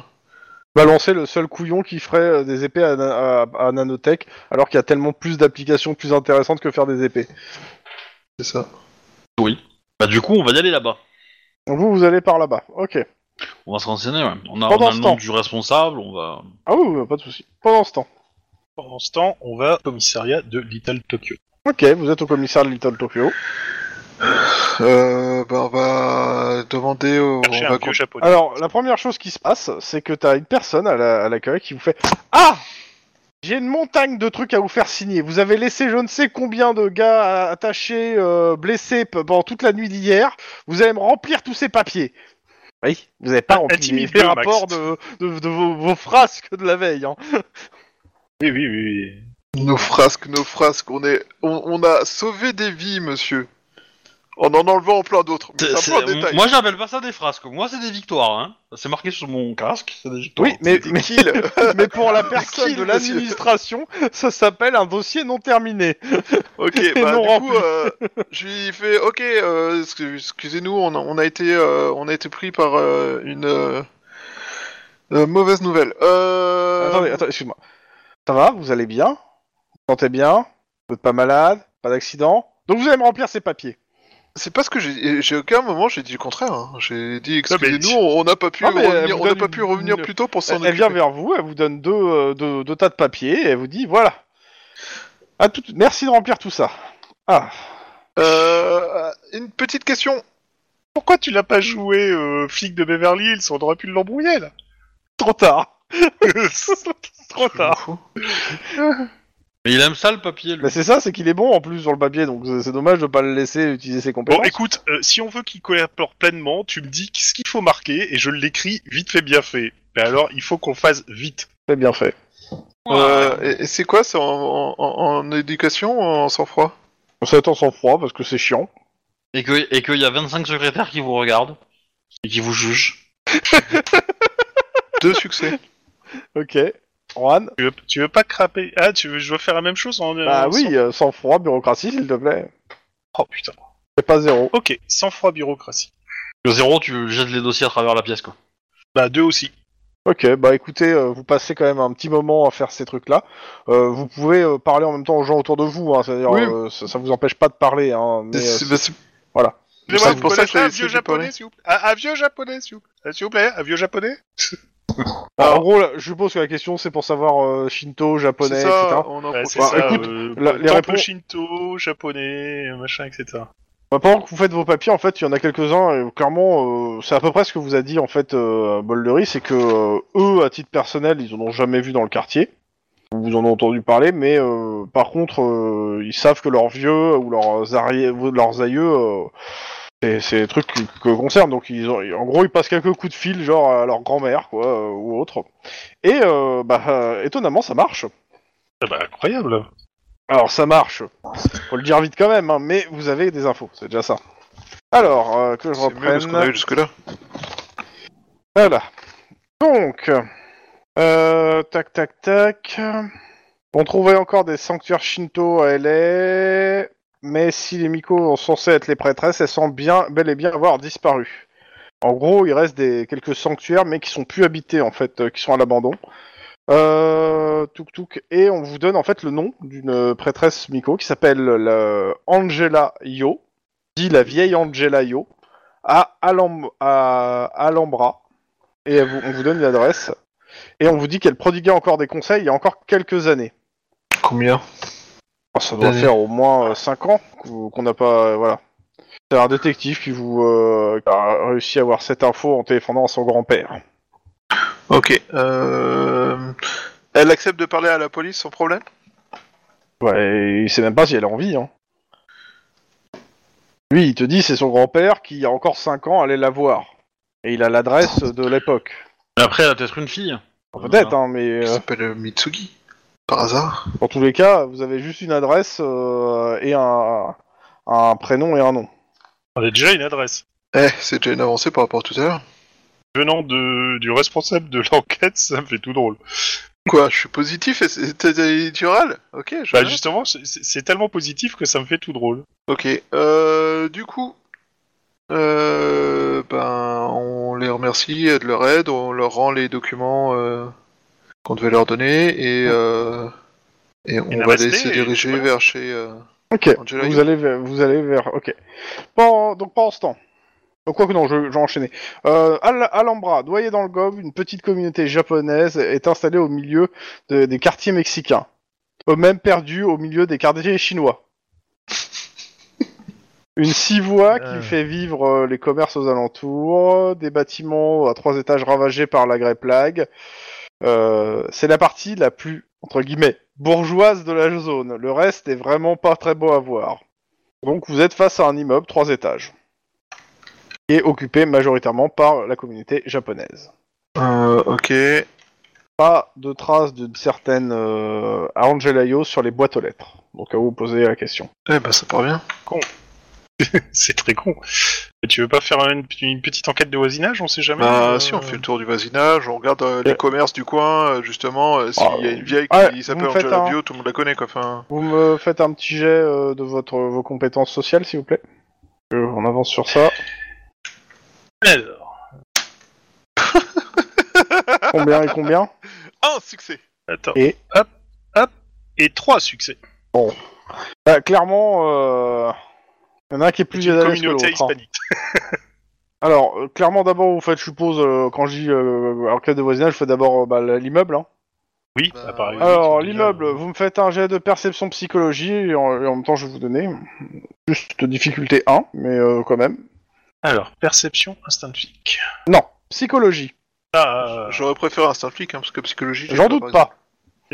balancer le seul couillon qui ferait euh, des épées à, na- à- à nanotech, alors qu'il y a tellement plus d'applications plus intéressantes que faire des épées. C'est ça. Bah du coup, on va y aller là-bas. Donc vous, vous allez par là-bas. Ok. On va se renseigner. Ouais. On a, Pendant on a ce le nom temps. du responsable. On va. Ah oui, oui, pas de souci. Pendant ce temps. Pendant ce temps, on va au commissariat de Little Tokyo. Ok, vous êtes au commissaire de Little Tokyo. Euh, bah, on va demander au. Chercher on va un vieux japonais. Alors, la première chose qui se passe, c'est que t'as une personne à la- à l'accueil qui vous fait Ah J'ai une montagne de trucs à vous faire signer. Vous avez laissé je ne sais combien de gars attachés, euh, blessés pendant toute la nuit d'hier. Vous allez me remplir tous ces papiers. Oui, vous n'avez pas Ah, rempli les le, rapports Max. de, de- de vos, vos frasques de la veille. Hein. Oui, oui, oui. oui. Nos frasques, nos frasques, on est, on, on a sauvé des vies, monsieur. En en enlevant plein d'autres. Mais C'est- C'est un peu un c'est- détail. Moi, j'appelle pas ça des frasques. Moi, c'est des victoires. Hein. C'est marqué sur mon casque. C'est des victoires. Oui, mais, Des mais, kills. (laughs) mais pour la personne kills, de l'administration, ça s'appelle un dossier non terminé. (laughs) Ok, bah non du rempli. coup, euh, je lui fais, ok, euh, excu- excusez-nous, on, a- on a été, euh, on a été pris par euh, une mauvaise nouvelle. Euh... Attendez, attendez, excuse-moi. Ça va? Vous allez bien? Vous vous sentez bien? Vous n'êtes pas malade? Pas d'accident? Donc vous allez me remplir ces papiers. C'est pas ce que j'ai. J'ai aucun moment j'ai dit le contraire. hein. J'ai dit excusez-nous, on n'a pas pu Non, mais elle revenir, vous on n'a donne pas une- pu revenir une- plus tôt pour s'en Elle, elle vient vers vous, elle vous donne deux, euh, deux, deux tas de papiers, et elle vous dit voilà. À tout... Merci de remplir tout ça. Ah, Euh, une petite question. Pourquoi tu l'as pas joué euh, flic de Beverly Hills? On aurait pu l'embrouiller là. trop tard. (laughs) (laughs) trop tard. (laughs) Mais il aime ça le papier. Lui. Mais c'est ça, c'est qu'il est bon en plus sur le papier, donc c'est- c'est dommage de pas le laisser utiliser ses Bon, compétences. écoute, euh, si on veut qu'il collabore pleinement, tu me dis ce qu'il faut marquer et je l'écris vite fait, bien fait. Mais alors, il faut qu'on le fasse vite. C'est bien fait. Euh, et, et c'est quoi C'est en, en, en- en éducation ou en sang-froid? Être en sang-froid parce que c'est chiant. Et que et qu'il y a 25 secrétaires qui vous regardent et qui vous jugent. (laughs) Deux succès. Ok. Juan Tu veux, tu veux pas craper? Ah, tu veux, je dois faire la même chose en. Bah en oui, euh, sang-froid, bureaucratie, s'il te plaît. Oh putain. C'est pas zéro. Ok, sans froid bureaucratie. Le zéro, tu jettes les dossiers à travers la pièce quoi. Bah deux aussi. Ok, bah écoutez, euh, vous passez quand même un petit moment à faire ces trucs-là. Euh, vous pouvez euh, parler en même temps aux gens autour de vous, hein, c'est-à-dire Oui. euh, ça, ça vous empêche pas de parler. Hein, mais, C'est- euh, bah, c'est- voilà. Excusez-moi, C'est vous pour ça que un vieux japonais, s'il vous plaît un, un vieux japonais, s'il vous plaît. Euh, S'il vous plaît, un vieux japonais (laughs) Alors, en gros, là, je suppose que la question c'est pour savoir euh, Shinto, japonais, etc. on en Ouais, profite. c'est Bah, ça. écoute, euh, la- les réponses- Shinto, japonais, machin, etc. Bah, pendant que vous faites vos papiers, en fait, il y en a quelques-uns, et clairement, euh, c'est à peu près ce que vous a dit, en fait, euh, Boldery, c'est que euh, eux, à titre personnel, ils en ont jamais vu dans le quartier. Vous en avez entendu parler, mais euh, par contre, euh, ils savent que leurs vieux ou leurs, leurs aïeux, euh, c'est, c'est des trucs qui, que concernent. Donc, ils ont, en gros, ils passent quelques coups de fil, genre à leur grand-mère, quoi, euh, ou autre. Et, euh, bah, euh, étonnamment, ça marche. Ah bah incroyable. Alors ça marche, faut le dire vite quand même, hein, mais vous avez des infos, c'est déjà ça. Alors, euh, que je C'est mieux que ce qu'on a eu reprenne. jusque-là. Voilà. Donc, euh, tac tac tac. On trouvait encore des sanctuaires Shinto à LA, mais si les Miko sont censés être les prêtresses, elles semblent bien, bel et bien avoir disparu. En gros, il reste des quelques sanctuaires, mais qui sont plus habités en fait, euh, qui sont à l'abandon. Euh, touk, et on vous donne en fait le nom d'une prêtresse Miko qui s'appelle la Angela Yo, dit la vieille Angela Yo, à, Alam- Alhambra, et on vous donne l'adresse, et on vous dit qu'elle prodiguait encore des conseils il y a encore quelques années. Combien? Oh, Ça doit faire au moins 5 ans qu'on n'a pas... euh, voilà. C'est un détective qui vous euh, qui a réussi à avoir cette info en téléphonant à son grand-père. Ok. Euh... Elle accepte de parler à la police sans problème? Ouais, il sait même pas si elle a envie. Hein. Lui, il te dit c'est son grand-père qui, il y a encore 5 ans, allait la voir. Et il a l'adresse de l'époque. Mais après, elle a peut-être une fille. Peut-être, hein, mais Elle euh, s'appelle euh, Mitsugi. Par hasard dans tous les cas, vous avez juste une adresse euh, et un, un prénom et un nom. On a déjà une adresse. Eh, c'est déjà une avancée par rapport à tout à l'heure. Venant de, du responsable de l'enquête, ça me fait tout drôle. Quoi, je suis positif et c'est râles Ok, je Bah justement, c'est c'est tellement positif que ça me fait tout drôle. Ok, euh, du coup, euh, ben, on les remercie de leur aide, on leur rend les documents euh, qu'on devait leur donner et, euh, et on Et va les se diriger voilà. vers chez. euh, Ok, Angela vous allez, vers, vous allez vers... Ok. Bon, donc pendant ce temps... Donc quoi que non, je, je vais enchaîner. Euh, Al- Alhambra, doyen dans le Gob, une petite communauté japonaise est installée au milieu de- des quartiers mexicains. Eux-mêmes perdus au milieu des quartiers chinois. (laughs) Une six voies qui Euh. fait vivre les commerces aux alentours, des bâtiments à trois étages ravagés par la Grey Plague. Euh, c'est la partie la plus, entre guillemets, bourgeoise de la zone. Le reste est vraiment pas très beau à voir. Donc vous êtes face à un immeuble trois étages. Qui est occupé majoritairement par la communauté japonaise. euh, ok, Pas de traces d'une certaine euh, Angelayo sur les boîtes aux lettres. Donc à vous poser la question. eh ben ça part bien. (laughs) c'est très con. Tu veux pas faire une, une petite enquête de voisinage On sait jamais. Bah euh, si, on fait le tour du voisinage, on regarde euh, les Euh. commerces du coin, justement, euh, s'il Ah, y a une vieille ouais, qui s'appelle Angela un- Bio, tout le monde la connaît quoi. Vous me faites un petit jet euh, de votre, vos compétences sociales, s'il vous plaît. Euh, on avance sur ça. Alors, (laughs) Combien et combien? Un succès. attends. Et Hop, hop. Et trois succès. Bah, Clairement, euh, il y en a un qui est plus Une communauté hein. hispanique. (laughs) Alors, euh, clairement, d'abord, vous faites, je suppose, euh, quand je dis euh, enquête de voisinage, je fais d'abord euh, bah, l'immeuble. Hein. Oui, Bah. Alors, l'immeuble, vous me faites un jet de perception psychologie, et en, et en même temps, je vais vous donner juste difficulté 1, mais euh, quand même. Alors, perception, instinct flic. Non, psychologie. Ah, J'aurais préféré instinct flic, hein, parce que psychologie. j'ai J'en doute par pas.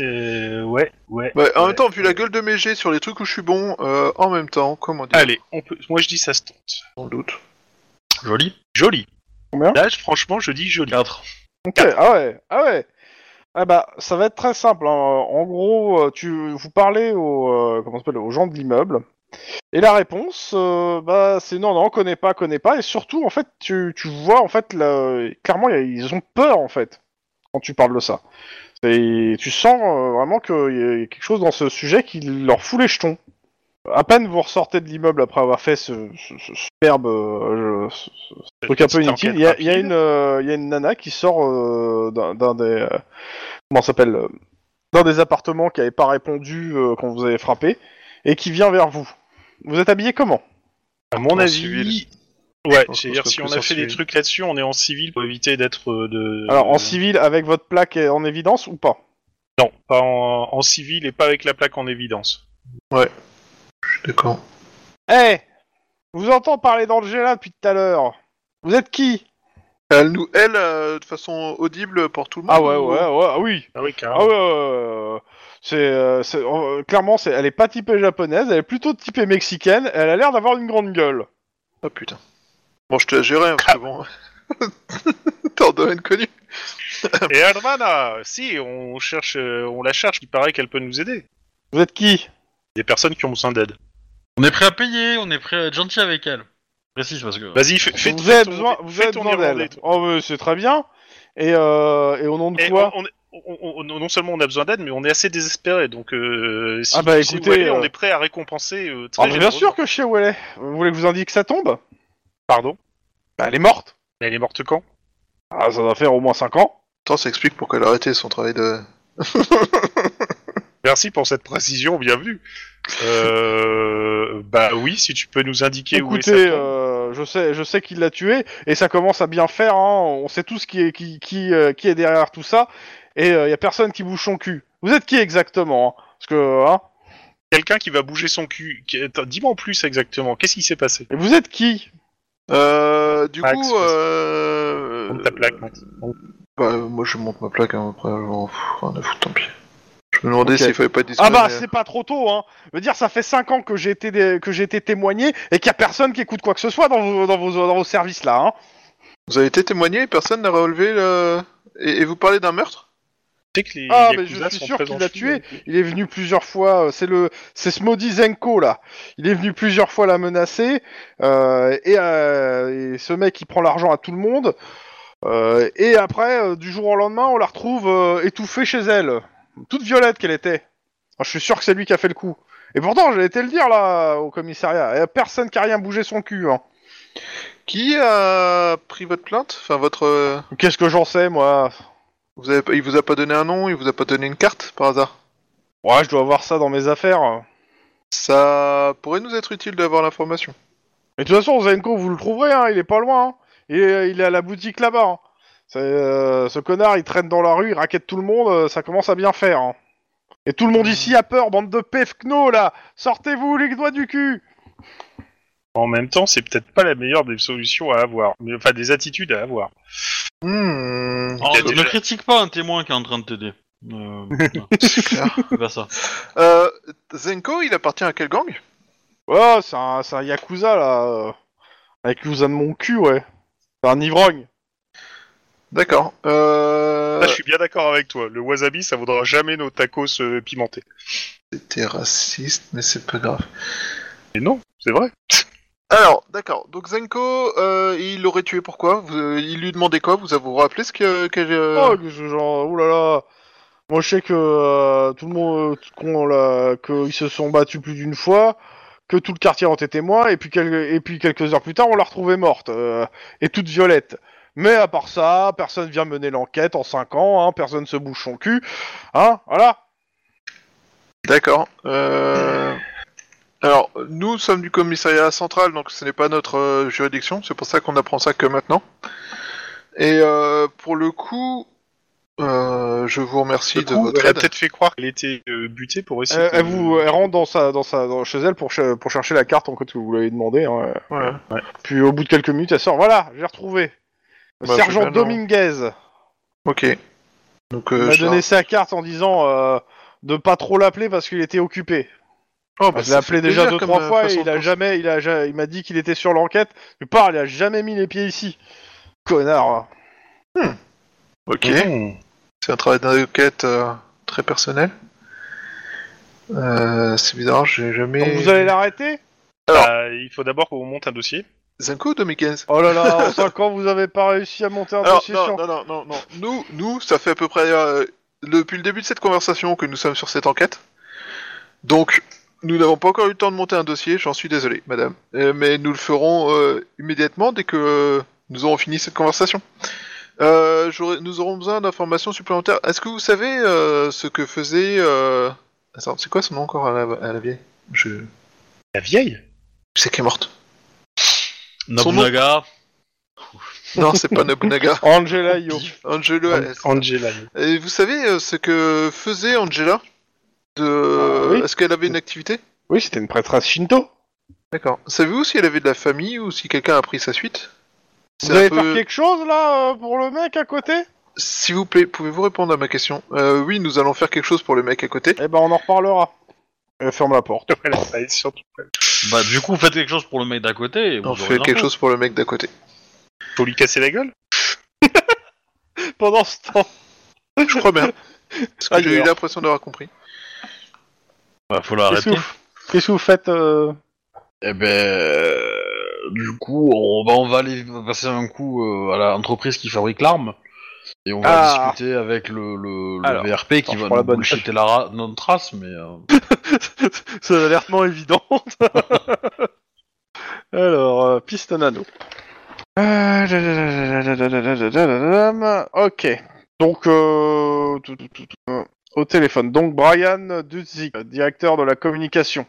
Euh, ouais, ouais. Ouais, en ouais. même temps, vu la gueule de mes jets sur les trucs où je suis bon, euh, en même temps, comment dire Allez, on peut. Moi, je dis ça se tente. Sans doute. Joli. Joli. Combien Là, franchement, je dis joli. 4. Ok, ah ouais, ah ouais. Ah bah, ça va être très simple. hein. En gros, euh, tu, vous parlez aux, euh, comment s'appelle, aux gens de l'immeuble. Et la réponse, euh, bah, c'est non, non, connais pas, connais pas. Et surtout, en fait, tu, tu vois, en fait, là, clairement, ils ont peur, en fait, quand tu parles de ça. Et tu sens euh, vraiment qu'il y a quelque chose dans ce sujet qui leur fout les jetons. À peine vous ressortez de l'immeuble après avoir fait ce, ce- ce superbe euh, ce- ce truc un peu inutile, il y a, il y a rapide. une, euh, il y a une nana qui sort euh, d'un des... euh, comment s'appelle D'un des appartements qui avait pas répondu euh, quand vous avez frappé, et qui vient vers vous. Vous êtes habillé comment? À mon En avis. civil. Ouais, c'est-à-dire si on a fait des trucs là-dessus, on est en civil pour éviter d'être euh, de. Alors, en civil, avec votre plaque en évidence ou pas? Non, pas en, en civil et pas avec la plaque en évidence. Je suis d'accord. Eh Vous entends parler d'Angela depuis tout à l'heure. Vous êtes qui? Elle nous, elle, euh, de façon audible pour tout le monde Ah ouais, ou- ouais, ouais, ah oui Ah oui, Ah carrément. ouais, ouais, ouais, ouais. c'est, euh, c'est- euh, clairement, c'est, elle est pas typée japonaise, elle est plutôt typée mexicaine. Elle a l'air d'avoir une grande gueule. Ah putain. Bon, je te la gérer, hein, parce que bon. (laughs) T'es en domaine connu. Et Hermana, si, on cherche, euh, on la cherche, il paraît qu'elle peut nous aider. Vous êtes qui? Des personnes qui ont besoin d'aide. On est prêt à payer, on est prêt à être gentil avec elle. Précise parce que. Vas-y, fais, fais Vous fais avez ton- besoin, vous fais avez ton besoin d'elle. Irlandais, toi. Oh, mais c'est très bien. Et, euh, et au nom de Et quoi on- on- on- on- non seulement on a besoin d'aide, mais on est assez désespéré. Donc, euh, si Ah bah, écoutez, elle est, on euh, est prêt à récompenser euh, très Ah, mais bien sûr que je sais où elle est. Vous voulez que je vous indique que ça tombe? Pardon Bah, elle est morte. Mais elle est morte quand? Ah, ça doit faire au moins 5 ans. Attends, ça explique pourquoi elle a arrêté son travail de. (laughs) Merci pour cette précision, bienvenue. Euh, bah oui, si tu peux nous indiquer où est euh, je sais, je sais qu'il l'a tué et ça commence à bien faire. Hein. On sait tous qui est qui qui, euh, qui est derrière tout ça et il y a personne qui bouge son cul. Vous êtes qui exactement hein? Parce que, hein? Quelqu'un qui va bouger son cul. Dis-moi en plus exactement. Qu'est-ce qui s'est passé? Et vous êtes qui? Euh, du Max, coup, euh... Monte ta plaque, Max. Bah, moi je monte ma plaque, hein, après, je m'en fous, rien à foutre, tant pis. Je me demandais Ok. s'il fallait pas Ah discuter. bah c'est pas trop tôt, hein. Je veux dire, ça fait 5 ans que j'ai été dé- que j'ai été témoigné et qu'il y a personne qui écoute quoi que ce soit dans vos dans vos, dans vos services là, hein. Vous avez été témoigné et personne n'a relevé le... Et, et vous parlez d'un meurtre? Sais que les Ah, mais je suis sûr qu'il l'a tué. Il est venu plusieurs fois. euh, C'est le, c'est ce maudit Zenko là. Il est venu plusieurs fois la menacer. euh, et, euh, et ce mec, il prend l'argent à tout le monde. euh, et après, euh, du jour au lendemain, on la retrouve euh, étouffée chez elle, toute violette qu'elle était. Ah, je suis sûr que c'est lui qui a fait le coup. Et pourtant, j'ai été le dire là au commissariat. Il y a personne qui a rien bougé son cul. Hein. Qui a pris votre plainte? Enfin, votre... Qu'est-ce que j'en sais moi? Vous avez... Il vous a pas donné un nom, il vous a pas donné une carte, par hasard? Ouais, je dois avoir ça dans mes affaires. Ça pourrait nous être utile d'avoir l'information. Et de toute façon, Zenko, vous le trouverez, hein, il est pas loin. hein. Il, est, il est à la boutique là-bas. hein. Euh, ce connard, il traîne dans la rue, il raquette tout le monde, euh, ça commence à bien faire. hein. Et tout le monde ici a peur, bande de pefkno là Sortez-vous les doigts du cul En même temps, c'est peut-être pas la meilleure des solutions à avoir. Mais, enfin, des attitudes à avoir. Hmm... Alors, Il y a ne déjà- critique pas un témoin qui est en train de t'aider. Euh, (laughs) (laughs) C'est clair. ça. Euh, Zenko, il appartient à quel gang? Oh, c'est un, c'est un Yakuza là. Un Yakuza de mon cul, ouais. C'est un ivrogne. D'accord. Euh... Là, je suis bien d'accord avec toi. Le wasabi, ça vaudra jamais nos tacos euh, pimentés. C'était raciste, mais c'est pas grave. Mais non, c'est vrai. Alors, d'accord. Donc Zenko, euh, il l'aurait tué pourquoi vous, euh, Il lui demandait quoi? Vous avez vous rappelé ce que... que euh, Oh, genre, oulala. Moi, je sais que euh, tout le monde, qu'on l'a- qu'ils se sont battus plus d'une fois, que tout le quartier en était témoin, et puis, quel- et puis quelques heures plus tard, on l'a retrouvée morte, euh, et toute violette. Mais à part ça, personne vient mener l'enquête en 5 ans, hein, personne se bouge son cul, hein, voilà. D'accord. Euh... Alors, nous sommes du commissariat central, donc ce n'est pas notre euh, juridiction. C'est pour ça qu'on apprend ça que maintenant. Et euh, pour le coup, euh, je vous remercie Le de coup, votre elle a aide. peut-être fait croire qu'elle était euh, butée pour essayer. Elle, de- elle vous, elle rentre dans sa, dans sa, dans- chez elle pour, ch- pour chercher la carte en fait que vous l'avez demandé. Hein. Ouais. Puis au bout de quelques minutes, elle sort. Voilà, j'ai retrouvé. Bah, c'est Sergent bien, non. Dominguez. Ok. Donc, Il euh, m'a je donné sa carte en disant euh, de pas trop l'appeler parce qu'il était occupé. Oh, bah, je l'ai appelé déjà deux trois euh, fois et il a jamais, il a, il m'a dit qu'il était sur l'enquête. Je parle, il a jamais mis les pieds ici. Connard. Ok. Mmh. C'est un travail d'enquête euh, très personnel. Euh, c'est bizarre, j'ai jamais. Donc vous allez l'arrêter? Bah, il faut d'abord qu'on monte un dossier. Zenko ou Dominguez Oh là là, en (laughs) 5 ans vous avez pas réussi à monter un Alors, dossier non, sur. non, non, non, non. Nous, nous, ça fait à peu près euh, depuis le début de cette conversation que nous sommes sur cette enquête. Donc, nous n'avons pas encore eu le temps de monter un dossier, j'en suis désolé, madame. Euh, mais nous le ferons euh, immédiatement dès que euh, nous aurons fini cette conversation. Euh, nous aurons besoin d'informations supplémentaires. Est-ce que vous savez euh, ce que faisait... Euh... Attends, c'est quoi son nom encore à la, à la vieille? Je... La vieille? Sais qu'elle est morte. Nobunaga. Non, c'est pas Nobunaga. (laughs) Angela Yo. Angelo. An- Angela. Et vous savez euh, ce que faisait Angela? De... Ah, oui. Est-ce qu'elle avait une activité? Oui, c'était une prêtresse Shinto. D'accord. Savez-vous si elle avait de la famille ou si quelqu'un a pris sa suite? Vous C'est un allez peu- faire quelque chose là euh, pour le mec à côté? S'il vous plaît, pouvez-vous répondre à ma question? Euh, Oui, nous allons faire quelque chose pour le mec à côté. Eh ben on en reparlera. Elle ferme la porte. Bah, du coup, faites quelque chose pour le mec d'à côté. et vous On aurez fait quelque l'info. chose pour le mec d'à côté. Faut lui casser la gueule? (laughs) Pendant ce temps. Je crois bien. Parce que Ah, j'ai eu d'ailleurs. l'impression d'avoir compris. Bah, faut Qu'est-ce l'arrêter. que, vous... qu'est-ce que vous faites euh, Eh ben, euh, du coup, on va, on va aller passer un coup euh, à l'entreprise qui fabrique l'arme. Et on va Ah. discuter avec le, le, le Alors, VRP qui je va prends la nous bonne la ra- notre race, mais... euh, l'air tellement évident. Alors, euh, piste nano. Euh, Ok. Donc, euh, tout, tout, tout, tout, euh, au téléphone. Donc, Brian Dutzik, directeur de la communication.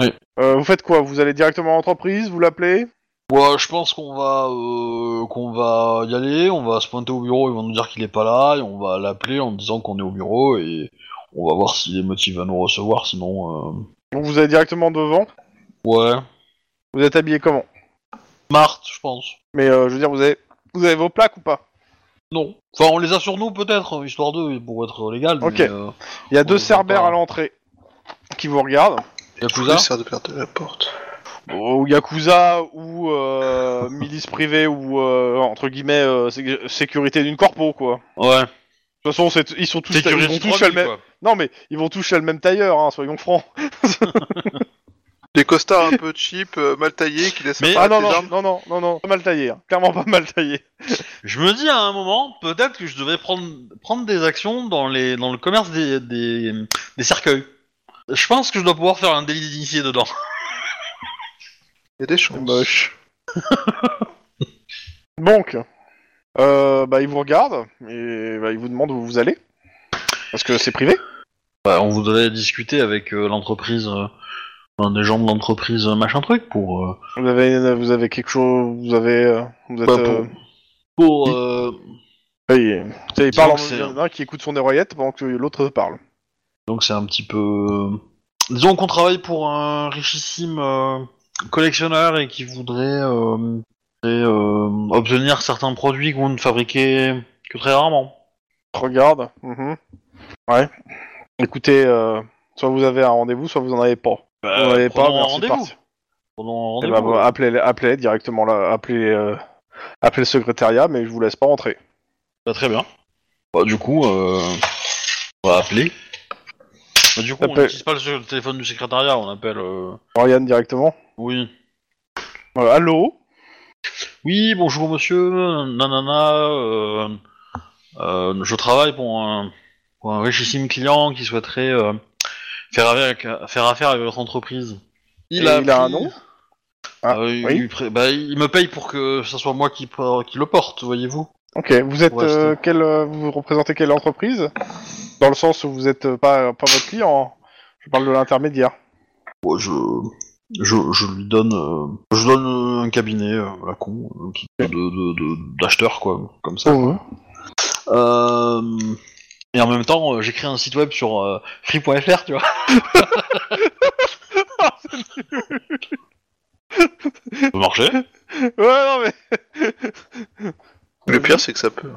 Oui. Euh, vous faites quoi? Vous allez directement à l'entreprise Vous l'appelez? Ouais, je pense qu'on va euh, qu'on va y aller, on va se pointer au bureau, ils vont nous dire qu'il est pas là, et on va l'appeler en disant qu'on est au bureau et On va voir s'il est motivé à nous recevoir, sinon... euh, Donc vous allez directement devant? Ouais. Vous êtes habillé comment? Marthe, je pense. Mais euh, je veux dire, vous avez, vous avez vos plaques ou pas? Non. Enfin, on les a sur nous, peut-être, histoire d'eux, pour être légal. Ok. Mais, euh, Il y a deux cerbères pas. à l'entrée qui vous regardent. Yakuza sert de perdre la porte. Ou Yakuza ou euh, milice privée ou euh, entre guillemets euh, sé- sécurité d'une corpo quoi. Ouais. De toute façon, c'est- ils sont tous, ils Sécurité vont tous chez le 3000, même. quoi. Non mais ils vont tous chez le même tailleur, hein, soyons francs. (laughs) Des costards un peu cheap, euh, mal taillés, qui laissent Mais- Ah non non armes. non non non non, pas mal taillé, hein. clairement pas mal taillé. (laughs) Je me dis à un moment, peut-être que je devrais prendre, prendre des actions dans, les, dans le commerce des, des, des cercueils. Je pense que je dois pouvoir faire un délit d'initié dedans. Il y a des chances. Moche. (laughs) Donc, euh, bah ils vous regardent et bah, ils vous demandent où vous allez parce que c'est privé. Bah, on voudrait discuter avec euh, l'entreprise, euh, un des gens de l'entreprise euh, machin truc pour... euh, Vous avez vous avez quelque chose, vous avez euh, vous êtes. Bah, pour- euh, pour euh, oui, tu sais, il parle en que c'est- il y en a un qui écoute son oreillette pendant que l'autre parle. donc c'est un petit peu... Disons qu'on travaille pour un richissime euh, collectionneur et qui voudrait euh, et, euh, obtenir certains produits qu'on ne fabriquait que très rarement. Regarde. mhm. Ouais. Écoutez, euh, soit vous avez un rendez-vous, soit vous en avez pas. En avez pas, Bah, prenons un merci rendez-vous. un Eh rendez-vous. ben, bah, appelez, appelez directement là, appelez, euh, appelez le secrétariat, mais je vous laisse pas rentrer. Bah, très bien. Bah, du coup, euh, on va appeler. Bah, du coup, on n'utilise pas le, le téléphone du secrétariat, on appelle. euh, Oriane directement. Oui. Euh, allô? Oui, bonjour monsieur, nanana. Euh, euh, je travaille pour un, pour un richissime client qui souhaiterait euh, faire, avec, faire affaire avec votre entreprise. Il a pris- un nom Ah, Euh, il, oui. bah, il me paye pour que ce soit moi qui, qui le porte, voyez-vous. Ok, vous êtes Ouais, euh, quelle, euh, vous représentez quelle entreprise? Dans le sens où vous êtes euh, pas, pas votre client. hein. Je parle de l'intermédiaire. Ouais, je, je, je lui donne, euh, je donne un cabinet à la con, qui- de, de, de- d'acheteurs quoi, comme ça. Euh, et en même temps, euh, j'écris un site web sur euh, free.fr, tu vois. (laughs) Ça peut marcher. Ouais, non mais. Le pire, c'est que ça peut.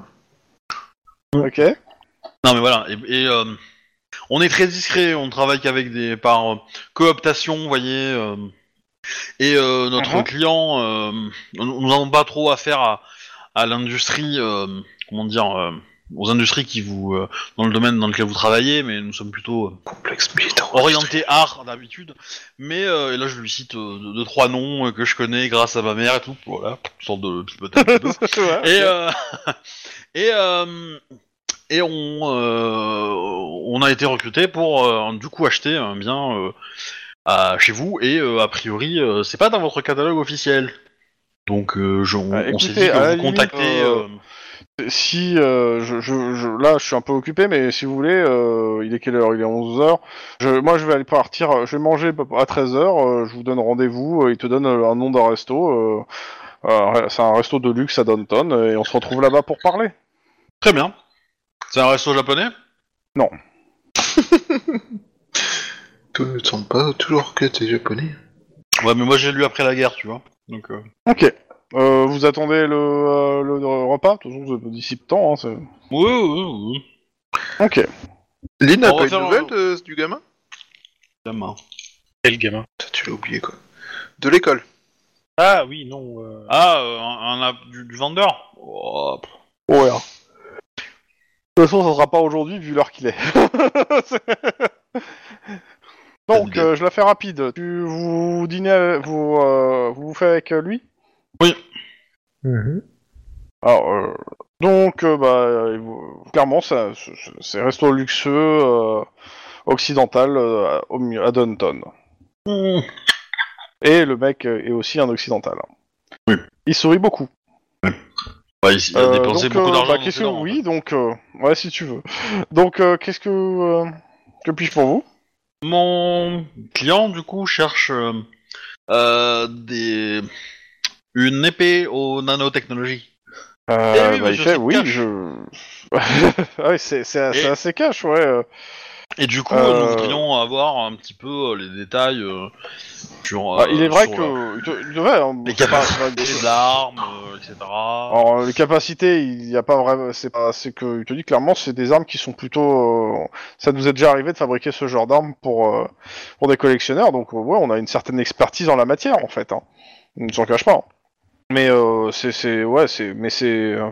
Ok. Non mais voilà, et, et, euh, on est très discret, on travaille qu'avec des par euh, cooptation, vous voyez. euh, et euh, notre Mhm. client, euh, nous nous n'avons pas trop affaire à, à l'industrie, euh, comment dire, euh, aux industries qui vous euh, dans le domaine dans lequel vous travaillez, mais nous sommes plutôt euh, Complexe orientés art d'habitude. Mais euh, et là je lui cite euh, deux, deux, trois noms euh, que je connais grâce à ma mère et tout, voilà, sorte de pipoter un petit peu. (laughs) Et euh, (laughs) et euh, et on on a été recruté pour euh, du coup acheter un bien à, chez vous et euh, a priori euh, c'est pas dans votre catalogue officiel. Donc euh, je- on, Ah, on s'est dit que vous limite, contactez. euh, Si euh, je, je, je- là je suis un peu occupé, mais si vous voulez, euh, il est quelle heure? Il est 11h. Je, moi je vais aller partir, je vais manger à 13h, je vous donne rendez-vous, euh, il te donne euh, un nom d'un resto. euh, euh, c'est un resto de luxe à Downton et on se retrouve là-bas pour parler. Très bien. C'est un resto japonais? (laughs) Tu ne te sens pas toujours que t'es japonais Ouais, mais moi j'ai lu après la guerre, tu vois. Donc euh, Ok. Euh, vous attendez le, euh, le repas? De toute façon, vous avez d'ici peu de temps. Hein, c'est- oui, oui, oui. ok. Lynn n'a On va pas une faire nouvelle un- de- du gamin? Gamin. Quel gamin? Putain, Tu l'as oublié quoi. De l'école. Ah oui, non. euh, Ah, euh, un, un- du, du vendeur Oh, pff. Ouais. hein. De toute façon, ça sera pas aujourd'hui vu l'heure qu'il est. (laughs) Donc, euh, je la fais rapide. Tu, vous dînez, avec- vous, euh, vous vous faites avec euh, lui? Mhm. Alors, euh, donc, euh, bah, clairement, ça- c'est resto luxueux euh, occidental euh, au à Downton. Mmh. Et le mec est aussi un occidental. Oui. Il sourit beaucoup. Ouais, il, il a Euh, dépensé donc, beaucoup euh, d'argent. bah, dans qu'est-ce ses que- dents, en oui, donc, euh, ouais, si tu veux. Donc, euh, qu'est-ce que, euh, que puis-je pour vous? Mon client, du coup, cherche euh, euh, des... une épée aux nanotechnologies. Euh, Eh oui, bah, il fait, c'est oui, cash. je. (laughs) Ah oui, c'est c'est- c'est Et- assez cash, ouais. euh. Et du coup, Euh. nous voudrions avoir un petit peu euh, les détails euh, sur. Bah, euh, il est vrai sur, que euh, il devrait, hein, les capacités euh, etc. Alors les capacités, il y a pas vraiment, c'est pas, c'est que il te dit clairement, c'est des armes qui sont plutôt, euh, ça nous est déjà arrivé de fabriquer ce genre d'armes pour euh, pour des collectionneurs, donc euh, ouais, on a une certaine expertise en la matière en fait, hein. on ne s'en cache pas. Mais euh, c'est c'est ouais, c'est mais c'est, euh,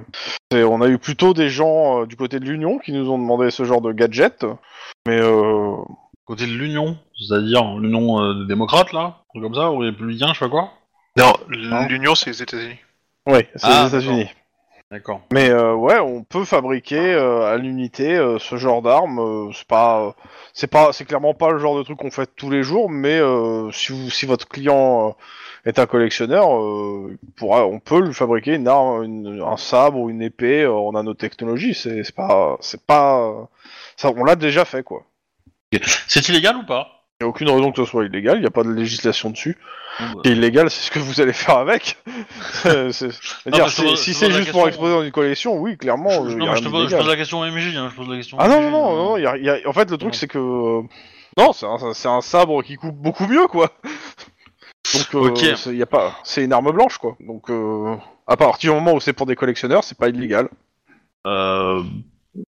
on a eu plutôt des gens euh, du côté de l'Union qui nous ont demandé ce genre de gadget, mais euh, Côté de l'Union, c'est-à-dire l'Union euh, des démocrates, là, un truc comme ça, ou les républicains, je sais pas quoi. Non, Non. l'Union, c'est les États-Unis. ouais, c'est Ah, les États-Unis. D'accord. Mais euh, ouais, on peut fabriquer euh, à l'unité euh, ce genre d'armes. euh, c'est pas, euh, c'est pas, c'est clairement pas le genre de truc qu'on fait tous les jours. Mais euh, si vous, si votre client euh, est un collectionneur, euh, pourra, on peut lui fabriquer une arme, une- un sabre ou une épée euh, en nanotechnologie. C'est, pas, c'est pas, euh, ça, on l'a déjà fait quoi. C'est illégal ou pas? Il y a aucune raison que ce soit illégal. Il n'y a pas de législation dessus. Ce bah, est illégal, c'est ce que vous allez faire avec. (laughs) Non, dire, je pose- si je c'est juste pour exposer dans une collection, oui, clairement. je, euh, il y non, je te pose, je la question au MJ, hein, je pose la question. Ah non, MJ, non, non, euh, non, y a- y a- en fait, le truc, c'est que. euh, Non, c'est un, c'est un sabre qui coupe beaucoup mieux, quoi. Donc, euh, y a pas... c'est une arme blanche, quoi. Donc, euh, à partir du moment où c'est pour des collectionneurs, c'est pas illégal. Euh...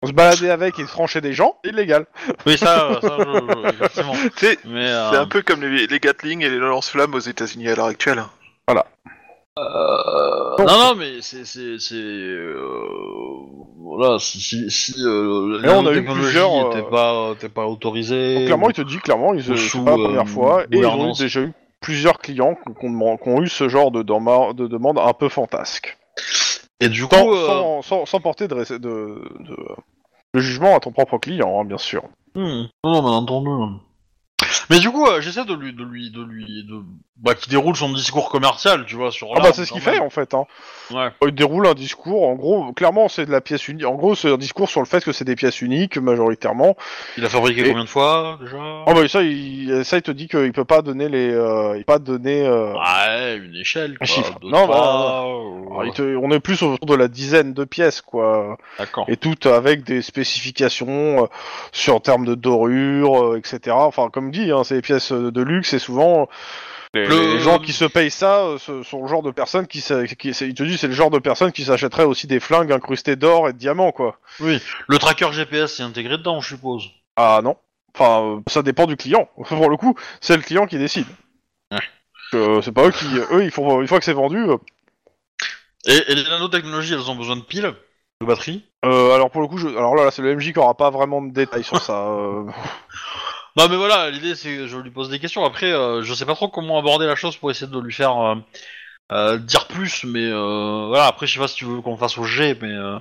Se balader avec et trancher des gens, c'est illégal. Oui, ça, ça je, (laughs) c'est euh, un peu comme les, les Gatling et les lance-flammes aux États-Unis à l'heure actuelle. euh, Donc- non, non, mais c'est, euh, voilà, si, si, si euh, on a eu plusieurs, était pas, pas autorisée. Donc, clairement, il te dit clairement, ils, ou sous, pas la première fois, et ils ont déjà eu plusieurs clients qui ont, eu ce genre de, dema- de demande un peu fantasque. Et du coup, Sans, euh, sans, sans- sans porter de, de, jugement à ton propre client, hein, bien sûr. hmm, non, bien entendu. Mais du coup, euh, j'essaie de lui, de lui, de lui, de, bah, qui déroule son discours commercial, tu vois, sur. Ah bah l'arme, c'est ce quand qu'il fait même. en fait. Hein. Ouais. Il déroule un discours, en gros, clairement c'est de la pièce unique. En gros c'est un discours sur le fait que c'est des pièces uniques majoritairement. Il a fabriqué Et- combien de fois déjà? Ah bah ça il, ça il te dit qu'il peut pas donner les, euh, il peut pas donner. euh, Ouais, une échelle, quoi. chiffre. deux, Non, trois, alors, euh, il te- on est plus autour de la dizaine de pièces quoi, D'accord. et toutes avec des spécifications euh, sur en termes de dorure, euh, etc. Enfin comme dit, hein, c'est des pièces euh, de luxe et souvent. Les, Le- les gens qui se payent ça euh, ce sont le genre de personnes qui, qui te dit c'est le genre de personnes qui s'achèteraient aussi des flingues incrustées d'or et de diamants quoi. Oui, le tracker GPS est intégré dedans, je suppose. Ah non. Enfin, euh, ça dépend du client. (laughs) Pour le coup, c'est le client qui décide. Ouais. Euh, c'est pas eux qui, eux, ils font une fois que c'est vendu. Et, et les nanotechnologies, elles ont besoin de piles, de batteries? euh, alors pour le coup, je, alors là, là, c'est le MJ qui aura pas vraiment de détails sur ça. (laughs) Non, mais voilà, l'idée c'est que je lui pose des questions. Après, euh, je sais pas trop comment aborder la chose pour essayer de lui faire euh, euh, dire plus, mais euh, voilà. Après, je sais pas si tu veux qu'on fasse au G, mais. euh,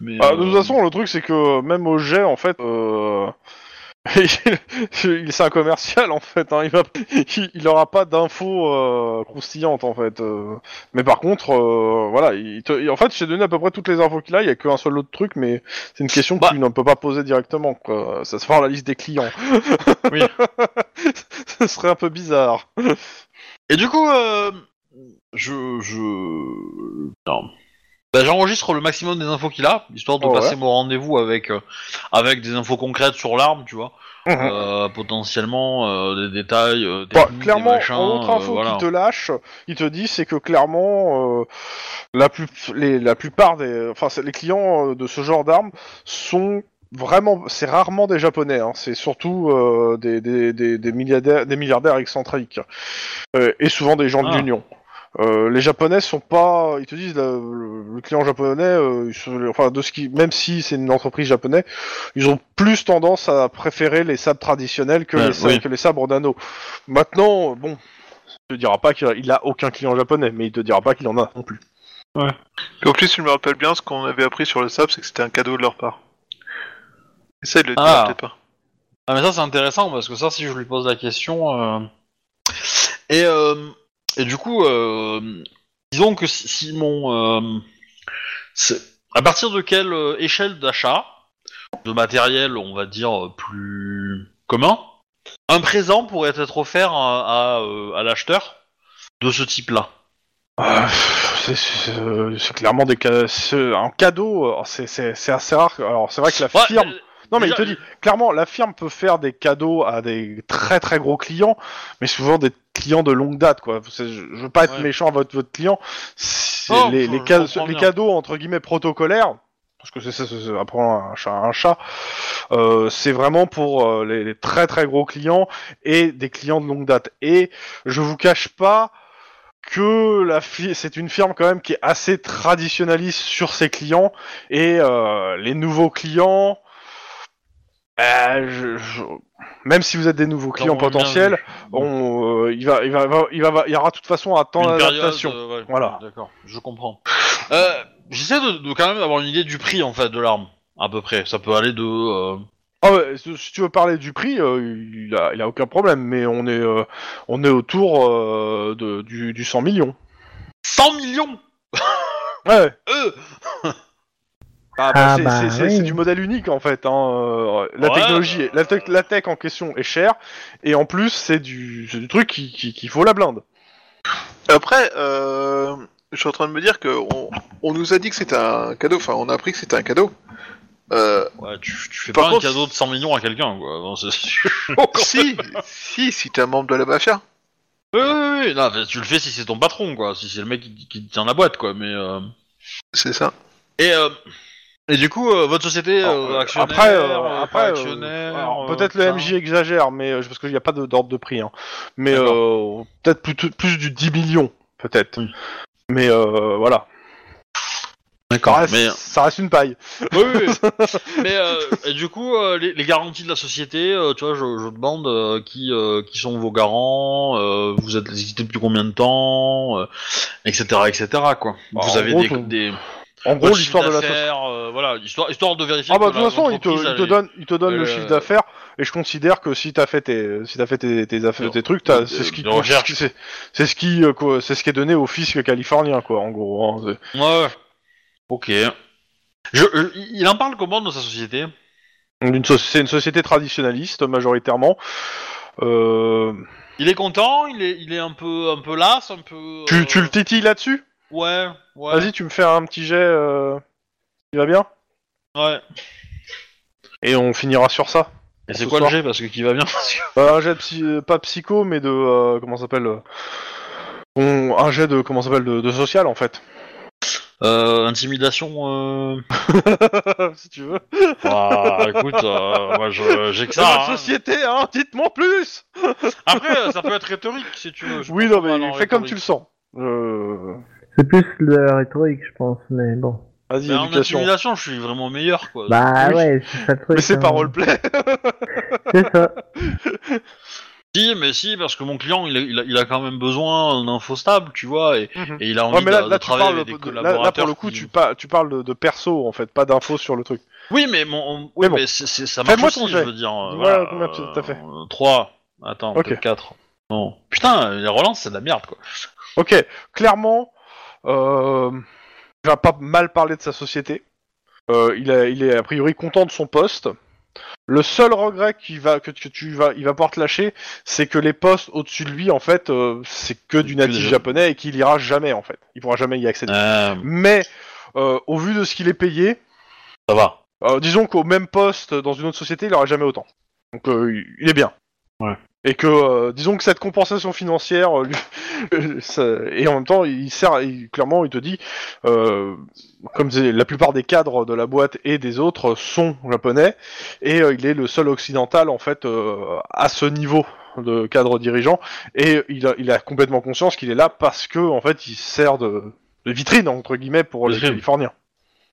mais Ah, de toute façon, le truc c'est que même au jet, en fait, euh... c'est un commercial en fait. Hein, il, va, il, aura pas d'infos euh, croustillantes en fait. euh. Mais par contre, euh, voilà, il te- en fait, j'ai donné à peu près toutes les infos qu'il a. Il y a qu'un seul autre truc, mais c'est une question Bah. que tu ne peux pas poser directement. Quoi. Ça se dans la liste des clients. Oui. (laughs) Ce serait un peu bizarre. Et du coup, euh, je, je, non. Bah, j'enregistre le maximum des infos qu'il a, histoire de Oh, passer ouais. mon rendez-vous avec euh, avec des infos concrètes sur l'arme, tu vois. Mhm. Euh, potentiellement euh, des détails. euh, Bah, techniques, clairement, machins, en autre euh, info voilà. qu'il te lâche, il te dit c'est que clairement euh, la, plus, les, la plupart des, enfin c'est- les clients euh, de ce genre d'armes sont vraiment, c'est rarement des japonais, hein, c'est surtout euh, des, des, des, des milliardaires, des milliardaires excentriques Euh, et souvent des gens de Ah. l'Union. Euh, les japonais sont pas, ils te disent le, le- le client japonais, euh, ils enfin de ce qui, même si c'est une entreprise japonaise, ils ont plus tendance à préférer les sabres traditionnels que, Ouais, les, sabres, oui. que les sabres nano. Maintenant, bon, il te dira pas qu'il a, aucun client japonais, mais il te dira pas qu'il en a non plus. Et en plus, je me rappelle bien, ce qu'on avait appris sur le sable, c'est que c'était un cadeau de leur part. Essaye de le dire, Ah. peut-être pas. Ah mais ça c'est intéressant parce que ça si je lui pose la question euh, et euh, et du coup euh, disons que si, si mon euh, à partir de quelle euh, échelle d'achat de matériel on va dire plus commun un présent pourrait être offert à, à, à l'acheteur de ce type là Euh, c'est- clairement des ca- cadeau. C'est assez rare. Alors c'est vrai que la firme, Non, mais il te dit, clairement, la firme peut faire des cadeaux à des très très gros clients, mais souvent des clients de longue date, quoi. Je, je veux pas être Ouais. méchant à votre, votre client. Oh, les, les, ca- cadeaux, entre guillemets, protocolaires, parce que c'est ça, apprendre un chat un chat, euh, c'est vraiment pour euh, les, les très très gros clients et des clients de longue date. Et je vous cache pas que la c'est une firme quand même qui est assez traditionnaliste sur ses clients et euh, les nouveaux clients euh, je- je- même si vous êtes des nouveaux clients potentiels on, euh, il, va, il, va, il, va, il va- il y aura de toute façon un temps Une période, d'adaptation euh, ouais, Voilà. D'accord, je comprends. Euh, J'essaie de, de quand même avoir une idée du prix en fait de l'arme, à peu près. Ça peut aller de. euh, Ah ouais, si si tu veux parler du prix, euh, il, a, il a aucun problème, mais on est, euh, on est autour euh, de, du, du 100 millions. 100 millions? Ouais. Euh Ah, bah, Ah, c'est, bah, c'est- oui. c'est du modèle unique en fait. Hein. euh, La Ouais, technologie, bah, la, tech, la tech en question est chère, et en plus c'est du, c'est du truc qui, qui, qui faut la blinde. Après, euh, je suis en train de me dire que on, on nous a dit que c'était un cadeau. Enfin, on a appris que c'était un cadeau. Euh, Ouais, tu, tu fais pas contre, un cadeau de 100 millions à quelqu'un, quoi. Non, c'est (laughs) sûr. si, si, si t'es un membre de la mafia. Oui, oui, oui. Non, tu le fais si c'est ton patron, quoi. Si c'est le mec qui, qui tient la boîte, quoi. Mais. euh, C'est ça. Et, euh, et du coup, euh, votre société euh, euh, actionnaire, après, euh, après, pas actionnaire, alors, peut-être le. MJ exagère, mais parce qu'il n'y a pas de- d'ordre de prix. Hein. Mais peut-être plus, plus du 10 millions, peut-être. Oui. Mais euh, voilà, ça D'accord. reste, Mais ça reste une paille. oui, oui. oui. (laughs) mais euh, et du coup, euh, les, les garanties de la société, euh, tu vois, je, je demande euh, qui euh, qui sont vos garants, euh, vous êtes existé depuis combien de temps, euh, etc., etc. Quoi. Bah, vous en avez gros, des, tout- des En gros, l'histoire de la société. d'affaires, euh, voilà, histoire histoire de vérifier. Ah bah de toute façon, il te, il te donne, il te donne le elle, chiffre euh, d'affaires et je considère que si t'as fait tes, si t'as fait tes, tes affaires, tes trucs, t'as- de- c'est ce qui, c'est, ce qui, euh, quoi, c'est ce qui est donné au fisc californien, quoi, en gros. hein. Ouais. ouais. Ok. Je, euh, il en parle comment dans sa société? Une so- c'est une société traditionnaliste majoritairement. Euh, Il est content, il est, il est un peu, un peu las, un peu. tu, euh, tu le titilles là-dessus? Ouais, ouais. Vas-y, tu me fais un petit jet. Euh... Il va bien Ouais. Et on finira sur ça. Et c'est ce quoi soir. le jet parce que qui va bien Euh, un jet de psy- euh, pas psycho, mais de euh, comment ça s'appelle euh, Un jet de comment ça s'appelle de, de social en fait. euh, Intimidation. Euh... (laughs) si tu veux. Bah, écoute, euh, moi j'ai que C'est ça. hein. société, hein Dites-moi plus Après, ça peut être rhétorique si tu veux. je Oui, non, mais fais comme tu le sens. Euh... C'est plus de la rhétorique, je pense, mais bon. Vas-y, Mais en éducation. intimidation, je suis vraiment meilleur quoi. Bah oui. ouais, c'est ça le (laughs) truc. Mais c'est hein. pas roleplay. (laughs) C'est ça. (laughs) Si, mais si, parce que mon client, il a, il a, il a quand même besoin d'infos stables, tu vois, et, Mhm. et il a envie Ouais, mais là, de, là, tu travailler parles avec des de- là, collaborateurs. là, pour le coup, qui- tu, pa- tu parles de, de perso en fait, pas d'infos sur le truc. Oui, mais mon, oui, Mais bon. mais c'est, c'est- ça marche Fais-moi aussi, je jet. veux dire. euh, Voilà, voilà, combien tu- t'as fait 3. Attends, Ok. peut-être 4. Non. Putain, les relances, c'est de la merde, quoi. Ok, clairement, euh, il va pas mal parler de sa société. Euh, il, a- il est a priori content de son poste. Le seul regret qu'il va, que, que tu vas, il va pouvoir te lâcher, c'est que les postes au-dessus de lui, en fait, euh, c'est que du natif japonais et qu'il ira jamais, en fait. Il pourra jamais y accéder. Euh, Mais, euh, au vu de ce qu'il est payé, ça va. euh, disons qu'au même poste dans une autre société, il aura jamais autant. Donc, euh, il est bien. Ouais. Et que, euh, disons que cette compensation financière, euh, lui- (laughs) ça- et en même temps, il sert, il- clairement, il te dit, euh, comme c'est- la plupart des cadres de la boîte et des autres sont japonais, et euh, il est le seul occidental, en fait, euh, à ce niveau de cadre dirigeant, et il a, il a complètement conscience qu'il est là parce que, en fait, il sert de, de vitrine, entre guillemets, pour les Vitrine. Californiens.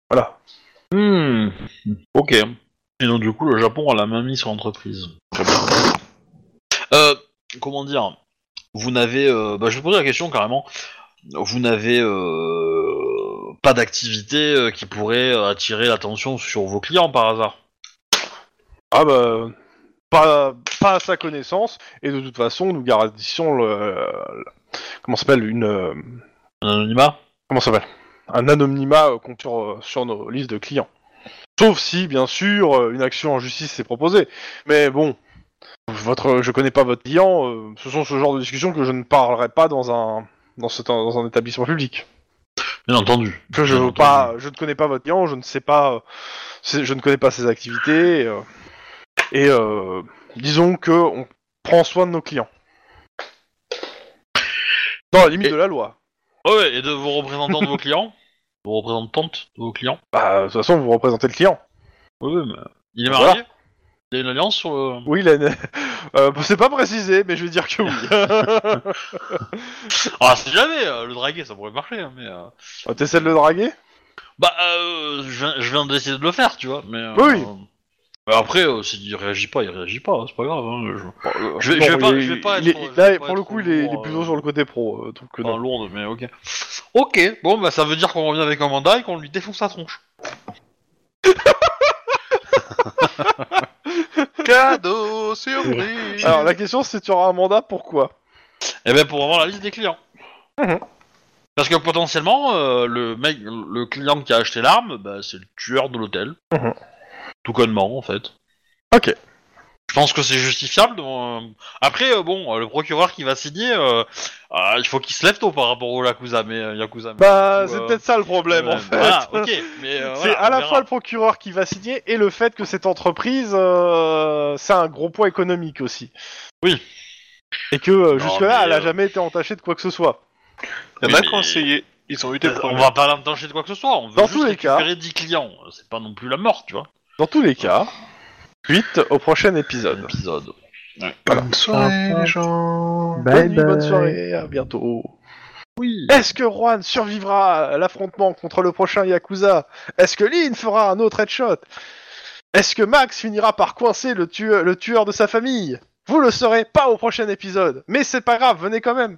Voilà. Hmm. Ok. Et donc, du coup, le Japon a la main mise sur l'entreprise. Très bien. Euh, comment dire Vous n'avez. euh, bah, je vais poser la question carrément. Vous n'avez euh, pas d'activité qui pourrait attirer l'attention sur vos clients par hasard? Ah bah pas, pas à sa connaissance et de toute façon nous garantissons le, le- comment s'appelle une Un anonymat? comment s'appelle? Un anonymat qu'on- sur, sur nos listes de clients. Sauf si bien sûr une action en justice est proposée. Mais bon votre je connais pas votre client, euh, ce sont ce genre de discussions que je ne parlerai pas dans un dans, dans un établissement public. Bien entendu. Je, je Bien veux pas, je ne connais pas votre client, je ne sais pas, euh, c'est- je ne connais pas ses activités. euh, et euh, disons que on prend soin de nos clients. Dans la limite Et- de la loi. Ouais, ouais, et de vos représentants de vos (laughs) clients? Vos représentantes de vos clients? Bah, de toute façon, vous représentez le client. Oui, oui, mais... Il est Voilà. Il y a une alliance sur le... Oui, il a une- euh, c'est pas précisé, mais je vais dire que oui. (laughs) Ah, si jamais, euh, le draguer, ça pourrait marcher, hein, mais... euh, Ah, T'essaies de le draguer? Bah, euh, je viens, je viens d'essayer de le faire, tu vois, mais... Oui, après, s'il réagit pas, il réagit pas, c'est pas grave. Hein, je... Bon, Je vais- non, je vais pas- je vais pas il est- être- je vais Là, pas pour le coup, il est, plutôt sur le côté pro. donc, Pas non. lourde, mais ok. Ok, bon, bah ça veut dire qu'on revient avec un mandat et qu'on lui défonce sa tronche. (laughs) Cadeau, (laughs) surprise Alors, la question, c'est tu auras un mandat, pourquoi Eh ben pour avoir la liste des clients. Mhm. Parce que potentiellement, euh, le mec, le client qui a acheté l'arme, bah, c'est le tueur de l'hôtel. Mhm. Tout connement, en fait. Ok. Je pense que c'est justifiable. euh. Après, euh, bon, euh, le procureur qui va signer, euh, euh, il faut qu'il se lève tôt par rapport au Yakuza. Mais, euh, Yakuza, mais Bah, c'est euh, peut-être ça le problème, euh, en fait. Voilà, ok. Mais, euh, C'est voilà, à on la verra. fois le procureur qui va signer et le fait que cette entreprise, euh, c'est un gros poids économique aussi. Oui. Et que euh, Non, jusque-là, mais, elle a euh, jamais été entachée de quoi que ce soit. Il y en a Oui, qui ont mais- essayé. Ils ont eu des On problèmes. va pas l'empêcher de quoi que ce soit. On veut Dans juste tous les cas. récupérer 10 clients. C'est pas non plus la mort, tu vois. Dans tous les cas, suite au prochain épisode. Épisode. Bonne soirée, les gens. Bye bonne nuit, bonne bye. soirée, à bientôt. Oui. Est-ce que Juan survivra à l'affrontement contre le prochain Yakuza? Est-ce que Lynn fera un autre headshot? Est-ce que Max finira par coincer le tueur, le tueur de sa famille? Vous le saurez pas au prochain épisode, mais c'est pas grave, venez quand même.